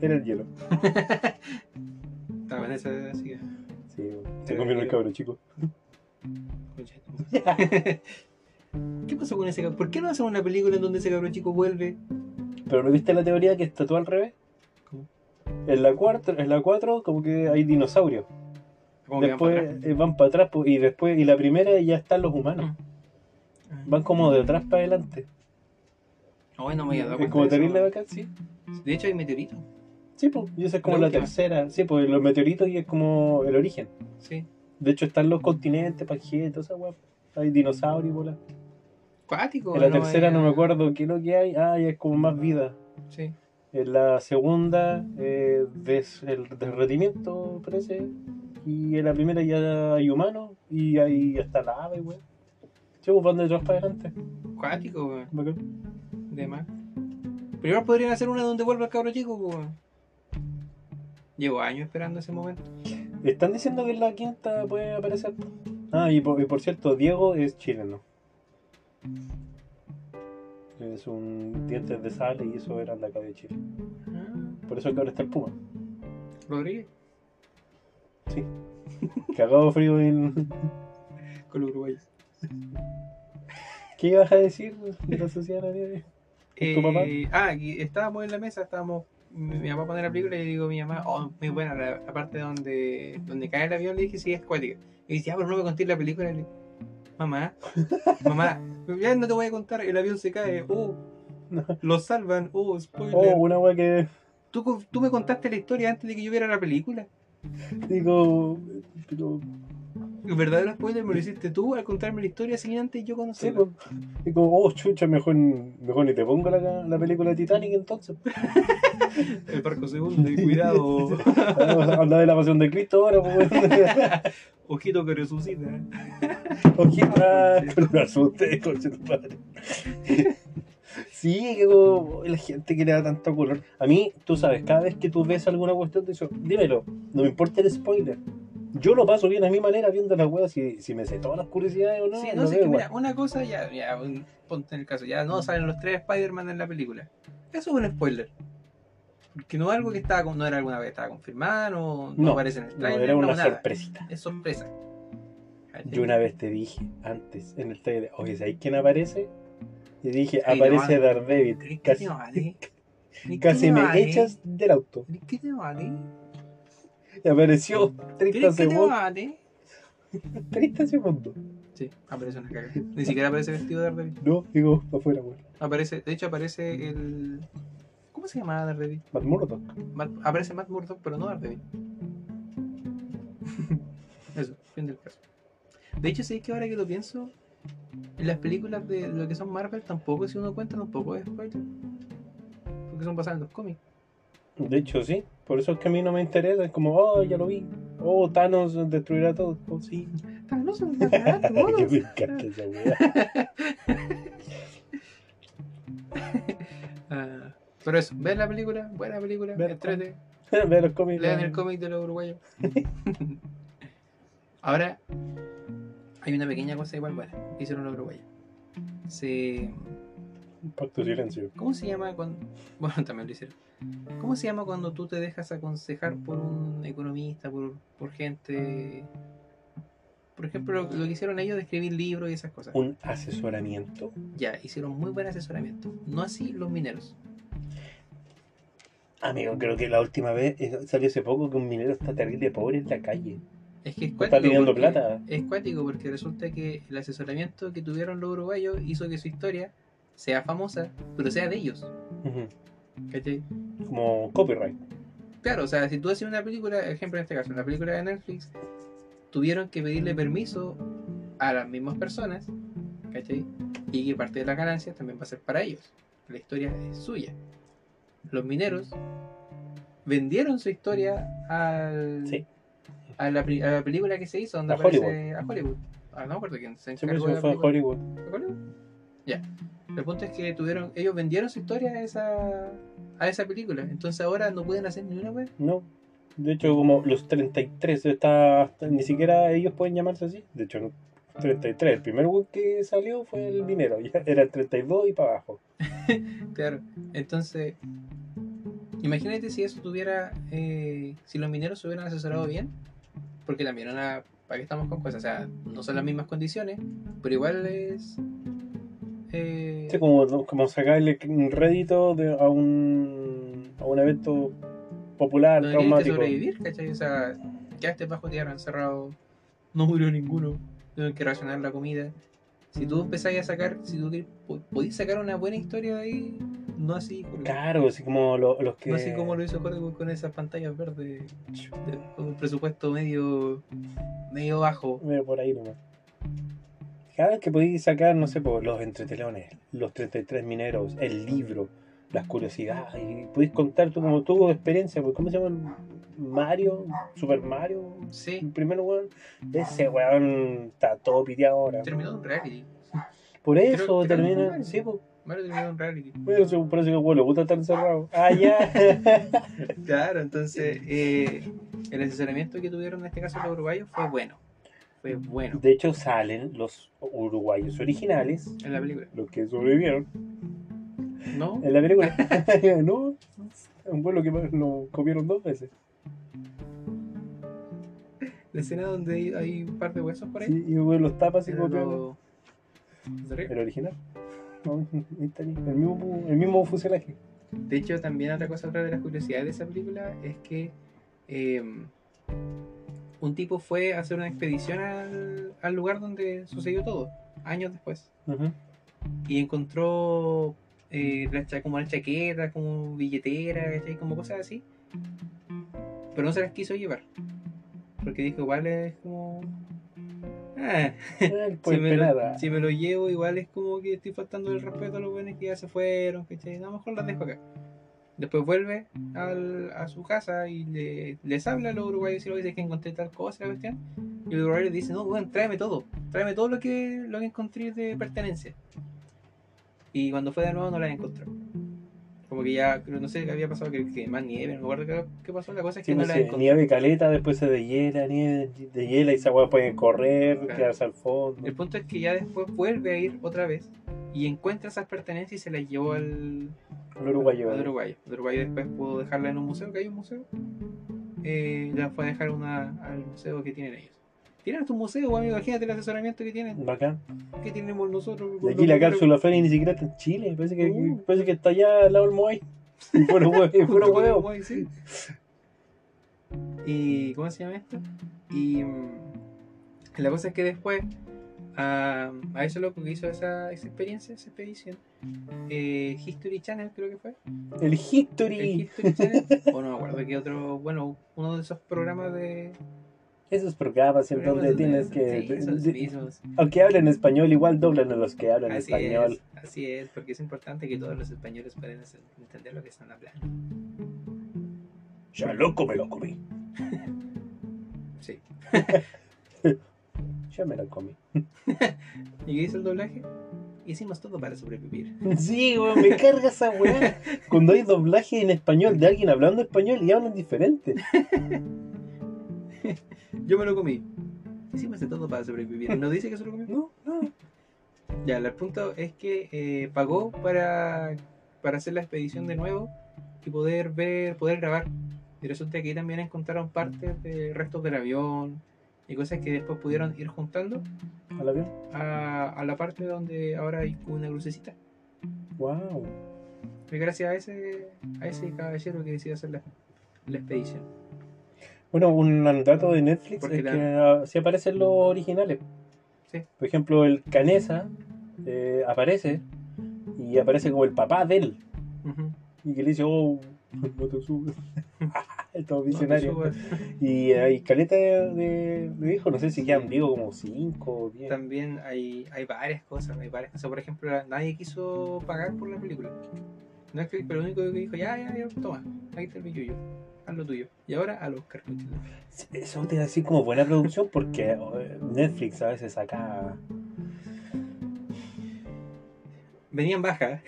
Era el hielo. Estaba en esa así que, Sí, se el cabro chico. ¿Qué pasó con ese cabrón? ¿Por qué no hacen una película en donde ese cabrón chico vuelve? Pero ¿no viste la teoría que está todo al revés? ¿Cómo? En la 4, en la 4 como que hay dinosaurios. Como que van para Después atrás. eh, van para atrás po, y después y la primera ya están los humanos. Ah. Van como de atrás para adelante. No, bueno, me había dado Es como de eso. terrible bacán, sí. De hecho, hay meteoritos. Sí, pues, y esa es como La tercera. Sí, pues los meteoritos y es como el origen. Sí. De hecho están los continentes, Pangea, toda esa weá. Hay dinosaurios, bola. Cuático. En la ¿no? tercera Eh, no me acuerdo qué es lo que hay. Ah, ya es como más vida. Sí. En la segunda, eh, des- el derretimiento, parece. Y en la primera ya hay humanos. Y ahí está la ave, weón. Sí, pues van de atrás para adelante. Cuático, weón. De más. Primero podrían hacer una donde vuelva el cabro chico, weón. Llevo años esperando ese momento. Están diciendo que en la quinta puede aparecer. Ah, y por, y por cierto, Diego es chileno. Es un dientes de sal y eso era de acá de Chile. Por eso que ahora está el Puma. Rodríguez. Sí. Cagado frío en. Con los uruguayos. ¿Qué ibas a decir de la sociedad de la nieve? ¿Tu papá? Eh, ah, y estábamos en la mesa, estábamos. Mi, mi papá pone la película y le digo a mi mamá, oh, muy buena, la, la parte donde, donde cae el avión, le dije, sí, es cuática. Y dice, ah, pero no me conté la película. Y le digo, mamá, mamá, ya no te voy a contar, el avión se cae, oh, lo salvan, oh, spoiler. Oh, una wea que. ¿Tú, tú me contaste la historia antes de que yo viera la película. Digo. Pero. El verdadero spoiler me lo hiciste tú al contarme la historia sin antes yo Sí, conocerla. pues. Digo, oh, chucha, mejor, mejor ni te pongo la, la película de Titanic entonces. El barco se hunde, cuidado. Habla de la pasión de Cristo ahora, pues. Ojito que resucita. Ojito, ah, me asustes, conche tu padre. Sí, que como la gente que le da tanto color. A mí, tú sabes, cada vez que tú ves alguna cuestión, te digo, dímelo, no me importa el spoiler. Yo lo paso bien a mi manera viendo las weas, si, si me sé todas las curiosidades o no. sí, no no sé, que mira, una cosa ya, ya, ponte en el caso, ya no salen los tres Spider-Man en la película. Eso es un spoiler. Porque no es algo que estaba, con- no era alguna vez estaba confirmada, no, no, No, aparece en el No, trailer, era una no, nada. sorpresita. Es sorpresa. Yo una vez te dije, antes, en el trailer, oye, ¿sabes quién aparece? Y dije, Ay, aparece no, Daredevil. ¿Qué Casi, casi me echas del auto. ¿Qué te vale? Y apareció ¿Qué 30 qué te segundos. vale? 30 segundos. Sí, aparece una caga. Ni siquiera aparece vestido de Daredevil. No, digo, afuera, weón. Aparece, de hecho aparece el... ¿Cómo se llamaba Daredevil? Matt Murdock. Matt- aparece Matt Murdock, pero no Daredevil. Eso, fin del caso. De hecho, ¿sabéis que ahora que lo pienso? En las películas de lo que son Marvel tampoco, si uno cuenta, tampoco es spoiler. Porque son basadas en los cómics. De hecho, sí. Por eso es que a mí no me interesa. Es como, oh, ya lo vi. Oh, Thanos destruirá todo. Oh, sí. Me encanta esa weá. Ah, Pero eso, vean la película, buena película, entrete, Ve los cómics. lean el cómic de los uruguayos. Ahora, hay una pequeña cosa igual buena que hicieron los uruguayos. Se pacto de silencio. ¿Cómo se llama cuando.? Bueno, también lo hicieron. ¿Cómo se llama cuando tú te dejas aconsejar por un economista, por, por gente. Por ejemplo, lo, lo que hicieron ellos de escribir libros y esas cosas. Un asesoramiento. Ya, hicieron muy buen asesoramiento. No así los mineros. Amigo, creo que la última vez eh, salió hace poco que un minero está terrible pobre en la calle. Es que es Está cuático. pidiendo porque- plata. Es cuático porque resulta que el asesoramiento que tuvieron los uruguayos hizo que su historia sea famosa, pero sea de ellos. ¿Cachai? Como copyright. Claro, o sea, si tú haces una película, ejemplo en este caso, una película de Netflix, tuvieron que pedirle permiso a las mismas personas, ¿cachai? Y que parte de las ganancias también va a ser para ellos. La historia es suya. Los mineros vendieron su historia al, Sí. a, la, a película que se hizo, donde A aparece a Hollywood. Ah, no me acuerdo quién se Siempre encargó fue en película. Hollywood. Ya. El punto es que tuvieron, ellos vendieron su historia a esa, a esa película. Entonces ahora no pueden hacer ni una vez. No. De hecho, como los 33, está, hasta- ni siquiera ellos pueden llamarse así. De hecho, no. 33. El primer web que salió fue el minero. Ya era el 32 y para abajo. Claro. Entonces, imagínate si eso tuviera, eh, si los mineros se hubieran asesorado bien, porque también una, ¿para qué estamos con cosas? O sea, no son las mismas condiciones, pero igual es... eh, Sí, como, como sacarle un rédito de, a, un, a un evento popular, no traumático. sobrevivir, ¿cachai? O sea, quedaste bajo tierra, encerrado, no murió ninguno, tuvieron que racionar la comida. Si tú empezás a sacar, si tú podís sacar una buena historia de ahí, no así. Claro, así como lo- los que. no así como lo hizo Hollywood con esas pantallas verdes, de- con un presupuesto medio, medio bajo. Mira, por ahí nomás. Cada vez que podéis sacar, no sé, por los entretelones, los 33 mineros, el libro, las curiosidades, y podéis contar tú como tu experiencia, porque ¿cómo se llama? Mario, Super Mario, el Sí, primer weón. Ese weón está todo piteado ahora. terminó un reality. Por eso termina. Sí, pues. Mario terminó un reality. Bueno, se- parece que el le gusta estar encerrado. Ah, ya. Claro, entonces eh, el asesoramiento que tuvieron en este caso los uruguayos fue bueno. Fue bueno De hecho, salen los uruguayos originales, en la película. los que sobrevivieron. ¿No? En la película. no, un vuelo que lo comieron dos veces. La escena donde hay, hay un par de huesos por ahí. Sí, y luego los tapas y copian el original. No, el mismo, el mismo fuselaje. De hecho, también otra cosa, otra de las curiosidades de esa película es que eh, un tipo fue a hacer una expedición al, al lugar donde sucedió todo, años después, y encontró eh, la como una chaqueta, como billetera, ¿cachai? como cosas así, pero no se las quiso llevar, porque dijo, igual es como... Ah, Ay, si, pues me lo, si me lo llevo, igual es como que estoy faltando el respeto a los buenos que ya se fueron, ¿cachai? No, mejor las dejo acá. Después vuelve al- a su casa y le, les habla a los uruguayos y lo dice que encontré tal cosa, la cuestión. Y los uruguayos dicen, no, bueno, tráeme todo, tráeme todo lo que, lo que encontré de pertenencia. Y cuando fue de nuevo no la encontró. Como que ya, no sé qué había pasado, que, que más nieve, no me acuerdo qué, qué pasó, la cosa es que Sí, no la encontró. nieve caleta, después se deshiela, nieve de hiela y esa weá pueden correr, Claro. quedarse al fondo. El punto es que ya después vuelve a ir otra vez y encuentra esas pertenencias y se las llevó al, El uruguayo. al uruguayo. El uruguayo después pudo dejarla en un museo, que hay un museo. Eh, la fue a dejar una, al museo que tienen ellos. Tienen tu museo, amigo, imagínate el asesoramiento que tienen. Bacán. ¿Qué tenemos nosotros? De aquí la cápsula Feni ni siquiera está en Chile, parece que, Uh. parece que está allá al lado del Moai. Y puro huevo. y sí. Y ¿cómo se llama esto? Y mm, la cosa es que después a, a ese loco que hizo esa, esa experiencia, esa expedición, eh, History Channel creo que fue. El El History. Channel, o no me acuerdo qué otro, bueno, uno de esos programas de... Esos programas en donde tienes Sí, que. esos de- mismos. aunque hablen español, igual doblan a los que hablan Así español. es, así es, porque es importante que todos los españoles puedan entender lo que están hablando. Ya loco me lo comí. Sí. Ya me lo comí. ¿Y qué hizo el doblaje? Hicimos todo para sobrevivir. Sí, weón, me carga esa weá. Cuando hay doblaje en español de alguien hablando español y hablan diferente. Yo me lo comí. Hicimos de todo para sobrevivir. ¿No dice que se lo comió? No, no. Ya, el punto es que eh, pagó para, para hacer la expedición de nuevo y poder ver, poder grabar. Y resulta que ahí también encontraron partes de restos del avión y cosas que después pudieron ir juntando ¿Al avión? a, a la parte donde ahora hay una crucecita. Wow. Y gracias a ese, a ese caballero que decidió hacer la, la expedición. Bueno, un dato de Netflix Porque es la- que ah, sí aparecen los originales. Sí. Por ejemplo, el Canesa eh, aparece y aparece como el papá de él. Y que le dice, oh, no te subes. Todo No te visionario. subas. y hay caleta de, de, hijos, no sé si quedan vivos como 5 o 10. También hay, hay varias cosas, hay varias cosas. Por ejemplo, nadie quiso pagar por la película. Netflix, pero lo único que dijo, ya, ya, ya, toma, ahí está el billuyo, haz lo tuyo. Y ahora al Oscar. Eso te da así como buena producción porque eh, Netflix a veces saca. Venían baja,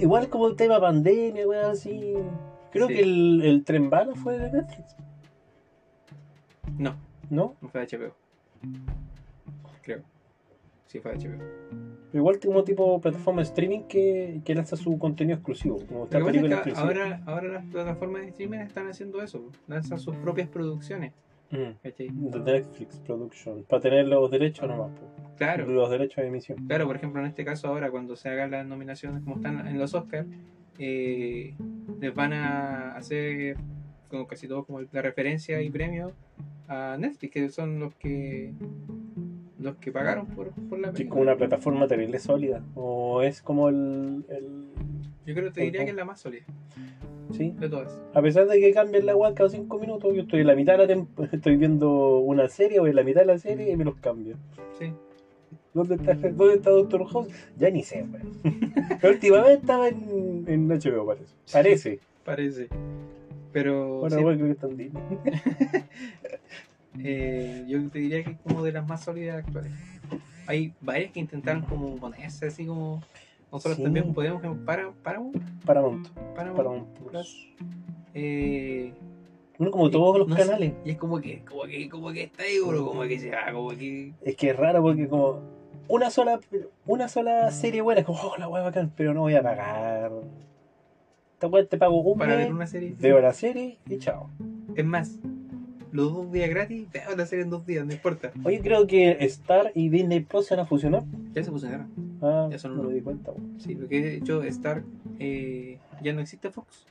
Igual como el tema pandemia, weón, así. Creo Sí. que el, el tren bala fue de Netflix, no, ¿no? no fue de HBO. Creo. Sí, fue de HBO. Igual como tipo plataforma de streaming que, que lanza su contenido exclusivo. Como que pasa es que ahora, ahora las plataformas de streaming están haciendo eso, lanzan sus propias producciones. Mm, Netflix Production. Para tener los derechos nomás. Claro. Los derechos de emisión. Claro, por ejemplo, en este caso ahora, cuando se hagan las nominaciones como están en los Oscars, eh, les van a hacer como casi todo como la referencia y premio a Netflix, que son los que los que pagaron por, por la Que es película. como una plataforma terrible sólida. O es como el. el Yo creo que te diría que es la más sólida sí. de todas. A pesar de que cambien la web cada 5 minutos, yo estoy en la mitad de la estoy viendo una serie o en la mitad de la serie y me los cambio. Sí. ¿Dónde está, ¿Dónde está Doctor House? Ya ni sé, weón. Pero últimamente estaba en, en HBO, parece. Parece. Parece. Pero Bueno, sí, bueno, creo que está en Disney. eh, yo te diría que es como de las más sólidas actuales. Hay varias que intentaron como ponerse así como nosotros Sí. también podemos para Paramount, Paramount. Paramount, Paramount Plus. Eh, Bueno, como todos los no sé, canales. y es como que, como que, como que está ahí, bro, como que se va, como que. Es que es raro porque como una sola una sola serie buena es como, oh, la wea bacán, pero no voy a pagar. Esta wea te pago un Para mes, ver una serie. veo la serie y chao. Es más, los dos días gratis, veo la serie en dos días, no importa. Oye, creo que Star y Disney Plus se van a fusionar. Ya se pusieron. Ah, Ya son no uno. me di cuenta. Sí, lo que he hecho Star eh, ya no existe Fox.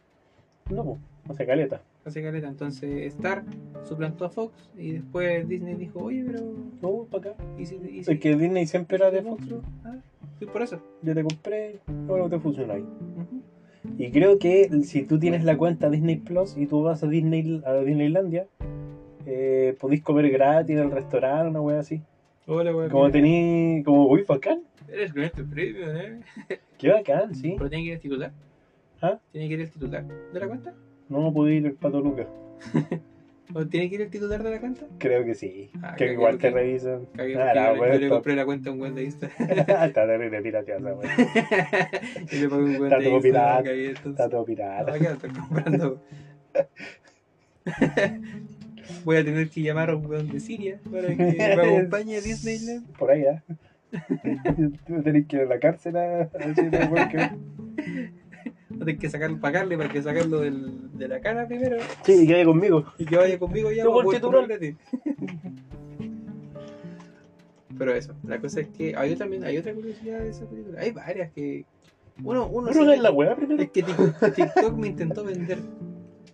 No, no sé, caleta. Hace caleta. Entonces Star suplantó a Fox y después Disney dijo, oye, pero. No, para acá. ¿Y si, y si- Es que Disney siempre era de Fox. Ah, sí, por eso. Yo te compré, ahora te fusionáis. Ujú. Y creo que si tú tienes la cuenta Disney Plus y tú vas a Disney a Disneylandia, eh, podéis comer gratis en el restaurante, una wea así. Hola, weón. Como tení, como, uy, bacán. Eres nuestro premio, ¿eh? Qué bacán, sí. Pero tiene que ir el titular. ¿Ah? Tiene que ir el titular de la cuenta. No pude ir el pato Lucas. ¿O tiene que ir el titular de la cuenta? Creo que sí. Ah, que igual te revisan. Ah, yo, le- yo le está- compré la cuenta a un buen de Insta. Está terrible, tírate a esa wea. y le pagué un buen Está de todo pirata. Está todo pirata. ¿qué estoy comprando? Voy a tener que llamar a un weón de Siria para que me acompañe a Disneyland. Por ahí, ¿eh? Que ir a la cárcel a a decirle weón que- que sacarlo, pagarle para que sacarlo del, de la cana primero Sí, quede conmigo. y que vaya conmigo ya Yo por titular. a ti. Pero eso, la cosa es que hay también hay otra curiosidad de esa película. Hay varias que uno uno es la weá primero. Es que Tik- TikTok me intentó vender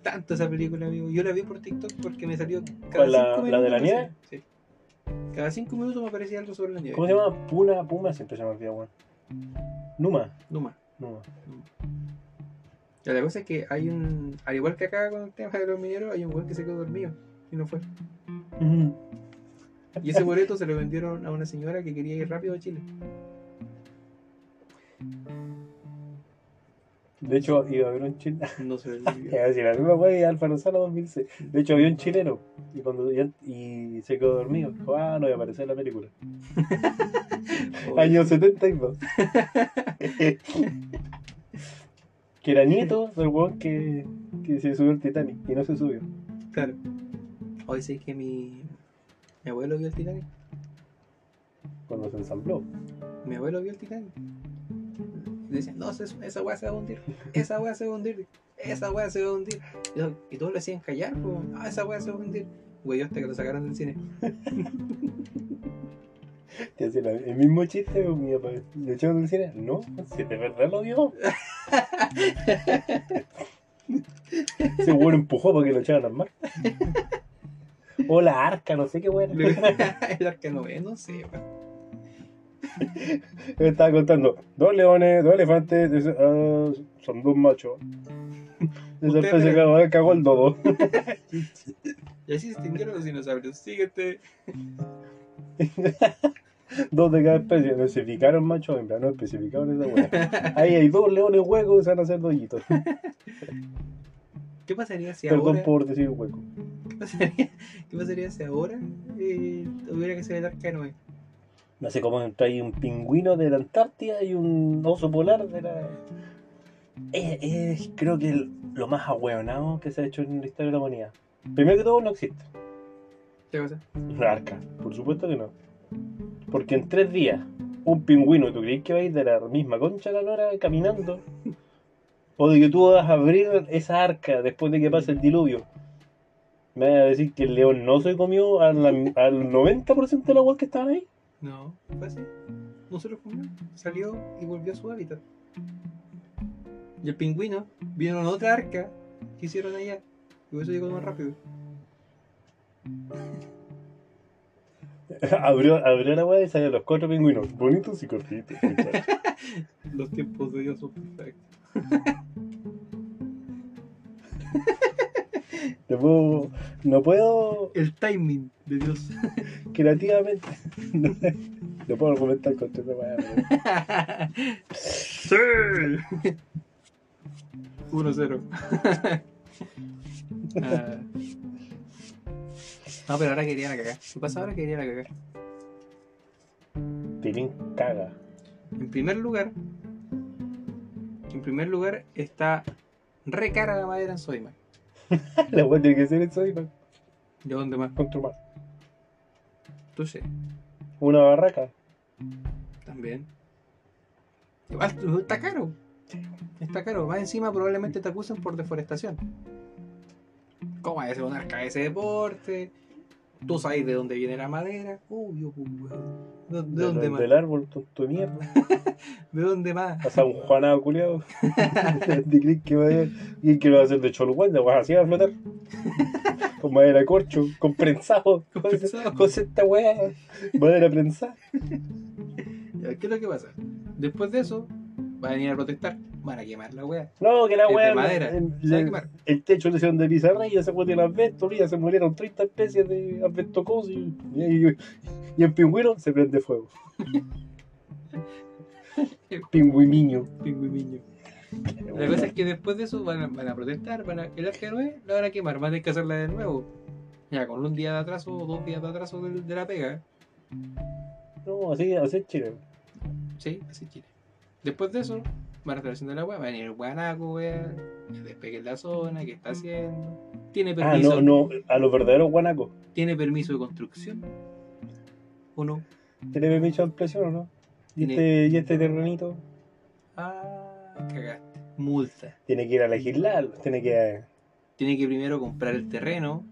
tanto esa película, amigo. Yo la vi por TikTok porque me salió cada ¿Cuál, la- cinco la de la minutos, nieve? Sí. Cada cinco minutos me aparecía algo sobre la nieve. ¿Cómo se llama? Puna, Puma, siempre se me olvida, weón. Numa. Numa. Numa. Ya, la cosa es que hay un. Al igual que acá con el tema de los mineros, hay un weón que se quedó dormido y no fue. Y ese boleto se lo vendieron a una señora que quería ir rápido a Chile. De hecho, iba a haber un chileno. No decir, la misma weá y Alfaro Sala 2006. De hecho, había un chileno y, cuando, y, y se quedó dormido. Dijo, ah, no voy a aparecer en la película. Año 72. Que era nieto del weón que, que se subió al Titanic y no se subió. Claro. Hoy sé que mi. Mi abuelo vio el Titanic. Cuando se ensambló. Mi abuelo vio el Titanic. Decían, no, esa, weá se va a hundir. Esa weá se va a hundir. Esa weá se va a hundir. Y, to- y todos le hacían callar, pues, ah, esa weá se va a hundir. Güey, hasta que lo sacaron del cine. Te hacía la- el mismo chiste, mi papá. ¿Lo echaron del cine? No, si de verdad lo vio. Ese weón empujó para que lo echaran al mar. O la arca, no sé qué weón. el arca no ve, no sé. Me estaba contando, dos leones, dos elefantes, ah, son dos machos. Esa Usted, especie pero- cagó, cagó el dodo. Y así se extinguieron los dinosaurios. Síguete. dos de cada especie. No especificaron macho o hembra, no especificaron esa weá. Ahí hay dos leones huecos que se van a hacer dollitos. ¿Qué pasaría si Perdón ahora... por decir hueco. ¿Qué pasaría, qué pasaría si ahora eh, tuviera que ser el arca de Noé? No sé cómo trae un pingüino de la Antártida y un oso polar de la. Es, es, creo que el- lo más ahueonado que se ha hecho en la historia de la humanidad. Primero que todo, no existe. ¿Qué cosa? Una arca, por supuesto que no. Porque en tres días, un pingüino, ¿tú crees que va a ir de la misma concha a la lora caminando? O de que tú vas a abrir esa arca después de que pase el diluvio. Me vas a decir que el león no se comió al, al 90% de las aguas que estaban ahí. No, fue así. No se lo comió. Salió y volvió a su hábitat. Y el pingüino vino en otra arca que hicieron allá. Y por eso llegó más rápido. abrió, abrió la agua y salieron los cuatro pingüinos. Bonitos y cortitos. Los tiempos de Dios son perfectos. No puedo, no puedo El timing de Dios. creativamente. No, no puedo argumentar contra esa weá, ¡Sí! 1-0. Ah. No, pero ahora querían a cagar. ¿Qué pasa ahora? Querían a cagar. Pilín caga. En primer lugar, en primer lugar está re cara la madera en Sodimac. La weá tiene que ser eso y ¿De dónde más? contra más. Tú sé, Una barraca. también. Igual está caro. Está caro. Más encima probablemente te acusen por deforestación. ¿Cómo es un arca de ese deporte? Tú sabes de dónde viene la madera. Obvio, pues, weón. ¿De, de dónde más? Del árbol, tonto de mierda. ¿De dónde más? Pasa un Juanado culiado. ¿Te crees que va a y que lo va a hacer de Cholguanda? Vas así a flotar. Con madera de corcho, con prensado. Con prensado. José esta weá. Madera prensada. ¿Qué es lo que pasa? Después de eso, van a venir a protestar. Van a quemar la wea. No, que la Es weá. el- el-. El techo le hicieron de pizarra y ya se fue de asbesto, ya se murieron 30 especies de asbestocos y, y, y el pingüino se prende fuego. Pingüimiño. Pingüimiño. La cosa es que después de eso van a, van a protestar, van a, el arca de Noé la van a quemar, van a tener que hacerla de nuevo. Ya, con un día de atraso o dos días de atraso de, de la pega. No, así, así es Chile. Sí, así Chile. Después de eso, van a estar haciendo la weá, va a venir el guanaco, weá, despegue la zona, qué está haciendo. Tiene Ah, permiso, no, no, a los verdaderos guanacos. tiene permiso de construcción. ¿O no? ¿Tiene permiso de ampliación o no? ¿Y este, y este terrenito? Ah, cagaste. Multa. Tiene que ir a legislar, tiene que... Tiene que primero comprar el terreno,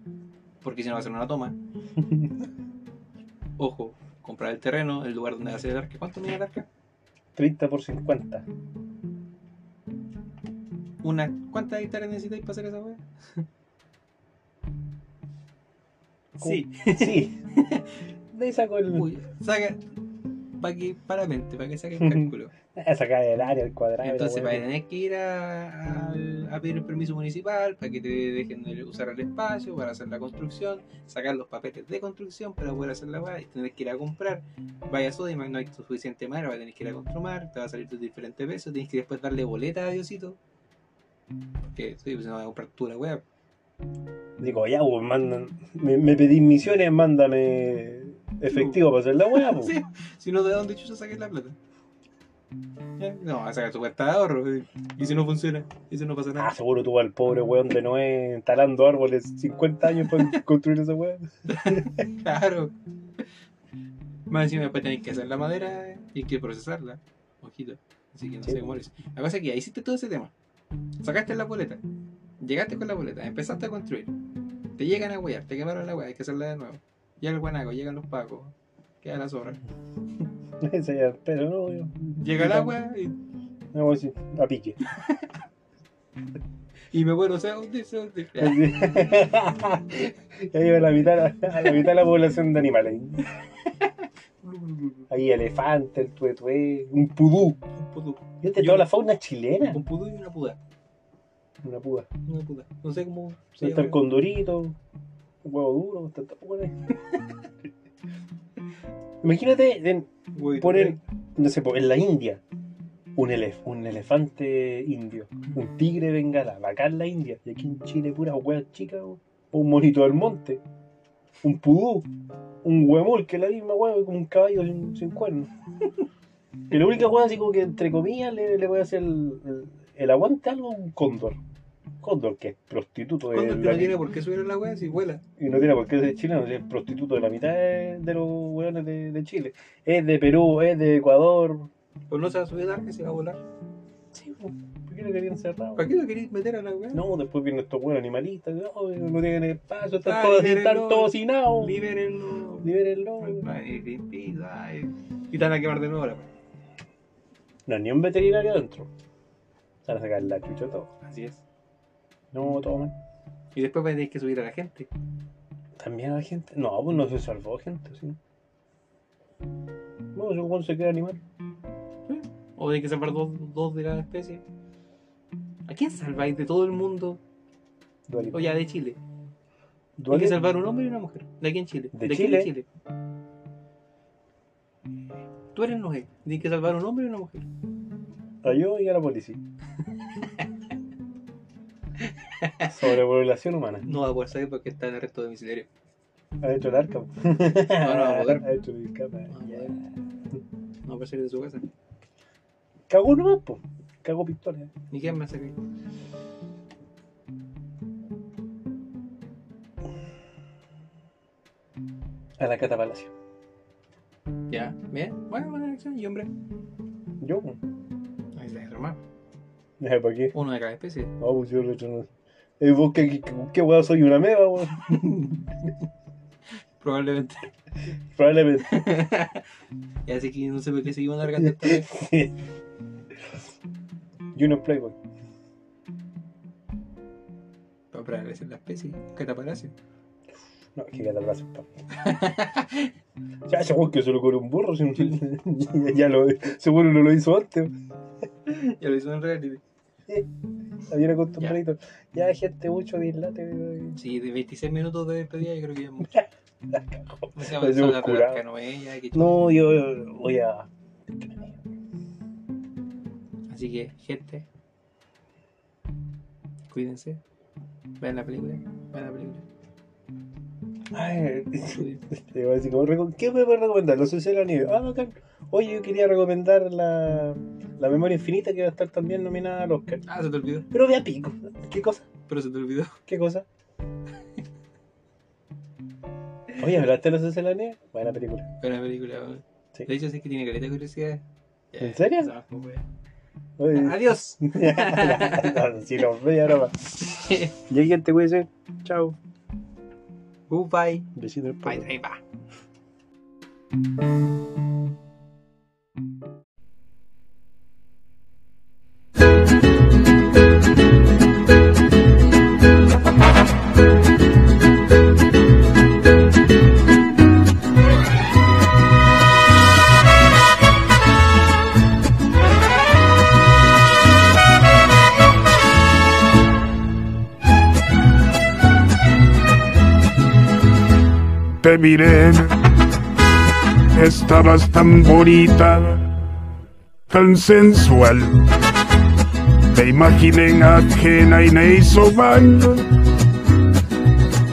porque si no va a ser una toma. Ojo, comprar el terreno, el lugar donde va a ser el arca. ¿Cuánto mide el arca? 30 por 50. Una, ¿Cuántas hectáreas necesitáis para hacer esa weá? Sí. Sí. De el... Uy, saca. Para que, para mente, para que saque el cálculo. Sacar el área, el cuadrado. Entonces vas a tener que ir a, pedir el permiso municipal para que te dejen de usar el espacio para hacer la construcción, sacar los papeles de construcción para poder hacer la weá y tener que ir a comprar. Vaya Sodimac, no hay suficiente madera, vas a tener que ir a construir, te va a salir de diferentes pesos, tienes que después darle boleta a Diosito. Porque sí, pues no va a comprar tú la weá. Digo, ya, pues, mandan... Me, me pedís misiones, mándame efectivo para hacer la weá, pues. Sí, si no, ¿de dónde chucha saques la plata? No, vas a sacar tu cuenta de ahorro. eh. Y si no funciona, y si no pasa Ah, nada. seguro tuvo al pobre weón de Noé talando árboles 50 años para construir esa weá. Claro. Más encima después tenéis que hacer la madera y hay que procesarla. Ojito. Así que no Sí. sé cómo. La cosa es que ya hiciste todo ese tema. Sacaste la boleta. Llegaste con la boleta. Empezaste a construir. Te llegan a huear. Te quemaron la hueá. Hay que hacerla de nuevo. Llega el guanaco. Llegan los pacos. Queda la zorra. Ese ya, pero no, yo. Llega el agua y, No, voy a decir, a pique. y me vuelvo. O sea, ¿dónde? ¿Dónde? Ya. Ya lleva a la mitad, a la mitad de la población de animales. Ahí elefante, el tuetué, un pudú. Un pudú. Fíjate, toda la fauna chilena. Un pudú y una puda. Una puda. Una puda. No sé cómo se Está el condorito, un huevo duro, bueno ahí. Imagínate, en- Huevito ponen, no sé, en la India, un, elef- un elefante indio, un tigre bengala, bacán la India, y aquí en Chile puras huevas chicas, o un monito del monte, un pudú, un huemul, que es la misma hueá, como un caballo sin, sin cuernos. Y la única hueá así como que entre comillas le, le voy a hacer el, el- el aguante algo un cóndor. Cóndor, que es prostituto de Cóndor que la no tiene por qué subir en la wea si vuela. y no tiene por qué ser chileno, es prostituto de la mitad de, los hueones de, de Chile. Es de Perú, es de Ecuador. Pues no se va a subir a que se va a volar. Sí, po, ¿por qué lo querían cerrar? ¿Para qué lo queréis meter a la wea? No, después vienen estos hueones animalistas, no, no tienen espacio, están Ah, todos, están todos hacinados. Libérenlo. Libérenlo. Ay. Y van a quemar de nuevo pues. No, ni un veterinario adentro. Se van a sacar la chucha todo. Así es. No, tomen. Y después vais a tener que subir a la gente. También a la gente. No, pues no se salvó gente, sí. No, yo cuando se queda animal. O hay que salvar dos, dos de la especie. ¿A quién salváis de todo el mundo? Dualipa. O ya de Chile. Hay que Dualipa. salvar un hombre y una mujer. De aquí en Chile. ¿De aquí Chile? en Chile. Tú eres Noé. Tienes que salvar un hombre y una mujer. A yo y a la policía. Sobrepoblación humana. No va a poder salir porque está en arresto domiciliario. Adentro del arca. No, no va a poder. Adentro del cama. No va a poder. No va a poder salir de su casa. Cagó nomás, po. Cagó pistola. Ni quién me salir. A la Cata Palacio. Ya, bien. Bueno, buena elección. Y hombre. Yo. Ahí está, hermano. ¿Para qué? Uno de cada especie. No, pues yo el otro no. Eh, vos qué, qué, weón soy una meba, weón. Probablemente. Probablemente. Y así que no sé por qué seguimos alargando esta vez. No Playboy. Para prevalecer la especie. Catapalacio. No, es que Cata Palacio, pa. Ya, weón que se lo cobró un burro. si- ya, ya lo, seguro no lo hizo antes. Ya lo hizo en reality. Había acostumbradito. Ya, gente, mucho dislate. Sí, de 26 minutos de despedida yo creo que ya es mucho. La cagó. No se va a Parecemos hablar de curados. las canoellas, que No, yo voy a. Así que, gente, cuídense. Vean la película. Vean la película. Ay, te iba a decir, ¿qué me puedes recomendar? Los Socios de la Nieve. Ah, bacán. Oye, yo quería recomendar la, la Memoria Infinita que va a estar también nominada al Oscar. Ah, se te olvidó. Pero de a pico. ¿Qué cosa? Pero se te olvidó. ¿Qué cosa? Oye, ¿hablaste de los Nieve? Buena película. Buena película. weón. Sí. De hecho, sí que tiene caleta de curiosidad. ¿En serio? fue wea. Oye. Adiós. si ve, ahora va. Y hay gente, cuídense. Chao. Goodbye. Besito el Bye, bye, bye. Te miré, estabas tan bonita, tan sensual. Te imaginé en ajena y me hizo mal.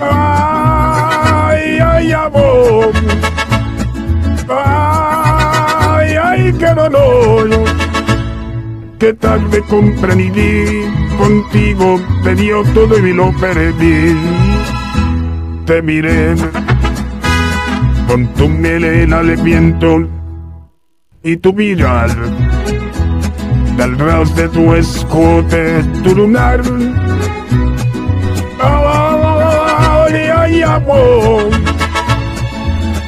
Ay, ay, amor. Ay, ay, qué dolor. Qué tarde comprendí, contigo te dio todo y lo perdí te miré con tu melena al viento y tu viral del ras de tu escote, tu lunar. Ay, ay, amor.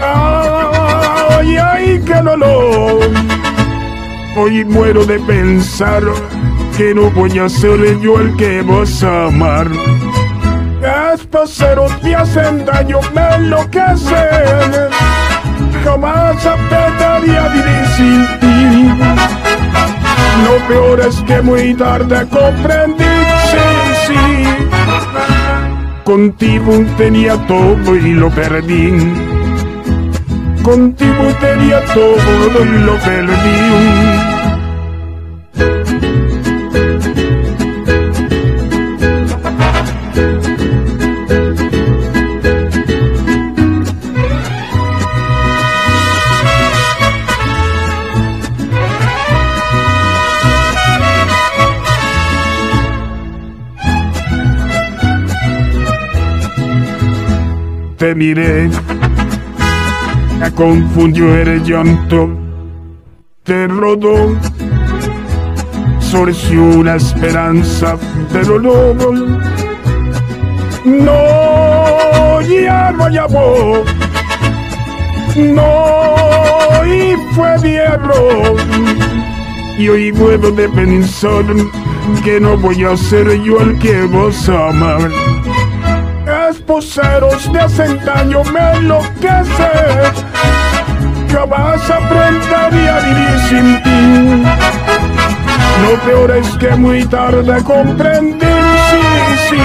Ay, ay, qué dolor. Hoy muero de pensar que no voy a ser yo el que vas a amar. Ceros me hacen daño, me enloquecen. Jamás aprendería a vivir sin ti. Lo peor es que muy tarde comprendí, sí, sí. Contigo tenía todo y lo perdí. Contigo tenía todo y lo perdí. Te miré, me confundió el llanto, te rodó, surgió una esperanza, pero luego no, ya no llamó, no, y fue mi y hoy puedo de pensar que no voy a ser yo el que vos amar esposeros me hacen daño, me enloquece. Jamás aprendería a vivir sin ti. Lo peor es que muy tarde comprendí, sí, sí.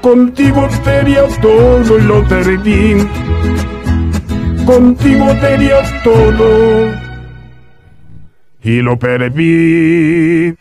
Contigo tenía todo y lo perdí. Contigo tenía todo y lo perdí.